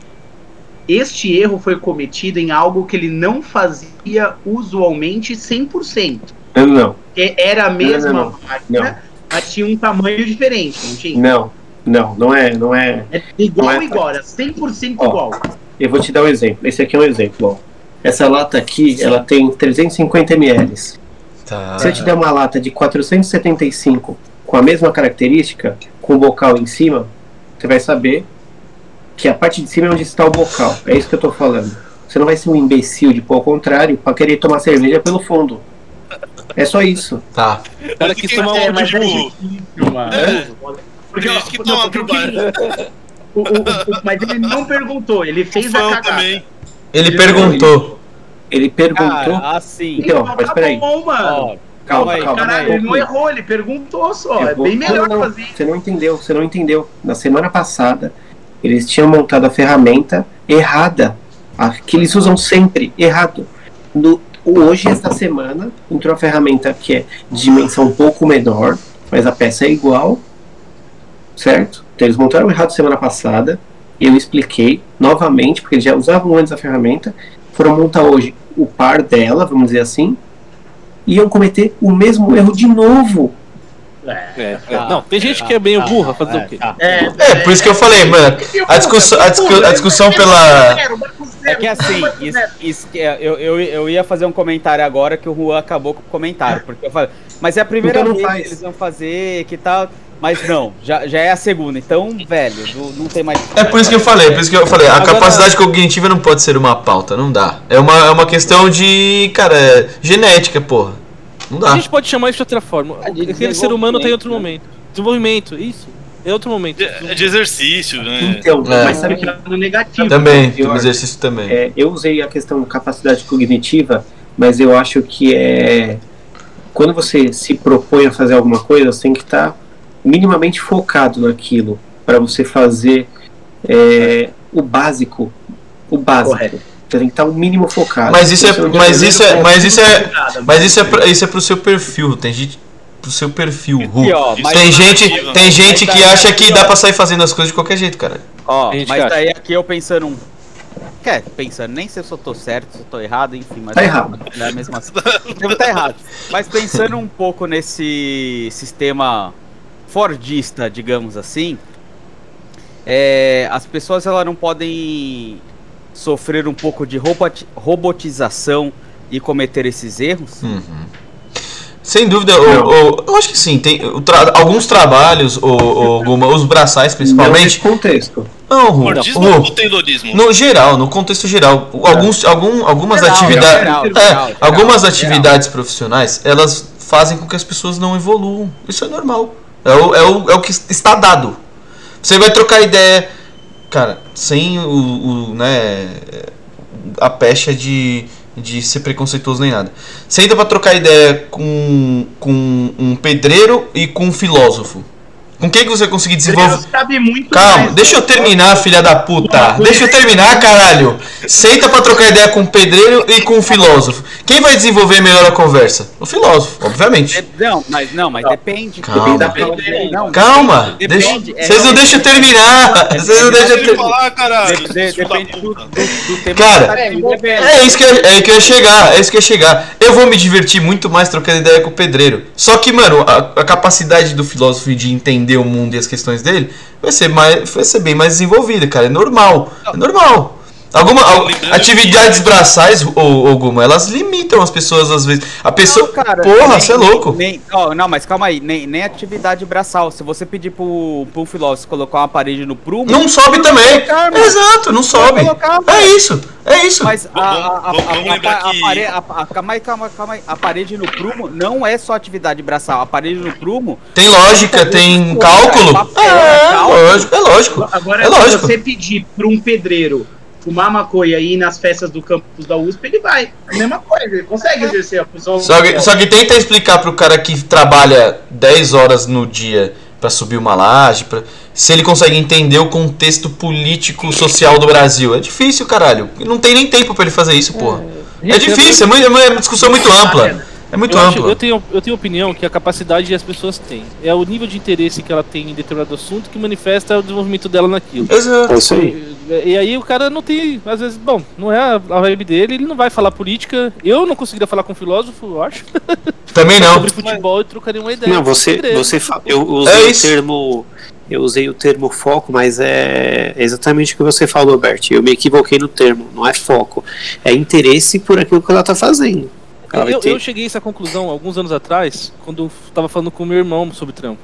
Este erro foi cometido em algo que ele não fazia usualmente 100%. Não, não, Que era a mesma não, não. máquina, Não. mas tinha um tamanho diferente, não tinha? não, não, não é, não é. É igual, Não é- igual, era 100% Ó. igual. Eu vou te dar um exemplo. Esse aqui é um exemplo. Ó. Essa lata aqui, ela tem 350 ml. Tá. Se eu te der uma lata de 475 com a mesma característica, com o bocal em cima, você vai saber que a parte de cima é onde está o bocal. É isso que eu tô falando. Você não vai ser um imbecil de pôr ao contrário para querer tomar cerveja pelo fundo. É só isso. Tá. Cara quis tomar É, um mas de é burro. difícil, mano. É. Porque, que toma porque pro bar. o- o- o- mas ele não perguntou, ele fez a cagada. também. Ele perguntou. Ele perguntou. Cara, assim. Então, Não, mas tá peraí. bom, mano. Ó, Calma, aí, calma. Caralho, ele não errou, ele perguntou só. Eu É vou- bem melhor Não, não, fazer. Você não entendeu, você não entendeu. Na semana passada, eles tinham montado a ferramenta errada. A que eles usam sempre, errado. No, hoje, esta semana, entrou a ferramenta que é de dimensão um pouco menor, mas a peça é igual. Certo? Então eles montaram errado semana passada. Eu expliquei novamente, porque eles já usavam antes a ferramenta. Foram montar hoje o par dela, vamos dizer assim. E iam cometer o mesmo erro de novo. É, é. Não, tem gente que é bem burra, fazer o quê? tá. É, É, por isso que eu falei, mano. A discussão, a discu- a discussão pela. É que assim, isso, isso é- eu, eu, eu ia fazer um comentário agora que o Juan acabou com o comentário. Porque eu falei, mas é a primeira Então vez faz. que eles vão fazer, que tal. Mas não, já, já é a segunda. Então, velho, não, tem mais. É por isso que eu falei, por isso que eu falei, a Agora- capacidade cognitiva não pode ser uma pauta, não dá. É uma, é uma questão de, cara, é genética, porra. Não A dá. gente pode chamar isso de outra forma. É de Aquele ser humano tem outro desenvolvimento, momento. Desenvolvimento, isso. É outro momento. É de exercício, né? Então, É. mas sabe que no negativo. Também, pior. do exercício também. É, eu usei a questão de capacidade cognitiva, mas eu acho que é quando você se propõe a fazer alguma coisa, você tem que estar minimamente focado naquilo para você fazer é, o básico, o básico. Correto. Você tem que estar o mínimo focado. Mas isso é, Você não mas isso é, mas isso é, mas isso é, pra, isso é pro seu perfil. Tem gente pro seu perfil, Ru. Aqui, ó, Tem gente, tem gente que acha aqui, que dá pra sair fazendo as coisas de qualquer jeito, cara. ó, gente mas que daí aqui eu pensando um. Quer, pensando, nem se eu tô certo, se eu tô errado, enfim, mas. Tá errado. É mesmo assim. Devo estar errado. Mas pensando um pouco nesse sistema fordista, digamos assim, é, as pessoas elas não podem sofrer um pouco de roboti- robotização e cometer esses erros? Uhum. Sem dúvida, o- o- eu acho que sim. Tem tra- alguns trabalhos, o, o, Guma, os braçais principalmente. nesse contexto. Não, Ru, Mordismo Ru, ou taylorismo? no geral, no contexto geral, alguns, algum, algumas Geral, atividades, geral, é, geral, algumas geral. atividades profissionais, elas fazem com que as pessoas não evoluam. Isso é normal. É o, é o, é o que está dado. Você vai trocar ideia, cara, sem o, o né, a pecha de, de ser preconceituoso nem nada. Senta pra trocar ideia com, com um pedreiro e com um filósofo. Com quem que você conseguir desenvolver? Deus sabe muito Calma, mais. deixa eu terminar, filha da puta. Deixa eu terminar, caralho. Senta pra trocar ideia com o pedreiro e com o filósofo. Quem vai desenvolver melhor a conversa? O filósofo, obviamente. De- Não, mas não, mas depende. Calma. Depende da- não, Calma, depende, deixa- é, vocês não deixam eu terminar. Vocês não deixam terminar. depende do, do, do tema Cara, tá desenvolvendo. É isso que eu, é que eu ia chegar, é isso que eu ia chegar. Eu vou me divertir muito mais trocando ideia com o pedreiro. Só que, mano, a, a capacidade do filósofo de entender o mundo e as questões dele vai ser, mais, vai ser bem mais desenvolvida, cara. É normal. É normal. Alguma, atividades braçais, ou, ou Guma, elas limitam as pessoas às vezes. A pessoa. Não, cara, Porra, nem- você é louco. nem- ó, não, mas calma aí, nem, nem atividade braçal. Se você pedir pro, pro filósofo colocar uma parede no prumo. Não sobe também. colocar. Exato, não sobe. colocar, É isso, é isso. Mas a, a, a, a, calma aí, calma, calma aí. A parede no prumo não é só atividade braçal. A parede no prumo. Tem lógica, tem cálculo. É, cálculo. lógico, é lógico. Agora, É se lógico. você pedir para um pedreiro fumar maconha e ir nas festas do campus da USP, ele vai. A mesma coisa, ele consegue exercer a função. Só que, só que tenta explicar pro cara que trabalha 10 horas no dia pra subir uma laje, pra, se ele consegue entender o contexto político social do Brasil. É difícil, caralho. Não tem nem tempo pra ele fazer isso, porra. É, Gente, difícil, é, muito- é uma discussão muito ampla. É muito eu, acho- ampla. eu tenho, eu tenho opinião que a capacidade as pessoas têm. É o nível de interesse que ela tem em determinado assunto que manifesta o desenvolvimento dela naquilo. Exato. É isso aí. E, e aí o cara não tem, às vezes, bom, não é a a vibe dele, ele não vai falar política. Eu não conseguiria falar com um filósofo, eu acho, Também não. sobre futebol e trocaria uma ideia. Não, você, você eu usei É o termo eu usei o termo foco, mas é exatamente o que você falou, Bert. Eu me equivoquei no termo, não é foco, é interesse por aquilo que ela tá fazendo. Eu, ter- eu cheguei a essa conclusão alguns anos atrás, quando eu tava falando com meu irmão sobre trampo.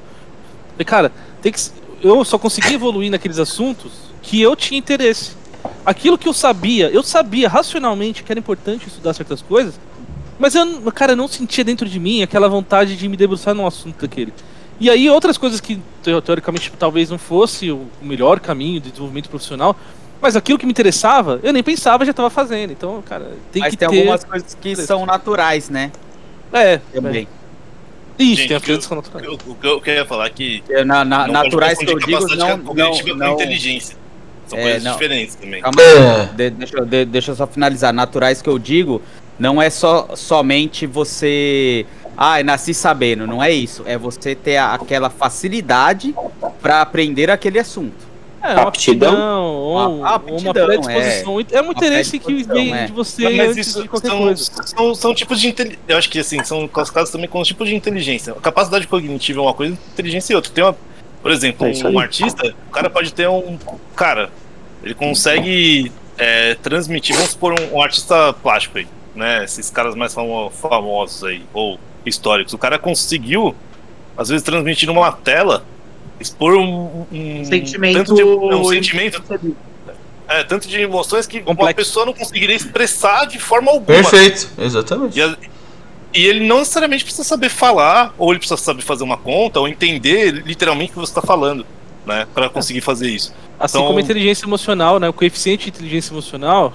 Falei, cara, tem que, eu só consegui evoluir naqueles assuntos que eu tinha interesse. Aquilo que eu sabia, eu sabia racionalmente que era importante estudar certas coisas, mas eu, cara, eu não sentia dentro de mim aquela vontade de me debruçar num assunto daquele. E aí outras coisas que teo- teoricamente talvez não fosse o melhor caminho de desenvolvimento profissional, mas aquilo que me interessava, eu nem pensava, já estava fazendo. Então, cara, tem Mas que tem ter. algumas coisas que são naturais, né? É, é. Também. Isso, Gente, tem as o que eu- coisas que são naturais. O, que eu queria falar é que. É, Na, na- naturais que eu digo, não, não, não, inteligência. São É, coisas não. diferentes também. Calma aí. É. De- deixa, eu- de- deixa eu só finalizar. Naturais que eu digo não é só somente você. Ah, nasci sabendo. Não é isso. É você ter a- aquela facilidade pra aprender aquele assunto. É, uma Aptidão? aptidão, ou, A- a ou uma aptidão, predisposição. É, um interesse que vem é. de você Mas antes isso de qualquer são, coisa. são, são tipos de inteligência. Eu acho que assim, são classificados também como tipos de inteligência. A capacidade cognitiva é uma coisa, inteligência é outra. Tem uma, por exemplo, É um artista, o cara pode ter um. Cara, ele consegue é, transmitir, vamos supor, um, um artista plástico aí, né? Esses caras mais famo- famosos aí, ou históricos. O cara conseguiu, às vezes, transmitir numa tela, expor um. um Sentimento. tanto de- um sentimento é, tanto de emoções que uma Complexo. pessoa não conseguiria expressar de forma alguma. Perfeito, exatamente. E, a- e ele não necessariamente precisa saber falar, ou ele precisa saber fazer uma conta, ou entender literalmente o que você está falando, né? Para conseguir fazer isso. Assim Então- como a inteligência emocional, né? O coeficiente de inteligência emocional,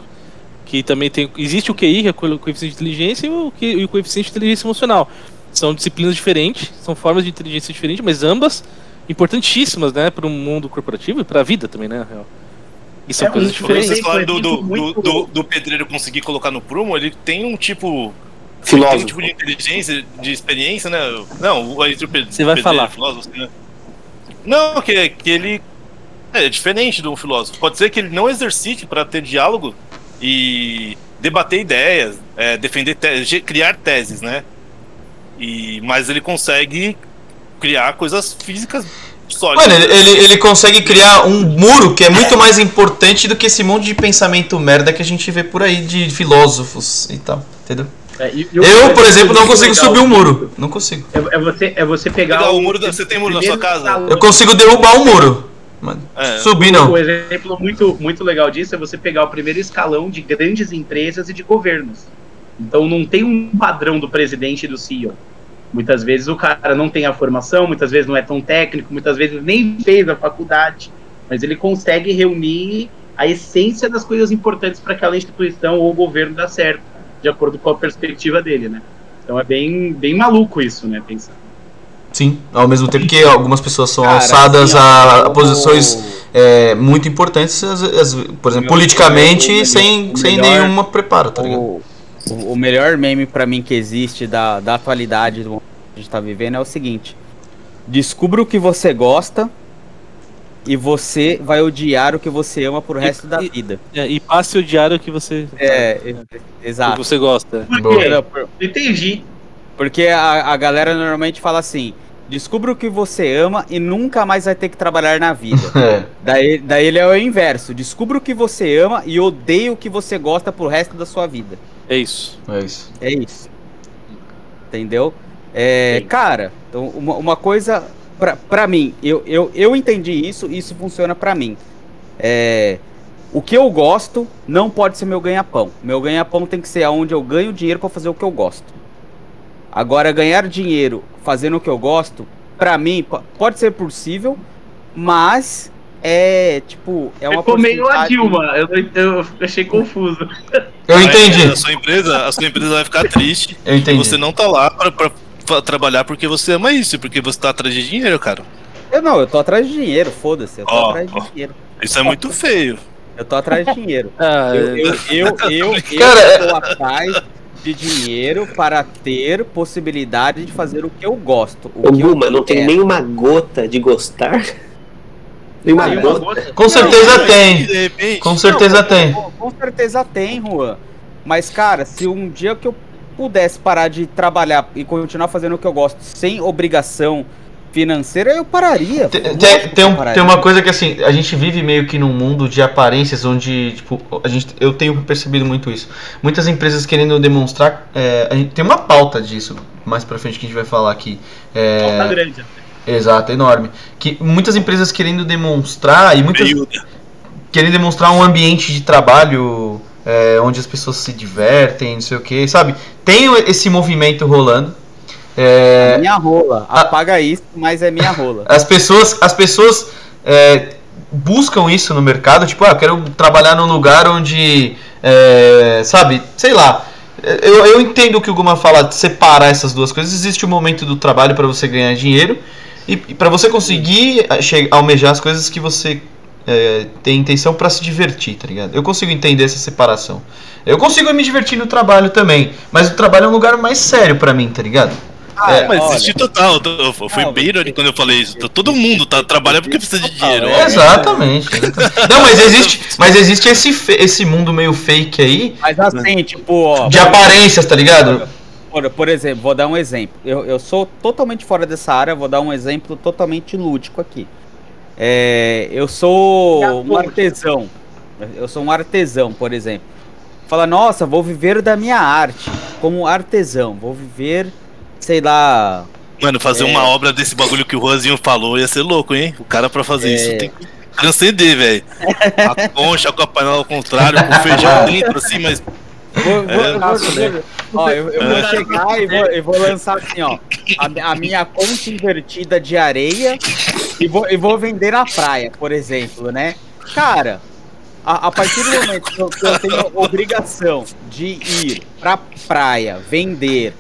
que também tem. Existe o QI, que é o co- coeficiente de inteligência, e o, e o coeficiente de inteligência emocional. São disciplinas diferentes, são formas de inteligência diferentes, mas ambas importantíssimas, né? Para o mundo corporativo e para a vida também, né? na real. E são É, coisas um- Quando diferentes. vocês foi do, do, muito- do, do- do pedreiro conseguir colocar no prumo, ele tem um tipo. Tem um Filósofo. tipo de inteligência, de experiência, né? Não, o entre o pe- Você vai pedreiro falar. filósofo, né? Não, que, que ele é diferente de um filósofo. Pode ser que ele não exercite para ter diálogo e debater ideias, é, defender, te- criar teses, né? E, mas ele consegue criar coisas físicas sólidas. Mano, ele, ele, ele consegue criar um muro que é muito mais importante do que esse monte de pensamento merda que a gente vê por aí de filósofos e tal, entendeu? É, e- e Eu, por exemplo, não consigo subir um muro. Não consigo. É, é você, é você pegar Legal, o muro da- você tem muro na sua casa? Eu consigo derrubar um muro. Mano, É. subir não. Um exemplo muito, muito legal disso é você pegar o primeiro escalão de grandes empresas e de governos. Então não tem um padrão do presidente e do CEO. Muitas vezes o cara não tem a formação, muitas vezes não é tão técnico, muitas vezes nem fez a faculdade, mas ele consegue reunir a essência das coisas importantes para aquela instituição ou governo dar certo, de acordo com a perspectiva dele, né? Então é bem, bem maluco isso, né? Pensar. Sim, ao mesmo tempo que algumas pessoas são Cara, alçadas assim, a, a como- posições é, muito importantes, as- as- por exemplo, Meu- politicamente, sem, sem melhor- nenhuma preparo, tá ligado? O, o, o melhor meme pra mim que existe da, da atualidade do momento que a gente tá vivendo é o seguinte: descubra o que você gosta e você vai odiar o que você ama pro resto da e- vida. É, e passe o diário que você, É, e- que exato. você gosta. Por Boa. quê? Não, por- Entendi. Porque a, a galera normalmente fala assim: descubra o que você ama e nunca mais vai ter que trabalhar na vida. É, daí, daí ele é o inverso: descubra o que você ama e odeie o que você gosta pro resto da sua vida. É isso. é isso. É isso. Entendeu? É, cara, então uma, uma coisa pra, pra mim, eu, eu, eu entendi isso e isso funciona pra mim. É, o que eu gosto não pode ser meu ganha-pão. Meu ganha-pão tem que ser aonde eu ganho dinheiro pra fazer o que eu gosto. Agora, ganhar dinheiro fazendo o que eu gosto, pra mim, po- pode ser possível, mas é tipo. É uma Ficou meio a Dilma. Eu, eu achei confuso. Eu entendi, A sua empresa, a sua empresa vai ficar triste. eu E entendi. você não tá lá pra, pra- pra trabalhar porque você ama isso, porque você tá atrás de dinheiro, cara. Eu não, eu tô atrás de dinheiro, foda-se. Eu tô Ó, atrás de ó. dinheiro. Isso é muito feio. Eu tô atrás de dinheiro. Ah, Eu, eu, eu, eu, eu Cara, estou atrás de dinheiro para ter possibilidade de fazer o que eu gosto. O Ô, que eu Guma, não tem nenhuma gota de gostar? Aí uma gota? gota- Com certeza tem. De repente. Com certeza Não, tem. Com, com certeza tem, Juan. Mas, cara, se um dia que eu pudesse parar de trabalhar e continuar fazendo o que eu gosto sem obrigação financeira, eu pararia. Tem, tem, que tem, um- pararia. tem uma coisa que assim, a gente vive meio que num mundo de aparências onde, tipo, a gente, eu tenho percebido muito isso. Muitas empresas querendo demonstrar. é, a gente tem uma pauta disso mais pra frente que a gente vai falar aqui. É, Falta grande. Exato, enorme. Que muitas empresas querendo demonstrar e muitas querendo demonstrar um ambiente de trabalho é, onde as pessoas se divertem, não sei o que, sabe? Tem esse movimento rolando. É, Minha rola. Apaga isso, mas é minha rola. as pessoas, as pessoas é, buscam isso no mercado, tipo, ah, eu quero trabalhar num lugar onde, é, sabe, sei lá. Eu, eu entendo o que o Guma fala de separar essas duas coisas. Existe o momento do trabalho para você ganhar dinheiro e, e para você conseguir eh, almejar as coisas que você é, tem intenção para se divertir, tá ligado? Eu consigo entender essa separação. Eu consigo me divertir no trabalho também, mas o trabalho é um lugar mais sério para mim, tá ligado? É, Mas olha, existe total. Eu, fui Não, bem irônico quando eu falei isso. Todo mundo tá trabalhando porque precisa de dinheiro. É. Exatamente. exatamente. Não, mas existe, mas existe esse, esse mundo meio fake aí Mas assim, tipo, ó. de aparências, tá ligado? Por, por exemplo, vou dar um exemplo. Eu, eu sou totalmente fora dessa área, vou dar um exemplo totalmente lúdico aqui. É, eu sou um artesão. Eu sou um artesão, por exemplo. Fala, nossa, vou viver da minha arte como artesão. Vou viver, sei lá. Mano, fazer É. uma obra desse bagulho que o Rosinho falou ia ser louco, hein? O cara pra fazer É. isso tem que transcender, velho. A concha com a panela ao contrário, com feijão dentro, assim, mas. Vou, vou- É, vou- né? vou- ó, eu, eu vou chegar e vou, eu vou lançar assim, ó. A, a minha concha invertida de areia e vou, e vou vender na praia, por exemplo, né? Cara, a, a partir do momento que eu, que eu tenho obrigação de ir pra praia, vender,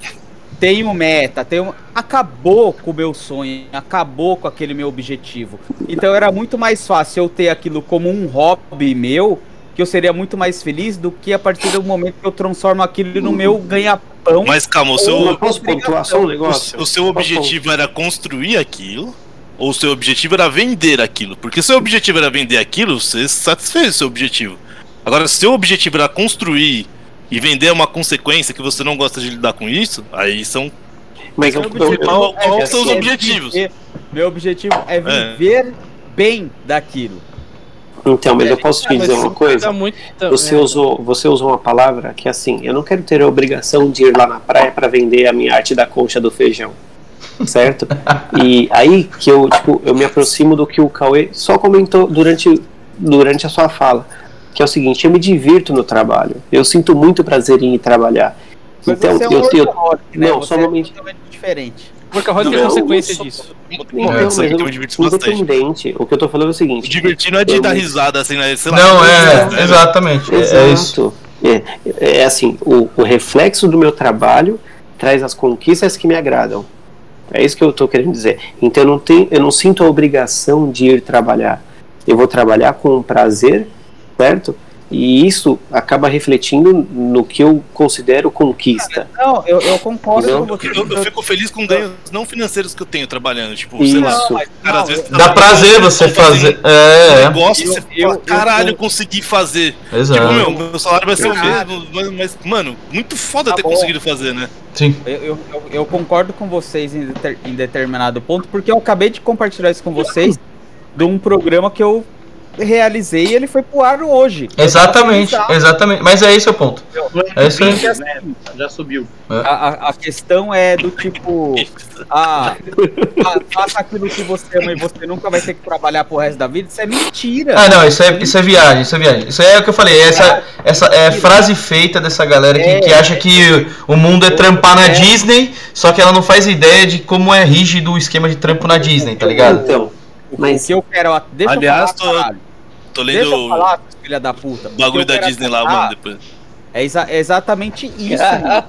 tenho meta, tenho. Acabou com o meu sonho, acabou com aquele meu objetivo. Então era muito mais fácil eu ter aquilo como um hobby meu, que eu seria muito mais feliz do que a partir do momento que eu transformo aquilo no meu ganha-pão. Mas calma, o Eu seu, posso pontuar só um o, negócio? o seu objetivo era construir aquilo? Ou o seu objetivo era vender aquilo? Porque se o seu objetivo era vender aquilo, você satisfez o seu objetivo. Agora, se o objetivo era construir e vender uma consequência que você não gosta de lidar com isso, aí são. Mas eu, qual- é qual são os viver- objetivos? Meu objetivo é viver bem daquilo. Então, mas eu posso te dizer uma coisa? muito- Você é. usou, você usou uma palavra que assim, eu não quero ter a obrigação de ir lá na praia para vender a minha arte da concha do feijão. Certo? E aí que eu, tipo, eu me aproximo do que o Cauê só comentou durante, durante a sua fala. Que é o seguinte, eu me divirto no trabalho. Eu sinto muito prazer em ir trabalhar. Mas então, é um eu, eu, né? não, Você só um é momento. diferente. Workaholic é consequência só- disso. Então, É, mas que eu eu- me divirto bastante. o que eu tô falando é o seguinte. divertir não é de eu- dar risada, assim, né? Sei lá, Não, é, né? exatamente. É, é isso. Exato. É, é assim, o, o reflexo do meu trabalho traz as conquistas que me agradam. É isso que eu estou querendo dizer. Então eu não, tenho, eu não sinto a obrigação de ir trabalhar. Eu vou trabalhar com prazer, certo? E isso acaba refletindo no que eu considero conquista. Não, eu, eu concordo Não. com você. Eu, eu fico feliz com ganhos não financeiros que eu tenho trabalhando. Tipo, sei lá. Isso. Cara, às vezes Dá prazer você fazer. um É, negócio Eu- você eu- fala, eu- caralho, eu- consegui fazer. é. Exato. Tipo, meu, meu salário vai ser o mesmo, mas, mas, mano, muito foda Tá ter bom. conseguido fazer, né? Sim. Eu, eu, eu- eu concordo com vocês em, deter- em determinado ponto, porque eu acabei de compartilhar isso com vocês de um programa que eu realizei e ele foi pro ar hoje. Exatamente, exatamente. Mas é esse o ponto. É isso aí. Já subiu. A, a- a questão é do tipo, ah, fa- faça aquilo que você ama e você nunca vai ter que trabalhar pro resto da vida. Isso é mentira. Ah, não, isso é, isso é viagem, isso é viagem. Isso é o que eu falei, essa, essa é frase feita dessa galera que, que acha que o mundo é trampar na Disney, só que ela não faz ideia de como é rígido o esquema de trampo na Disney, tá ligado? Então, O mas- que eu quero. Deixa Aliás, eu falar, tô-. Tô Deixa eu lendo falar, filha da puta. o O bagulho da Disney lá, mano, depois. É, exa- é exatamente isso. mano.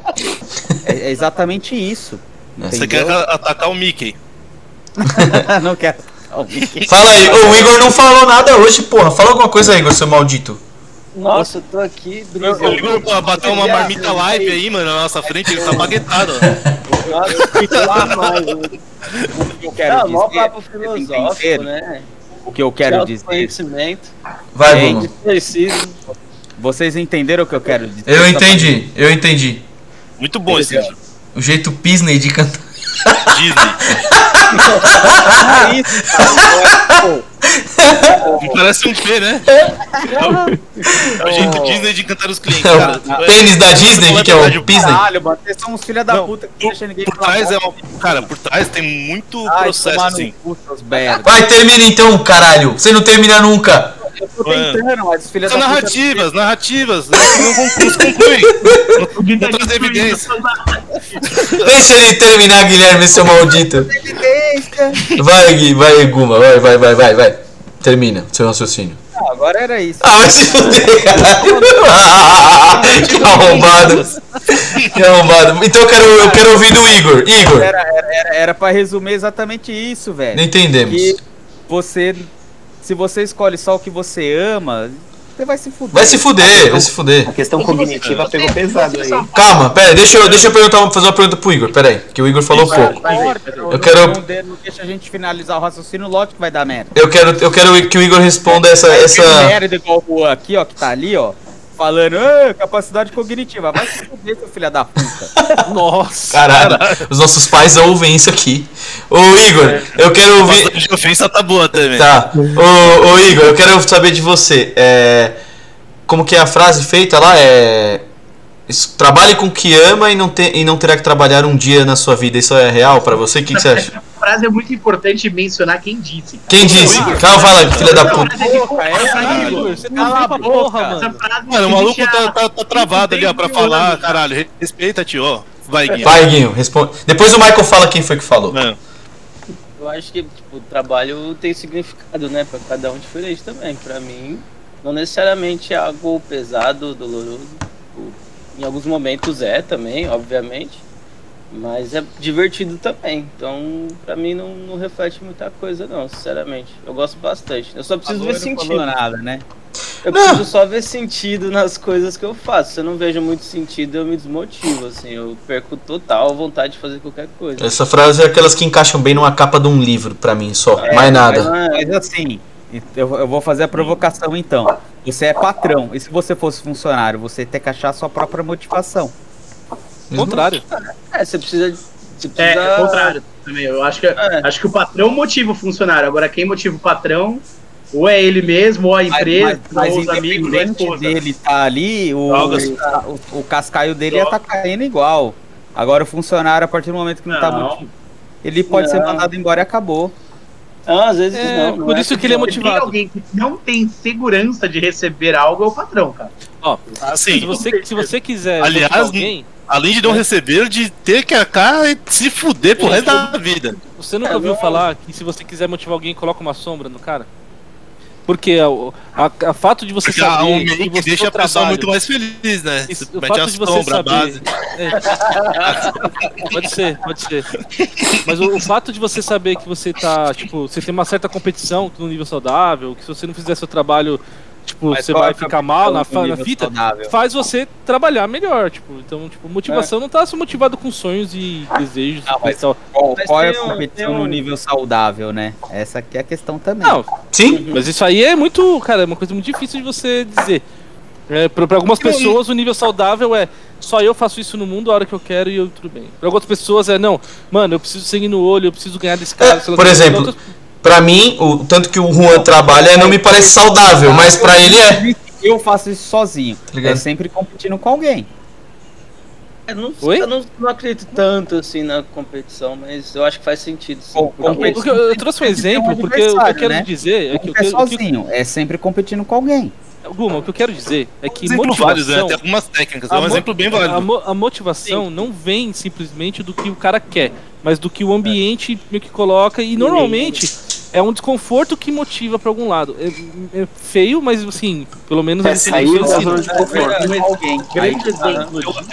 é, é exatamente isso. Você quer atacar o Mickey. não quero. Oh, Fala aí, o Igor não falou nada hoje, porra. Fala alguma coisa aí, Igor, seu maldito. Nossa, eu tô aqui O. Igor pô, bateu uma marmita live aí, mano, na nossa frente, ele tá baguetado, ó. Nossa, lá mais. O que eu quero Não, mó dizer, papo vocês filosófico, entenderam? né? O que eu quero dizer. Conhecimento. Vai, Bruno. Preciso. Vocês entenderam o que eu quero dizer? Eu entendi, eu entendi. Muito bom esse. O jeito Pisney de cantar. Disney. É Parece um P, né? É o jeito Disney de encantar os clientes, É cara. o tênis da Disney, que é o Pisney. Caralho, mano, vocês são uns filha da Não, puta que não Por, deixa ninguém por trás é uma. Cara, por trás tem muito Ai, processo, assim. Vai, termina então, caralho. Você não termina nunca. Tô tentando, mas os filha São da puta... narrativas, narrativas. né, Não conclu- não concluem. Não traz evidência. Deixa ele terminar, Guilherme, seu maldito. Vai, Gui, vai, Guma, vai, vai, vai, vai, vai. Termina seu raciocínio. Não, agora era isso. Ah, vai se fuder, caralho. Ah, que arrombado. Que arrombado. Então eu quero, eu quero ouvir do Igor. Igor, Era, era, era, era pra resumir exatamente isso, velho. não entendemos. Que você... Se você escolhe só o que você ama, você vai se fuder. Vai se fuder, vai se fuder. a questão cognitiva pegou pesado aí. Calma, pera aí, deixa eu, deixa eu perguntar, fazer uma pergunta pro Igor, pera aí, que o Igor falou pouco. Eu quero- Não, de- não deixa a gente finalizar o raciocínio, lógico que vai dar merda. Eu quero, eu quero que o Igor responda essa, essa... merda igual o Juan aqui, ó, que tá ali, ó. Falando, "Ah, capacidade cognitiva. Vai se fuder, seu filho da puta. Nossa. Caralho, os nossos pais ouvem isso aqui. Ô Igor, eu quero ouvir... A de ofensa tá boa também. Tá. Ô, ô Igor, eu quero saber de você. É, como que é a frase feita lá? É. Trabalhe com o que ama e não, te, e não terá que trabalhar um dia na sua vida. Isso é real pra você? O que, que você acha? Essa frase é muito importante mencionar quem disse. cara. Quem disse? Calma, fala, filha da puta. É Cala a boca. mano. Mano, o maluco tá, tá, tá travado ali, ó, pra 5 mil falar. cara. Caralho, respeita, tio, ó. Vai, Gui. Vai, Guinho, responde. Depois o Michael fala quem foi que falou. Mano, Eu acho que tipo, o trabalho tem significado, né? Pra cada um diferente também. Pra mim, não necessariamente é algo pesado, doloroso. Tipo, Em alguns momentos é também, obviamente. Mas é divertido também. Então, pra mim, não, não reflete muita coisa, não, sinceramente. Eu gosto bastante. Eu só preciso ver Não sentido. nada, né? Eu preciso só ver sentido nas coisas que eu faço. Se eu não vejo muito sentido, eu me desmotivo, assim. Eu perco total a vontade de fazer qualquer coisa. Essa frase é aquelas que encaixam bem numa capa de um livro, pra mim, só. É, Mais Mas, nada. mas assim, eu, eu vou fazer a provocação então. Você é patrão. E se você fosse funcionário, você ter que achar a sua própria motivação. Contrário. É, você precisa. Você precisa... É, é o contrário também. Eu acho que, É. acho que o patrão motiva o funcionário. Agora, quem motiva o patrão, ou é ele mesmo, ou a empresa, mas, ou os amigos, a esposa. dele tá ali, o, o, o cascaio dele ia tá caindo igual. Agora o funcionário, a partir do momento que não, tá Não. motivado, ele pode ser Não. mandado embora e acabou. Ah, às vezes É, não. não por é isso que ele é não. Se motivado. alguém que não tem segurança de receber algo, é o patrão, cara. Ó, Assim, se você, se você quiser Aliás, alguém, além de não receber, de ter que acabar e se fuder pro resto da vida. você nunca É, ouviu não. falar que se você quiser motivar alguém, coloca uma sombra no cara? Porque o fato de você Porque saber um que você deixa a pessoa trabalho- muito mais feliz, né? Isso, o fato de você sombra, saber. base. É. pode ser, pode ser. Mas o, o fato de você saber que você tá, tipo, você tem uma certa competição no nível saudável, que se você não fizer seu trabalho, tipo, Mas você vai é a ficar mal na, na fita, saudável? faz você trabalhar melhor, tipo. Então, tipo, motivação não tá só motivado com sonhos e desejos Não, mas tal. Qual, Mas qual é a um- competição um- no nível saudável, né? Essa aqui é a questão também. Não, Sim? mas isso aí é muito, cara, é uma coisa muito difícil de você dizer. É, pra, pra algumas pessoas, o nível saudável é só eu faço isso no mundo a hora que eu quero e eu tudo bem. Pra outras pessoas é não, mano, eu preciso sangue no olho, eu preciso ganhar desse cara. É, por exemplo, Outras- Pra mim, o tanto que o Juan trabalha não me parece saudável, mas pra ele é. Eu faço isso sozinho. ligado? É sempre competindo com alguém. Eu não, Oi? eu não, não acredito tanto assim na competição, mas eu acho que faz sentido. Sim, porque- eu, eu trouxe um um exemplo, porque o que eu quero né? dizer é que, é que, o que, sozinho, é sempre competindo com alguém. Guma, o que eu quero dizer é que Exemplo vários, né? motivação, Tem algumas técnicas, é a um exemplo bem a, válido. mo- a motivação não vem simplesmente do que o cara quer, mas do que o ambiente meio que coloca e normalmente é um desconforto que motiva pra algum lado. É, é feio, mas assim, pelo menos É gente sair da zona de conforto.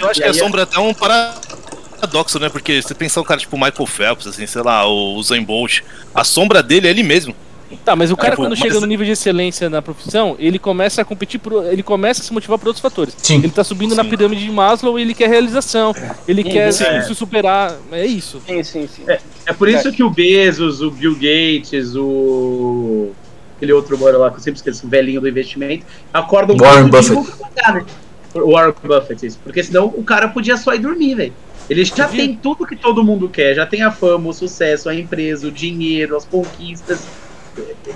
Eu, acho que a é- sombra é até um paradoxo, né? Porque você pensar um cara tipo Michael Phelps, assim, sei lá, o Usain Bolt, a sombra dele é ele mesmo. Tá, mas o cara Tipo, quando mas- chega no nível de excelência na profissão, ele começa a competir por, ele começa a se motivar por outros fatores. Sim. Ele tá subindo na Sim. pirâmide de Maslow e ele quer realização, ele quer se, É. se superar, é isso. Sim, sim, sim. É por isso que o Bezos, o Bill Gates, o. Aquele outro mano lá que eu sempre esqueço, o velhinho do investimento, acordam Warren Buffett. trabalhar, né? O Warren Buffett, isso. Porque senão o cara podia só ir dormir, velho. Ele já tem tudo que todo mundo quer, já tem a fama, o sucesso, a empresa, o dinheiro, as conquistas.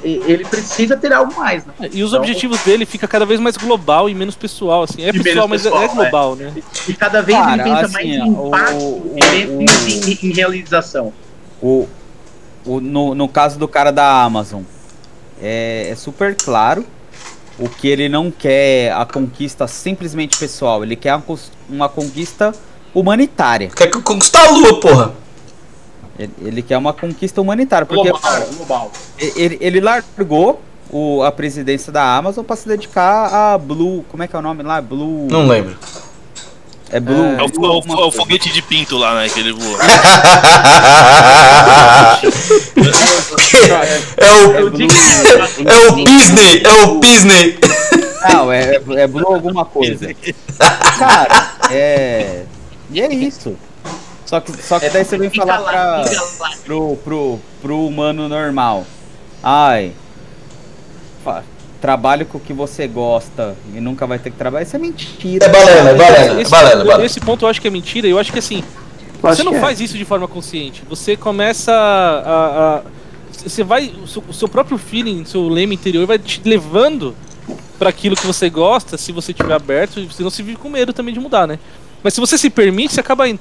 Ele precisa ter algo mais, né? E os Então- objetivos dele fica cada vez mais global e menos pessoal, assim. É pessoal, mas é- é pessoal, global, né? E cada vez Cara, ele pensa assim, mais em impacto o- e em, em- em realização. O, o, no, no caso do cara da Amazon, é, é super claro o que ele não quer a conquista simplesmente pessoal, ele quer uma, uma conquista humanitária. Quer que conquistar a lua, porra? Ele, ele quer uma conquista humanitária, porque Global, global. ele, ele largou o, a presidência da Amazon para se dedicar a Blue. Como é que é o nome lá? Blue. Não lembro. É Blue. É o, Blue o- alguma o foguete de pinto lá, né? Que ele voa. é o. É. É o Disney! É o Disney! Não, é, é Blue alguma coisa. Cara, é. E é isso. Só que, só que daí você vem falar lá, pra, pro, pro, pro humano normal. Ai. Trabalhe com o que você gosta e nunca vai ter que trabalhar. Isso é mentira. É balela, é balela, é Esse, balela, é balela. esse ponto eu acho que é mentira, eu acho que assim, acho você não é. faz isso de forma consciente. Você começa a. a- você vai. O seu, o seu próprio feeling, o seu lema interior vai te levando para aquilo que você gosta, se você estiver aberto, e você não se vive com medo também de mudar, né? Mas se você se permite, você acaba indo.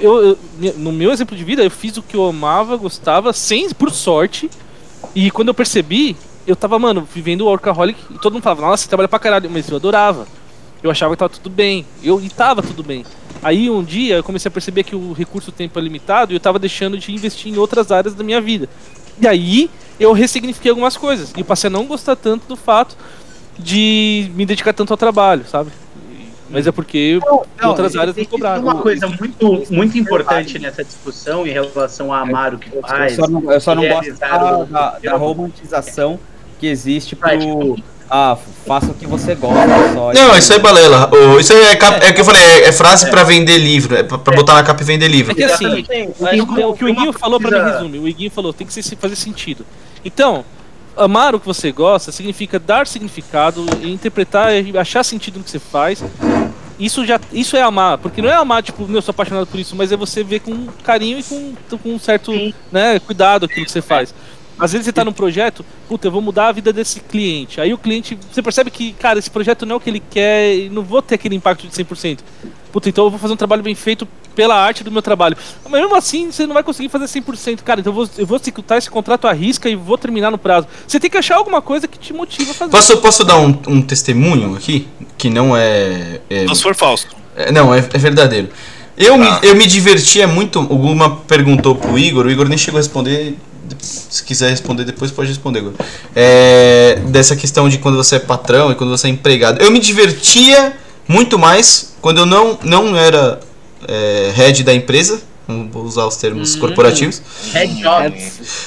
Eu, eu- no meu exemplo de vida, eu fiz o que eu amava, gostava, sem, por sorte. E quando eu percebi, eu tava, mano, vivendo o workaholic e todo mundo falava, nossa, você trabalha pra caralho, mas eu adorava. Eu achava que tava tudo bem. Eu, e tava tudo bem. Aí um dia eu comecei a perceber que o recurso tempo é limitado e eu tava deixando de investir em outras áreas da minha vida. E aí eu ressignifiquei algumas coisas. E eu passei a não gostar tanto do fato de me dedicar tanto ao trabalho, sabe? Mas é porque Não, outras áreas não cobraram. uma coisa muito, muito importante nessa discussão em relação a amar o que Eu faz. só não, eu só não gosto realizar da, da- da romantização que existe pro. Ah, faça o que você gosta só. Não, isso é balela. Isso é, cap- é o que eu falei, é, é frase pra vender livro, é pra, pra botar na capa e vender livro. É que assim, o que o Iguinho falou pra mim resume. O Iguinho falou, tem que fazer sentido. Então, amar o que você gosta significa dar significado, interpretar e achar sentido no que você faz. Isso já isso é amar, porque não é amar, tipo, meu, sou apaixonado por isso, mas é você ver com carinho e com, com um certo Sim. né, cuidado aquilo que você faz. Às vezes você tá num projeto, puta, eu vou mudar a vida desse cliente. Aí o cliente, você percebe que, cara, esse projeto não é o que ele quer e não vou ter aquele impacto de 100%. Puta, então eu vou fazer um trabalho bem feito pela arte do meu trabalho. Mas mesmo assim, você não vai conseguir fazer 100%. Cara, então eu vou, eu vou executar esse contrato à risca e vou terminar no prazo. Você tem que achar alguma coisa que te motiva a fazer. Posso, posso dar um, um testemunho aqui? Que não é. é- Só se for falso. é, não, é, é verdadeiro. Eu, me, Ah. eu me divertia muito. O Guma perguntou pro Igor, o Igor nem chegou a responder. Se quiser responder depois, pode responder, Igor. É, dessa questão de quando você é patrão e quando você é empregado. Eu me divertia muito mais quando eu não, não era é, head da empresa. Vou usar os termos corporativos. Head.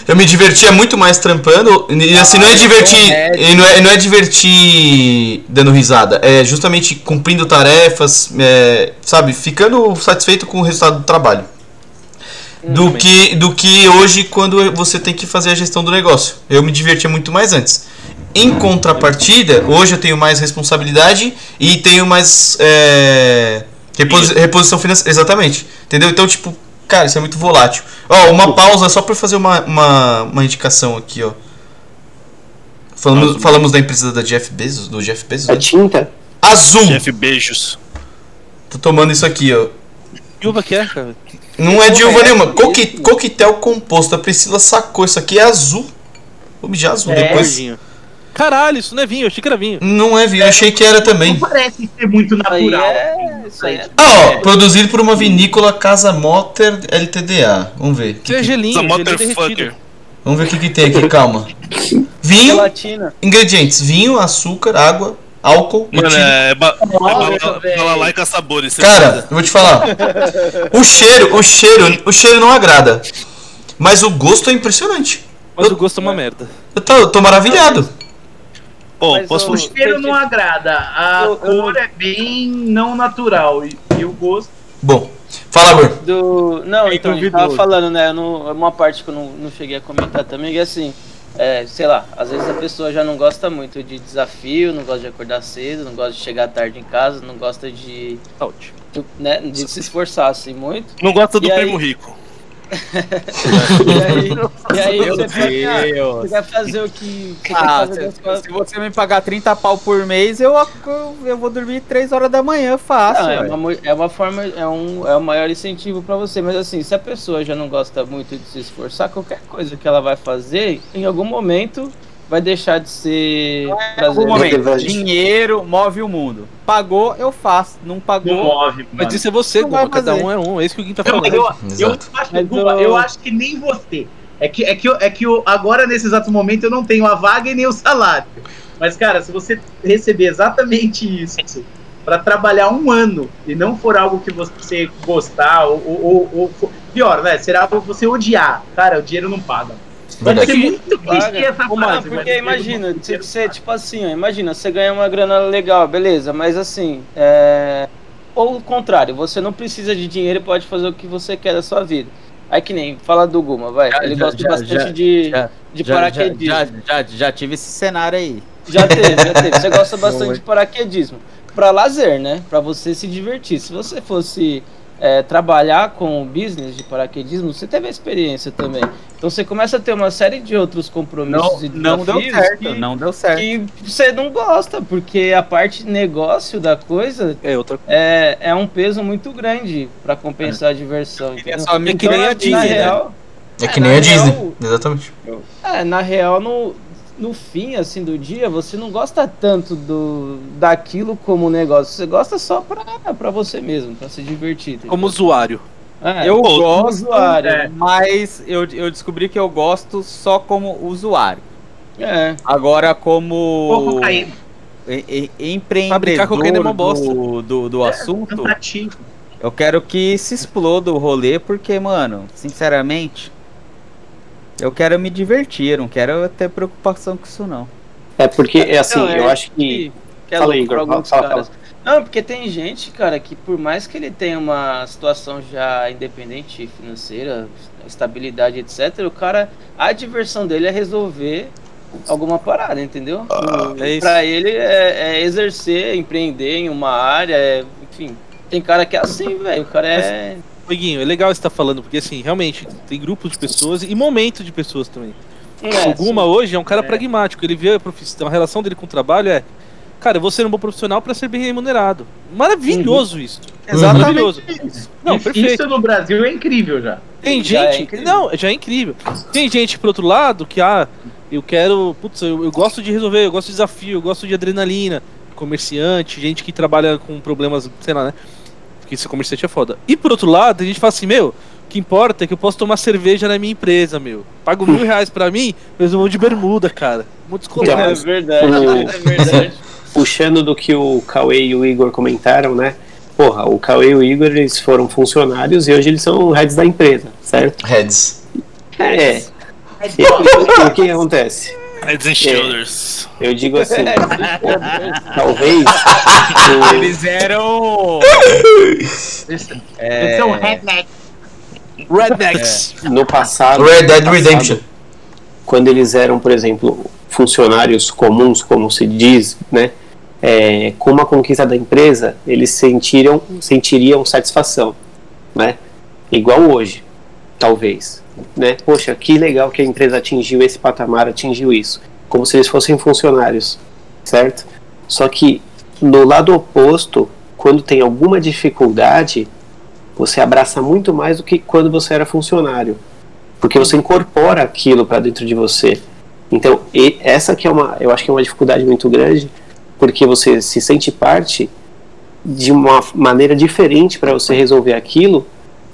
Eu me divertia muito mais trampando. E assim, não é divertir. E não é, não é divertir dando risada. É justamente cumprindo tarefas, é, sabe? Ficando satisfeito com o resultado do trabalho. Do que, do que hoje quando você tem que fazer a gestão do negócio. Eu me divertia muito mais antes. Em contrapartida, hoje eu tenho mais responsabilidade e tenho mais é, reposi- reposição financeira. Exatamente. Entendeu? Então, tipo, cara, isso é muito volátil. Ó, uma pausa só pra fazer uma, uma, uma indicação aqui, ó. Falamos, falamos da empresa da Jeff Bezos, do Jeff Bezos. A né? tinta? Azul! Jeff, beijos. Tô tomando isso aqui, ó. Que uva que é, cara? Não é de uva é nenhuma. Coque, coquetel composto. A Priscila sacou. Isso aqui é azul. Vou mijar azul É. depois. Caralho, isso não é vinho, eu achei que era vinho. Não é vinho, eu achei que era também. Não parece ser muito Isso aí natural. é. Isso aí é. Ah, ó, produzido por uma vinícola Casa Motter LTDA. Vamos ver. Isso é gelinho, motherfucker. Vamos ver o que, que tem aqui, calma. Vinho, Gelatina. ingredientes: vinho, açúcar, água, álcool, Mano, etílico. é, ba é balalaica sabores. Cara, eu vou te falar. O cheiro, o cheiro, o cheiro não agrada. Mas o gosto é impressionante. Mas o gosto é uma merda. Eu tô, eu tô maravilhado. Pô, Mas posso o- O cheiro não agrada, a Eu- eu- cor é bem não natural e, e o gosto. Bom, fala, Gor. Do... Não, É então, duvidoso. tava falando, né? eu não- Uma parte que eu não, não cheguei a comentar também, que é assim, é, sei lá, às vezes a pessoa já não gosta muito de desafio, não gosta de acordar cedo, não gosta de chegar tarde em casa, não gosta de, Out. de, né, de se esforçar assim muito. Não gosta do E aí? primo rico. E aí, e aí Meu você, Deus. você quer fazer o que Ah, se, se você me pagar 30 pau por mês, eu, eu, eu vou dormir 3 horas da manhã fácil. Não, é, uma, é uma forma, é um, é o maior incentivo pra você. Mas assim, se a pessoa já não gosta muito de se esforçar, qualquer coisa que ela vai fazer, em algum momento vai deixar de ser prazeroso. momento, dinheiro move o mundo. Pagou, eu faço. Não Não pagou, move, Mas mano. isso é você, Não vai Cada um é um. É isso que o Gui tá Não, falando. eu, eu, acho, Mas Guba, eu- eu acho que nem você. É que, é que, eu, é que eu, agora, nesse exato momento, eu não tenho a vaga e nem o salário. Mas, cara, se você receber exatamente isso pra trabalhar um ano e não for algo que você gostar, ou, ou, ou- ou for- pior, né? Será algo que você odiar, cara, o dinheiro não paga. Pode Verdade. ser muito clichê essa Ô, mano, porque imagina, que ser tipo assim, ó, imagina, você ganha uma grana legal, beleza, mas assim, é... ou o contrário, você não precisa de dinheiro e pode fazer o que você quer da sua vida. Aí que nem, fala do Guma, vai, Já- ele já- gosta já- bastante já- de, já- de paraquedismo. já, já, já tive esse cenário aí. Já teve, já teve. Você gosta bastante de paraquedismo. Pra lazer, né? Pra você se divertir. Se você fosse é, trabalhar com o business de paraquedismo, você teve a experiência também. Então você começa a ter uma série de outros compromissos Não, e não deu desafios certo, que, não deu certo. que você não gosta, porque a parte negócio da coisa É outra é, é um peso muito grande pra compensar a diversão. É Entendeu? só me que nem a na Disney, né? real, É que É, nem a Disney. real- Exatamente. é, na real, no, no fim, assim, do dia, você não gosta tanto do, daquilo como negócio. Você gosta só pra, pra você mesmo, pra se divertir. entendeu? Como usuário. É, Eu gosto, usuário. É. mas eu, eu descobri que eu gosto só como usuário. é. Agora, como e- e- é empreendedor bosta. do, do, do assunto, Tentativo. eu quero que se exploda o rolê, porque, mano, sinceramente, eu quero me divertir, eu não quero ter preocupação com isso, não. É porque, é assim, Não, é eu acho que. que, é Fala aí, Igor, alguns fala, caras. Não, porque tem gente, cara, que por mais que ele tenha uma situação já independente financeira, estabilidade, etc., o cara, a diversão dele é resolver alguma parada, entendeu? é isso. pra ele é, é exercer, empreender em uma área, é- enfim. Tem cara que é assim, velho. O cara é. Iguinho, é legal você estar falando, porque assim, realmente, tem grupos de pessoas e momento de pessoas também. é, o Guma hoje é um cara pragmático, ele vê a profissão, a relação dele com o trabalho é. Cara, eu vou ser um bom profissional pra ser bem remunerado. Maravilhoso isso. Maravilhoso. Não, isso, perfeito. isso no Brasil é incrível já. Tem Já é gente. incrível. não, já é incrível. Tem gente, por outro lado, que, ah, eu quero. Putz, eu, eu gosto de resolver, eu gosto de desafio, eu gosto de adrenalina. Comerciante, gente que trabalha com problemas, sei lá, né? Porque ser comerciante é foda. E por outro lado, a gente fala assim, meu, o que importa é que eu posso tomar cerveja na minha empresa, meu. Pago mil reais pra mim, mas eu vou de bermuda, cara. Vou descolar. É verdade, é verdade. Puxando do que o Cauê e o Igor comentaram, né? Porra, o Cauê e o Igor eles foram funcionários e hoje eles são heads da empresa, certo? Heads. É. E o que acontece? Heads and Shoulders. Eu digo assim, talvez o- Eles eram. Eles são redneck. Rednecks. no passado, Red Dead Redemption. quando eles eram, por exemplo, funcionários comuns, como se diz, né? é, com uma conquista da empresa, eles sentiram, sentiriam satisfação, né? Igual hoje, talvez, né? Poxa, que legal que a empresa atingiu esse patamar, atingiu isso, como se eles fossem funcionários, certo? Só que no lado oposto, quando tem alguma dificuldade, você abraça muito mais do que quando você era funcionário, porque você incorpora aquilo para dentro de você. Então, essa que é uma, eu acho que é uma dificuldade muito grande, porque você se sente parte de uma maneira diferente para você resolver aquilo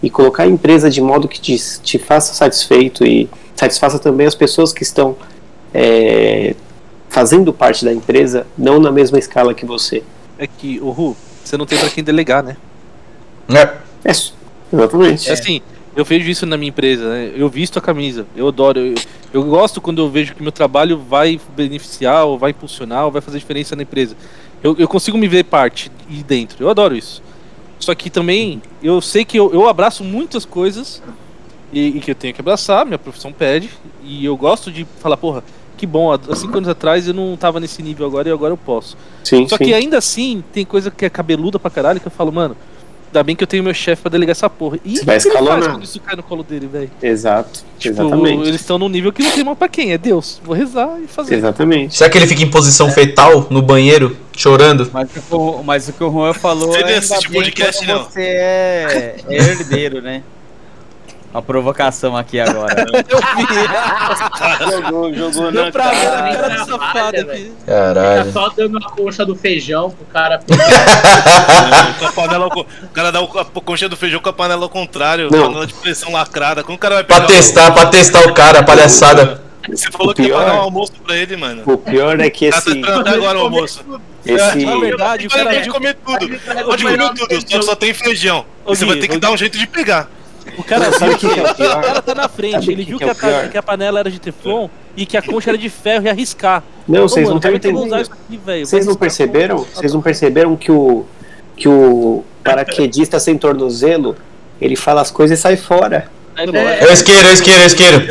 e colocar a empresa de modo que te, te faça satisfeito e satisfaça também as pessoas que estão é, fazendo parte da empresa, não na mesma escala que você. É que, o Ru, você não tem pra quem delegar, né? É. É, exatamente. É assim, eu vejo isso na minha empresa, né? Eu visto a camisa, eu adoro. Eu, eu gosto quando eu vejo que meu trabalho vai beneficiar, ou vai impulsionar, ou vai fazer diferença na empresa. Eu, eu consigo me ver parte e dentro. Eu adoro isso. Só que também eu sei que eu, eu abraço muitas coisas e, e que eu tenho que abraçar, minha profissão pede. E eu gosto de falar, porra, que bom, há cinco anos atrás eu não tava nesse nível agora e agora eu posso. Sim, Só sim. que ainda assim, tem coisa que é cabeluda pra caralho que eu falo, mano, ainda bem que eu tenho meu chefe pra delegar essa porra. E Você vai o que ele faz escalonar. quando isso cai no colo dele, velho? Exato, Tipo, exatamente. eles estão num nível que não tem mão pra quem? É Deus. Vou rezar e fazer. Exatamente. Será que ele fica em posição fetal no banheiro, chorando? Mas, o que o- mas o que o Juan falou Você é ainda assiste bem podcast, não. você é, é herdeiro, né? Uma provocação aqui agora. Jogou, jogou Deu na pra ver a cara. cara do safado aqui. Fica Caralho. só dando a concha do feijão pro cara. Com a panela o cara dá o- a concha do feijão com a panela ao contrário, Não. panela de pressão lacrada. Como o cara vai pegar Pra testar, pra testar o cara, palhaçada. o- Você falou O que ia pagar um almoço pra ele, mano. O pior é que tá esse, até agora o almoço. esse Na verdade, o cara, pode comer tudo. Pode comer tudo, só, só tem feijão. Ô, Você vai ter que ô, dar um jeito de pegar. O cara Sabe viu o que que é o o pior? cara tá na frente. Sabe o Ele que viu que que, é a, o que a panela era de teflon e que a concha era de ferro e arriscar. Não, vocês não estão é entendendo. Vocês não perceberam? Vocês não perceberam que o que o paraquedista sem tornozelo, ele fala as coisas e sai fora. Sai É. fora. É o isqueiro, é o isqueiro, é o isqueiro.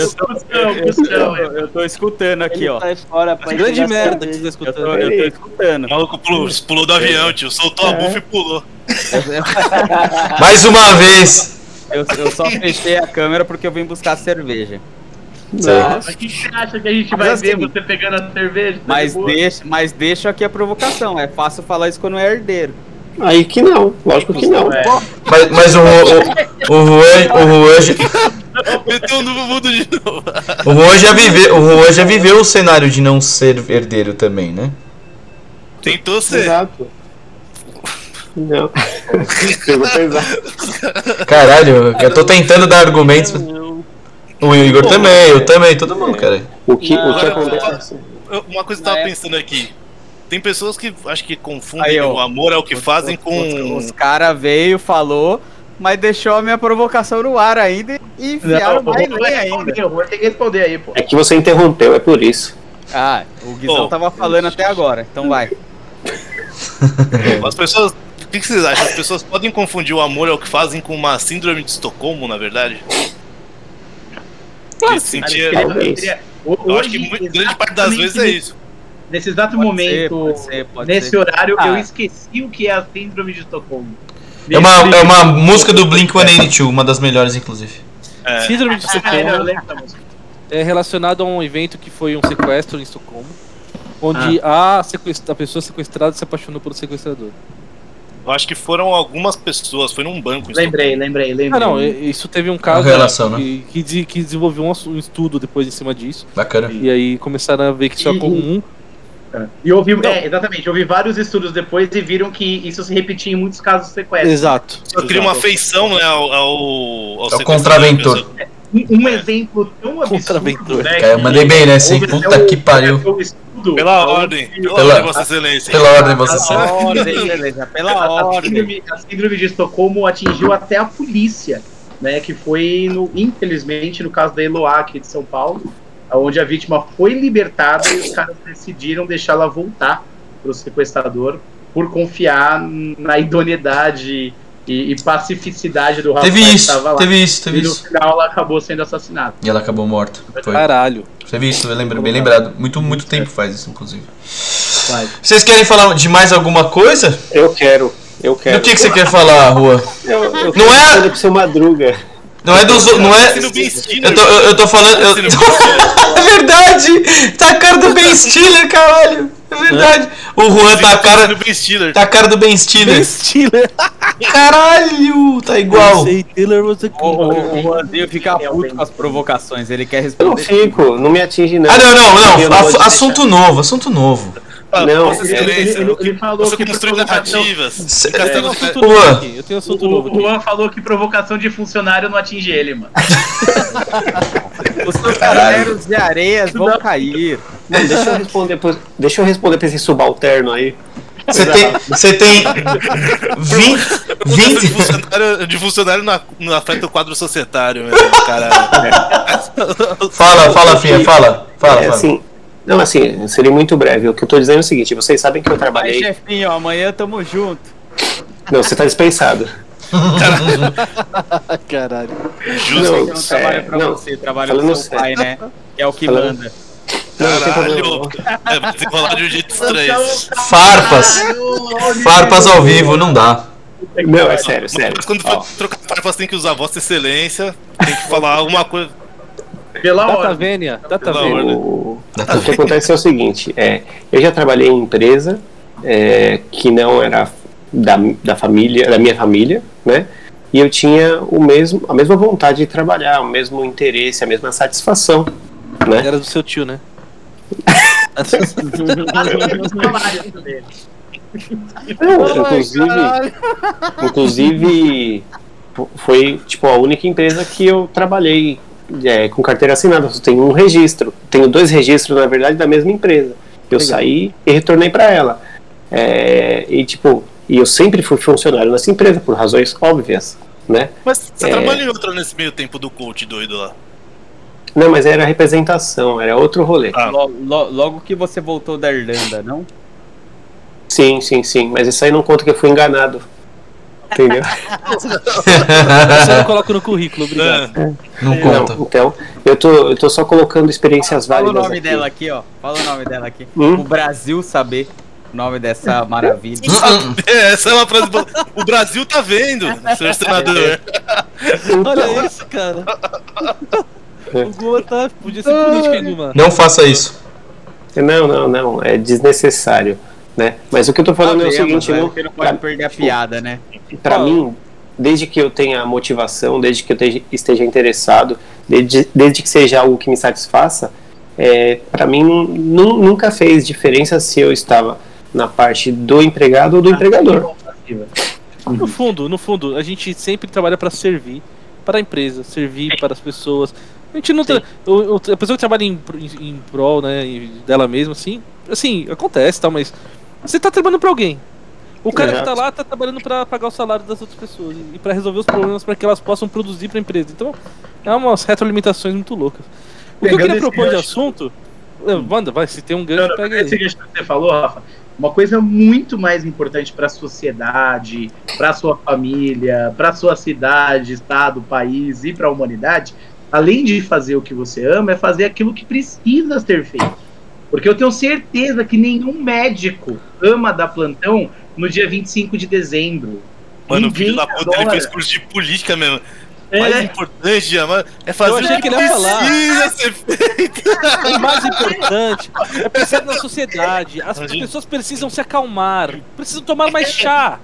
Eu, eu tô escutando aqui, ó. Sai fora pra Grande merda que você tá Eu tô, escutando. eu tô escutando. O maluco pulou, pulou do avião, tio. Soltou a bufa e pulou. Mais uma vez. Eu, eu só fechei a câmera porque eu vim buscar cerveja. Nossa. O que você acha que a gente Mas vai assim, ver você pegando a cerveja? Tá Mas de deixa, mas deixa aqui a provocação. É fácil falar isso quando é herdeiro. Aí que não, lógico que não. É. Mas, mas o, o, o Juan, o Juan, já- Meteu no mundo de novo. o Juan já viveu, o Juan já viveu o cenário de não ser herdeiro também, né? Tentou ser. Exato. Não. Pegou pesado. Caralho, eu tô tentando dar argumentos. O Igor também, eu também, todo mundo, cara. O que, o que acontece? Eu- Uma coisa que eu tava É. pensando aqui. Tem pessoas que acho que confundem Aí, ó. o amor ao que fazem com. Os, os cara veio, falou, mas deixou a minha provocação no ar ainda e enfiaram mais lenha ainda. o Juan tem que responder aí, pô. É que você interrompeu, é por isso. Ah, o Guizão Pô. tava falando até agora, então vai. As pessoas. O que que vocês acham? As pessoas podem confundir o amor ao que fazem com uma síndrome de Estocolmo, na verdade? De se Cara, sentir. eu acho que muito, grande parte das vezes é isso. Nesse exato Pode momento, ser, pode ser, pode nesse ser. horário, Ah. eu esqueci o que é a síndrome de Estocolmo. É uma, é uma música do Blink 182, uma das melhores, inclusive. É. Síndrome de Ah, eu Estocolmo lembro da música. é relacionado a um evento que foi um sequestro em Estocolmo, onde a, sequestra- a pessoa sequestrada se apaixonou pelo sequestrador. Eu acho que foram algumas pessoas, foi num banco. em Lembrei, lembrei, lembrei. Ah, não, isso teve um caso Uma relação, que, que, de- que desenvolveu um, estudo depois em cima disso, Bacana. e aí começaram a ver que isso é E- comum. E houve, é, exatamente, houve vários estudos depois e viram que isso se repetia em muitos casos de sequestro. Exato. Só cria uma afeição né, ao, ao, ao sequestrador, contraventor. pessoal. Um, um exemplo tão absurdo, Contraventor. né? Cara, eu que mandei bem hein? houve Puta que pariu. Pela onde ordem, pela, Pela- ordem, Vossa Excelência. Pela ordem, Ah, sabe. Pela ordem, beleza, pela a, ordem. síndrome, a síndrome de Estocolmo atingiu até a polícia, né? Que foi, no, infelizmente, no caso da Eloá aqui de São Paulo, onde a vítima foi libertada e os caras decidiram deixá-la voltar para o sequestrador por confiar na idoneidade e, e pacificidade do rapaz Teve que isso, estava lá. teve isso, teve e no isso. final ela acabou sendo assassinada. E ela acabou morta. Foi. Caralho. Teve isso, eu lembro, bem lembrado. Muito, muito tempo faz isso, inclusive. Vai. Vocês querem falar de mais alguma coisa? Eu quero, eu quero. Do que, que você quer falar, Rua? Eu, eu Não quero é- pro seu Madruga. Não é dos. Não é. Eu tô, eu, eu tô falando. eu-. É verdade! Tá a cara do Ben Stiller, caralho! É verdade! O Juan tá a cara. Sendo Ben Stiller. Tá a cara do Ben Stiller. Ben Stiller. Caralho! Tá igual. Say Taylor was a O, o, o. Juanzinho fica puto com as provocações, ele quer Eu não responder. fico, não me atinge não. Ah, não, não, não. Assunto novo, assunto novo. Ah, Não, Vossa Ele, Excelência. ele- ele falou Você que construiu narrativas. Cê- Eu tenho Castelo- assunto Juan. novo aqui. Eu tenho um assunto O, novo o. Juan falou que provocação de funcionário não atinge ele, mano. Os seus cavaleiros de areias vão cair. Não, deixa eu responder, pro- deixa eu responder pra esse subalterno aí. Você tem. Você tem. 20. Mudança de 20. funcionário, de funcionário não, não afeta o quadro societário, meu caralho. Fala, fala, Finha, fala. Fala, É fala. assim, não, assim, seria muito breve. O que eu tô dizendo é o seguinte: vocês sabem que eu trabalhei. chefinho, amanhã tamo junto. Não, você tá dispensado. Caralho. Justo. Não, Você não trabalha é, pra não, você, trabalha pro seu pai, né? Que é o que Falando- manda. Caralho. problema. É, desenrolar de um jeito estranho. Farpas. Farpas ao vivo, não dá. Não, é sério, sério. Mas quando Ó, for trocar farpas tem que usar Vossa Excelência, tem que falar alguma coisa. Pela Data. Vênia. Data Pela Vênia. ordem. o, o que acontece é o seguinte: é, eu já trabalhei em empresa é, que não era da, da família, da minha família, né? E eu tinha o mesmo, a mesma vontade de trabalhar, o mesmo interesse, a mesma satisfação, né? Era do seu tio, né? Inclusive, inclusive foi tipo a única empresa que eu trabalhei é, com carteira assinada. Eu tenho um registro, tenho dois registros na verdade da mesma empresa. Eu Legal. saí e retornei para ela. É, e tipo, e eu sempre fui funcionário nessa empresa por razões óbvias, né? Mas você É. trabalhou em outra nesse meio tempo do coach doido lá. Não, mas era representação, era outro rolê. Ah. Lo- lo- logo que você voltou da Irlanda, não? Sim, sim, sim. Mas isso aí não conta que eu fui enganado. Entendeu? Você não coloca no currículo, obrigado. É. Não Não, conta. então, eu tô, eu tô só colocando experiências Fala o válidas. nome aqui. dela aqui, ó. Fala o nome dela aqui. Hum? O Brasil saber o nome dessa maravilha. É, essa é uma frase boa. O Brasil tá vendo, senhor senador. Olha isso, cara. É. O tá. Podia ser político. Não faça isso. Não, não, não, é desnecessário, né? Mas o que eu tô falando é o seguinte, né? não, Você não pode perder a piada, né? pra mim, desde que eu tenha motivação, desde que eu esteja, esteja interessado, desde, desde que seja algo que me satisfaça, é, para mim nu- nu- nunca fez diferença se eu estava na parte do empregado ou do empregador. No fundo, no fundo, a gente sempre trabalha pra servir para a empresa, servir para as pessoas. A gente não tra... o- o- a pessoa que trabalha em, em, em prol, né, dela mesma, assim, assim, acontece, tal, mas você tá trabalhando pra alguém. O cara que tá lá tá trabalhando pra pagar o salário das outras pessoas e pra resolver os problemas para que elas possam produzir pra empresa. Então, é umas retroalimentações muito loucas. O que eu Pegando queria esse propor de gancho- assunto, é, manda, vai, se tem um Não, gancho, não, pega esse aí. gancho que você falou, Rafa, uma coisa muito mais importante para a sociedade, para sua família, para sua cidade, estado, país e para a humanidade além de fazer o que você ama, é fazer aquilo que precisa ser feito. Porque eu tenho certeza que nenhum médico ama dar plantão no dia 25 de dezembro. Mano, o filho da puta, ele adora. fez curso de política mesmo. O É. mais importante, mano, é fazer Eu achei o que ele ia falar. precisa ser feito. O mais importante é pensar na sociedade. As Imagina. pessoas precisam se acalmar, precisam tomar mais chá.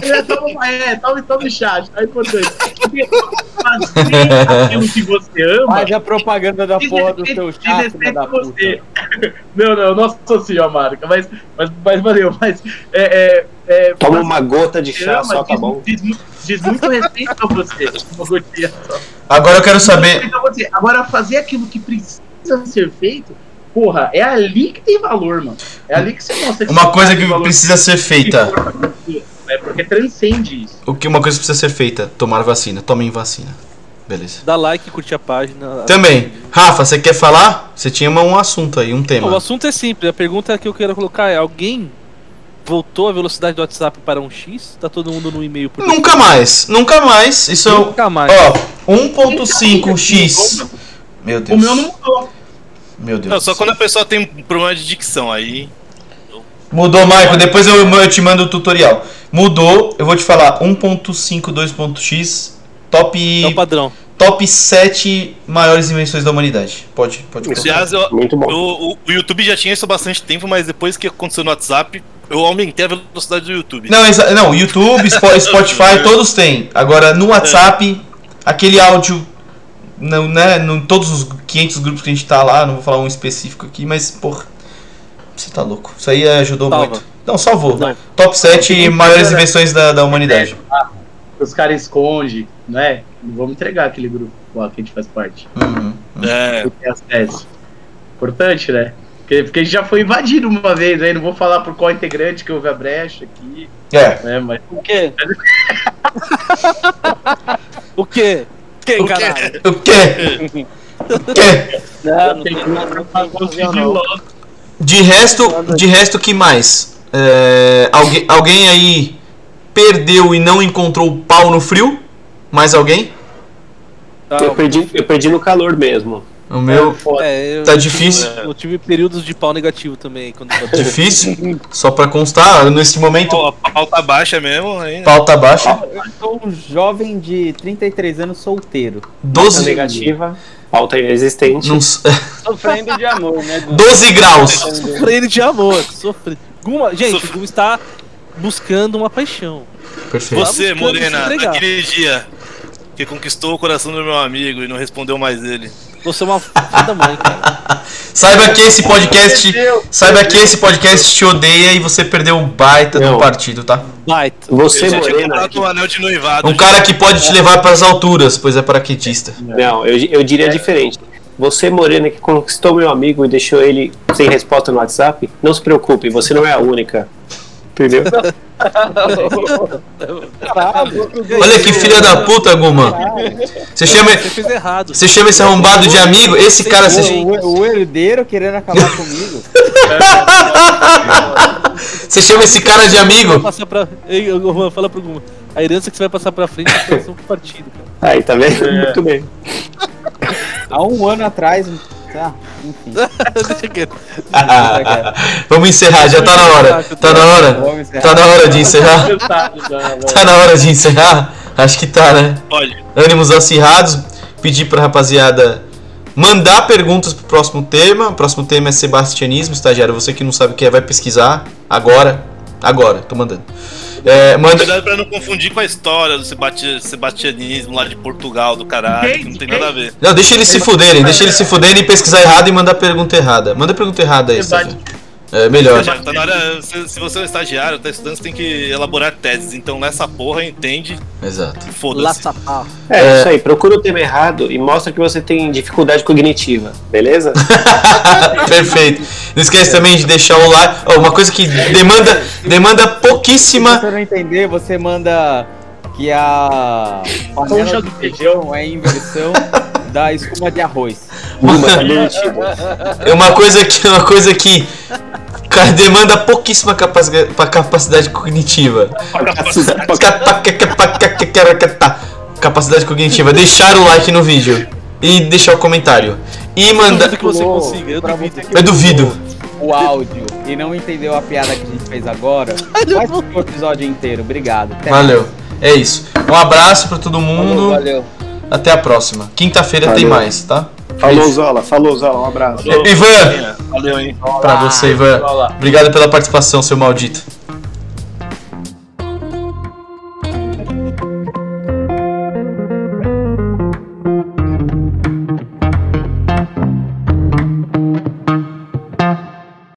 É, toma, é, toma, toma chá, é importante. Porque fazer aquilo que você ama. Faz a propaganda da porra do seu chá, filha respeito da a você. puta. Não, não, não associo a marca, mas, mas, mas valeu, mas é, é, é, Toma uma gota de chá ama só, tá diz, bom? diz mu- diz muito respeito a você. Uma gotinha só. Agora eu quero saber. Agora, fazer aquilo que precisa ser feito, porra, é ali que tem valor, mano. É ali que você mostra Uma você coisa que valor precisa ser feita. É porque transcende isso. O que uma coisa que precisa ser feita? Tomar vacina. Tomem vacina. Beleza. Dá like, curte a página. Também. Rafa, você quer falar? Você tinha um assunto aí, um Não, o tema. assunto é simples. A pergunta que eu quero colocar é: alguém voltou a velocidade do WhatsApp para um X? Tá todo mundo no e-mail por Nunca mais. Nunca mais. Isso é o. Nunca mais. Ó, 1.5x. Meu O Deus. meu não mudou. Meu Deus. Não, só quando a pessoa tem um problema de dicção, aí. Mudou, Michael. Depois eu, eu te mando o tutorial. Mudou. Eu vou te falar. 1.5, 2.x. Top. É o padrão. Top 7 maiores invenções da humanidade. Pode, pode. Aliás, eu- Muito bom. o, o- o YouTube já tinha isso há bastante tempo, mas depois que aconteceu no WhatsApp, eu aumentei a velocidade do YouTube. Não, não, YouTube, Spo- Spotify, todos têm. Agora, no WhatsApp, aquele áudio, não, né, no, todos os 500 grupos que a gente tá lá, não vou falar um específico aqui, mas, porra, você tá louco. Isso aí ajudou Salva. muito. Não, salvou. Não. Top 7 maiores invenções da, da humanidade. Os caras escondem, não é? Não vamos entregar aquele grupo lá que a gente faz parte. Uhum. É, que tem acesso. Importante, né? Porque, porque a gente já foi invadido uma vez aí, não vou falar por qual integrante que houve a brecha aqui, É, né? Mas O quê? O quê? Quem, O quê? caralho? o quê? O quê? Não, não tem nada. De resto, de resto, que mais? É, alguém, alguém aí perdeu e não encontrou o pau no frio? Mais alguém? Eu perdi, eu perdi no calor mesmo. O meu. É, eu, tá difícil. eu tive períodos de pau negativo também. Quando Difícil? Só pra constar, nesse momento, a pauta baixa mesmo, aí. pauta baixa. Eu sou um jovem de 33 anos solteiro. Pauta 12, negativa, pauta inexistente. não Sofrendo de amor, né, Gu? 12 graus. Sofrendo de amor. Sofre... Guma, gente, o Guma está buscando uma paixão. Perfeito. Você, Morena, naquele dia que conquistou o coração do meu amigo e não respondeu mais ele. Você é uma filha da mãe, cara. Saiba que esse podcast, saiba que esse podcast te odeia e você perdeu um baita do partido, tá? Baita. Você, Morena, um anel de noivado. Um cara que pode te levar pras alturas, pois é paraquedista. não, eu, eu diria diferente. Você, Morena, que conquistou meu amigo e deixou ele sem resposta no WhatsApp, não se preocupe, você não é a única. Entendeu? Olha que filha da puta, Guma. Você chama, Você chama esse arrombado de amigo? Esse cara, O, você, o, o herdeiro querendo acabar comigo. você chama esse cara de amigo? pra. Ei, Juan, fala pro Guma. A herança que você vai passar pra frente é a do partido, cara. Aí, tá vendo? Muito bem. Há um ano atrás. Tá, enfim. Deixa quieto. Vamos encerrar, já tá na hora. Tá na hora. Encerrar. Tá na hora de encerrar. Tá na hora de encerrar? Acho que tá, né? Olha, Ânimos acirrados. Pedir pra rapaziada mandar perguntas pro próximo tema. O próximo tema é Sebastianismo, estagiário. Você que não sabe o que é, vai pesquisar agora. Agora, tô mandando. É, manda. cuidado pra não confundir com a história do sebasti- sebastianismo lá de Portugal, do caralho, que não tem nada a ver. Não, deixa eles se fuderem, deixa eles se fuderem e pesquisar errado e mandar pergunta errada. Manda pergunta errada aí, Debate. É melhor. Já tá na hora, se, se você é um estagiário, tá estudando, você tem que elaborar teses. Então nessa porra, entende? Exato. Foda-se. É, É. isso aí, procura o tema errado e mostra que você tem dificuldade cognitiva, beleza? Perfeito. Não esquece também de deixar o like. Ó, uma coisa que demanda, demanda Se pouquíssima. você não entender, você manda que a panela de do feijão é a inversão da espuma de arroz. Uma. É uma coisa que. Uma coisa que. Demanda pouquíssima capaci- pa- capacidade cognitiva. Capacidade cognitiva. Deixar o like no vídeo. e deixar o comentário. E manda. Duvido que você consiga, eu duvido. Eu duvido. O áudio e não entendeu a piada que a gente fez agora, vai pro episódio inteiro. Obrigado. Até Valeu. É isso. Um abraço pra todo mundo. Valeu. Até a próxima. Quinta-feira tem mais, tá? Falou, Zola. Falou, Zola. Um abraço. Ivan, Valeu, hein? pra você, Ivan. Olá. Obrigado pela participação, seu maldito.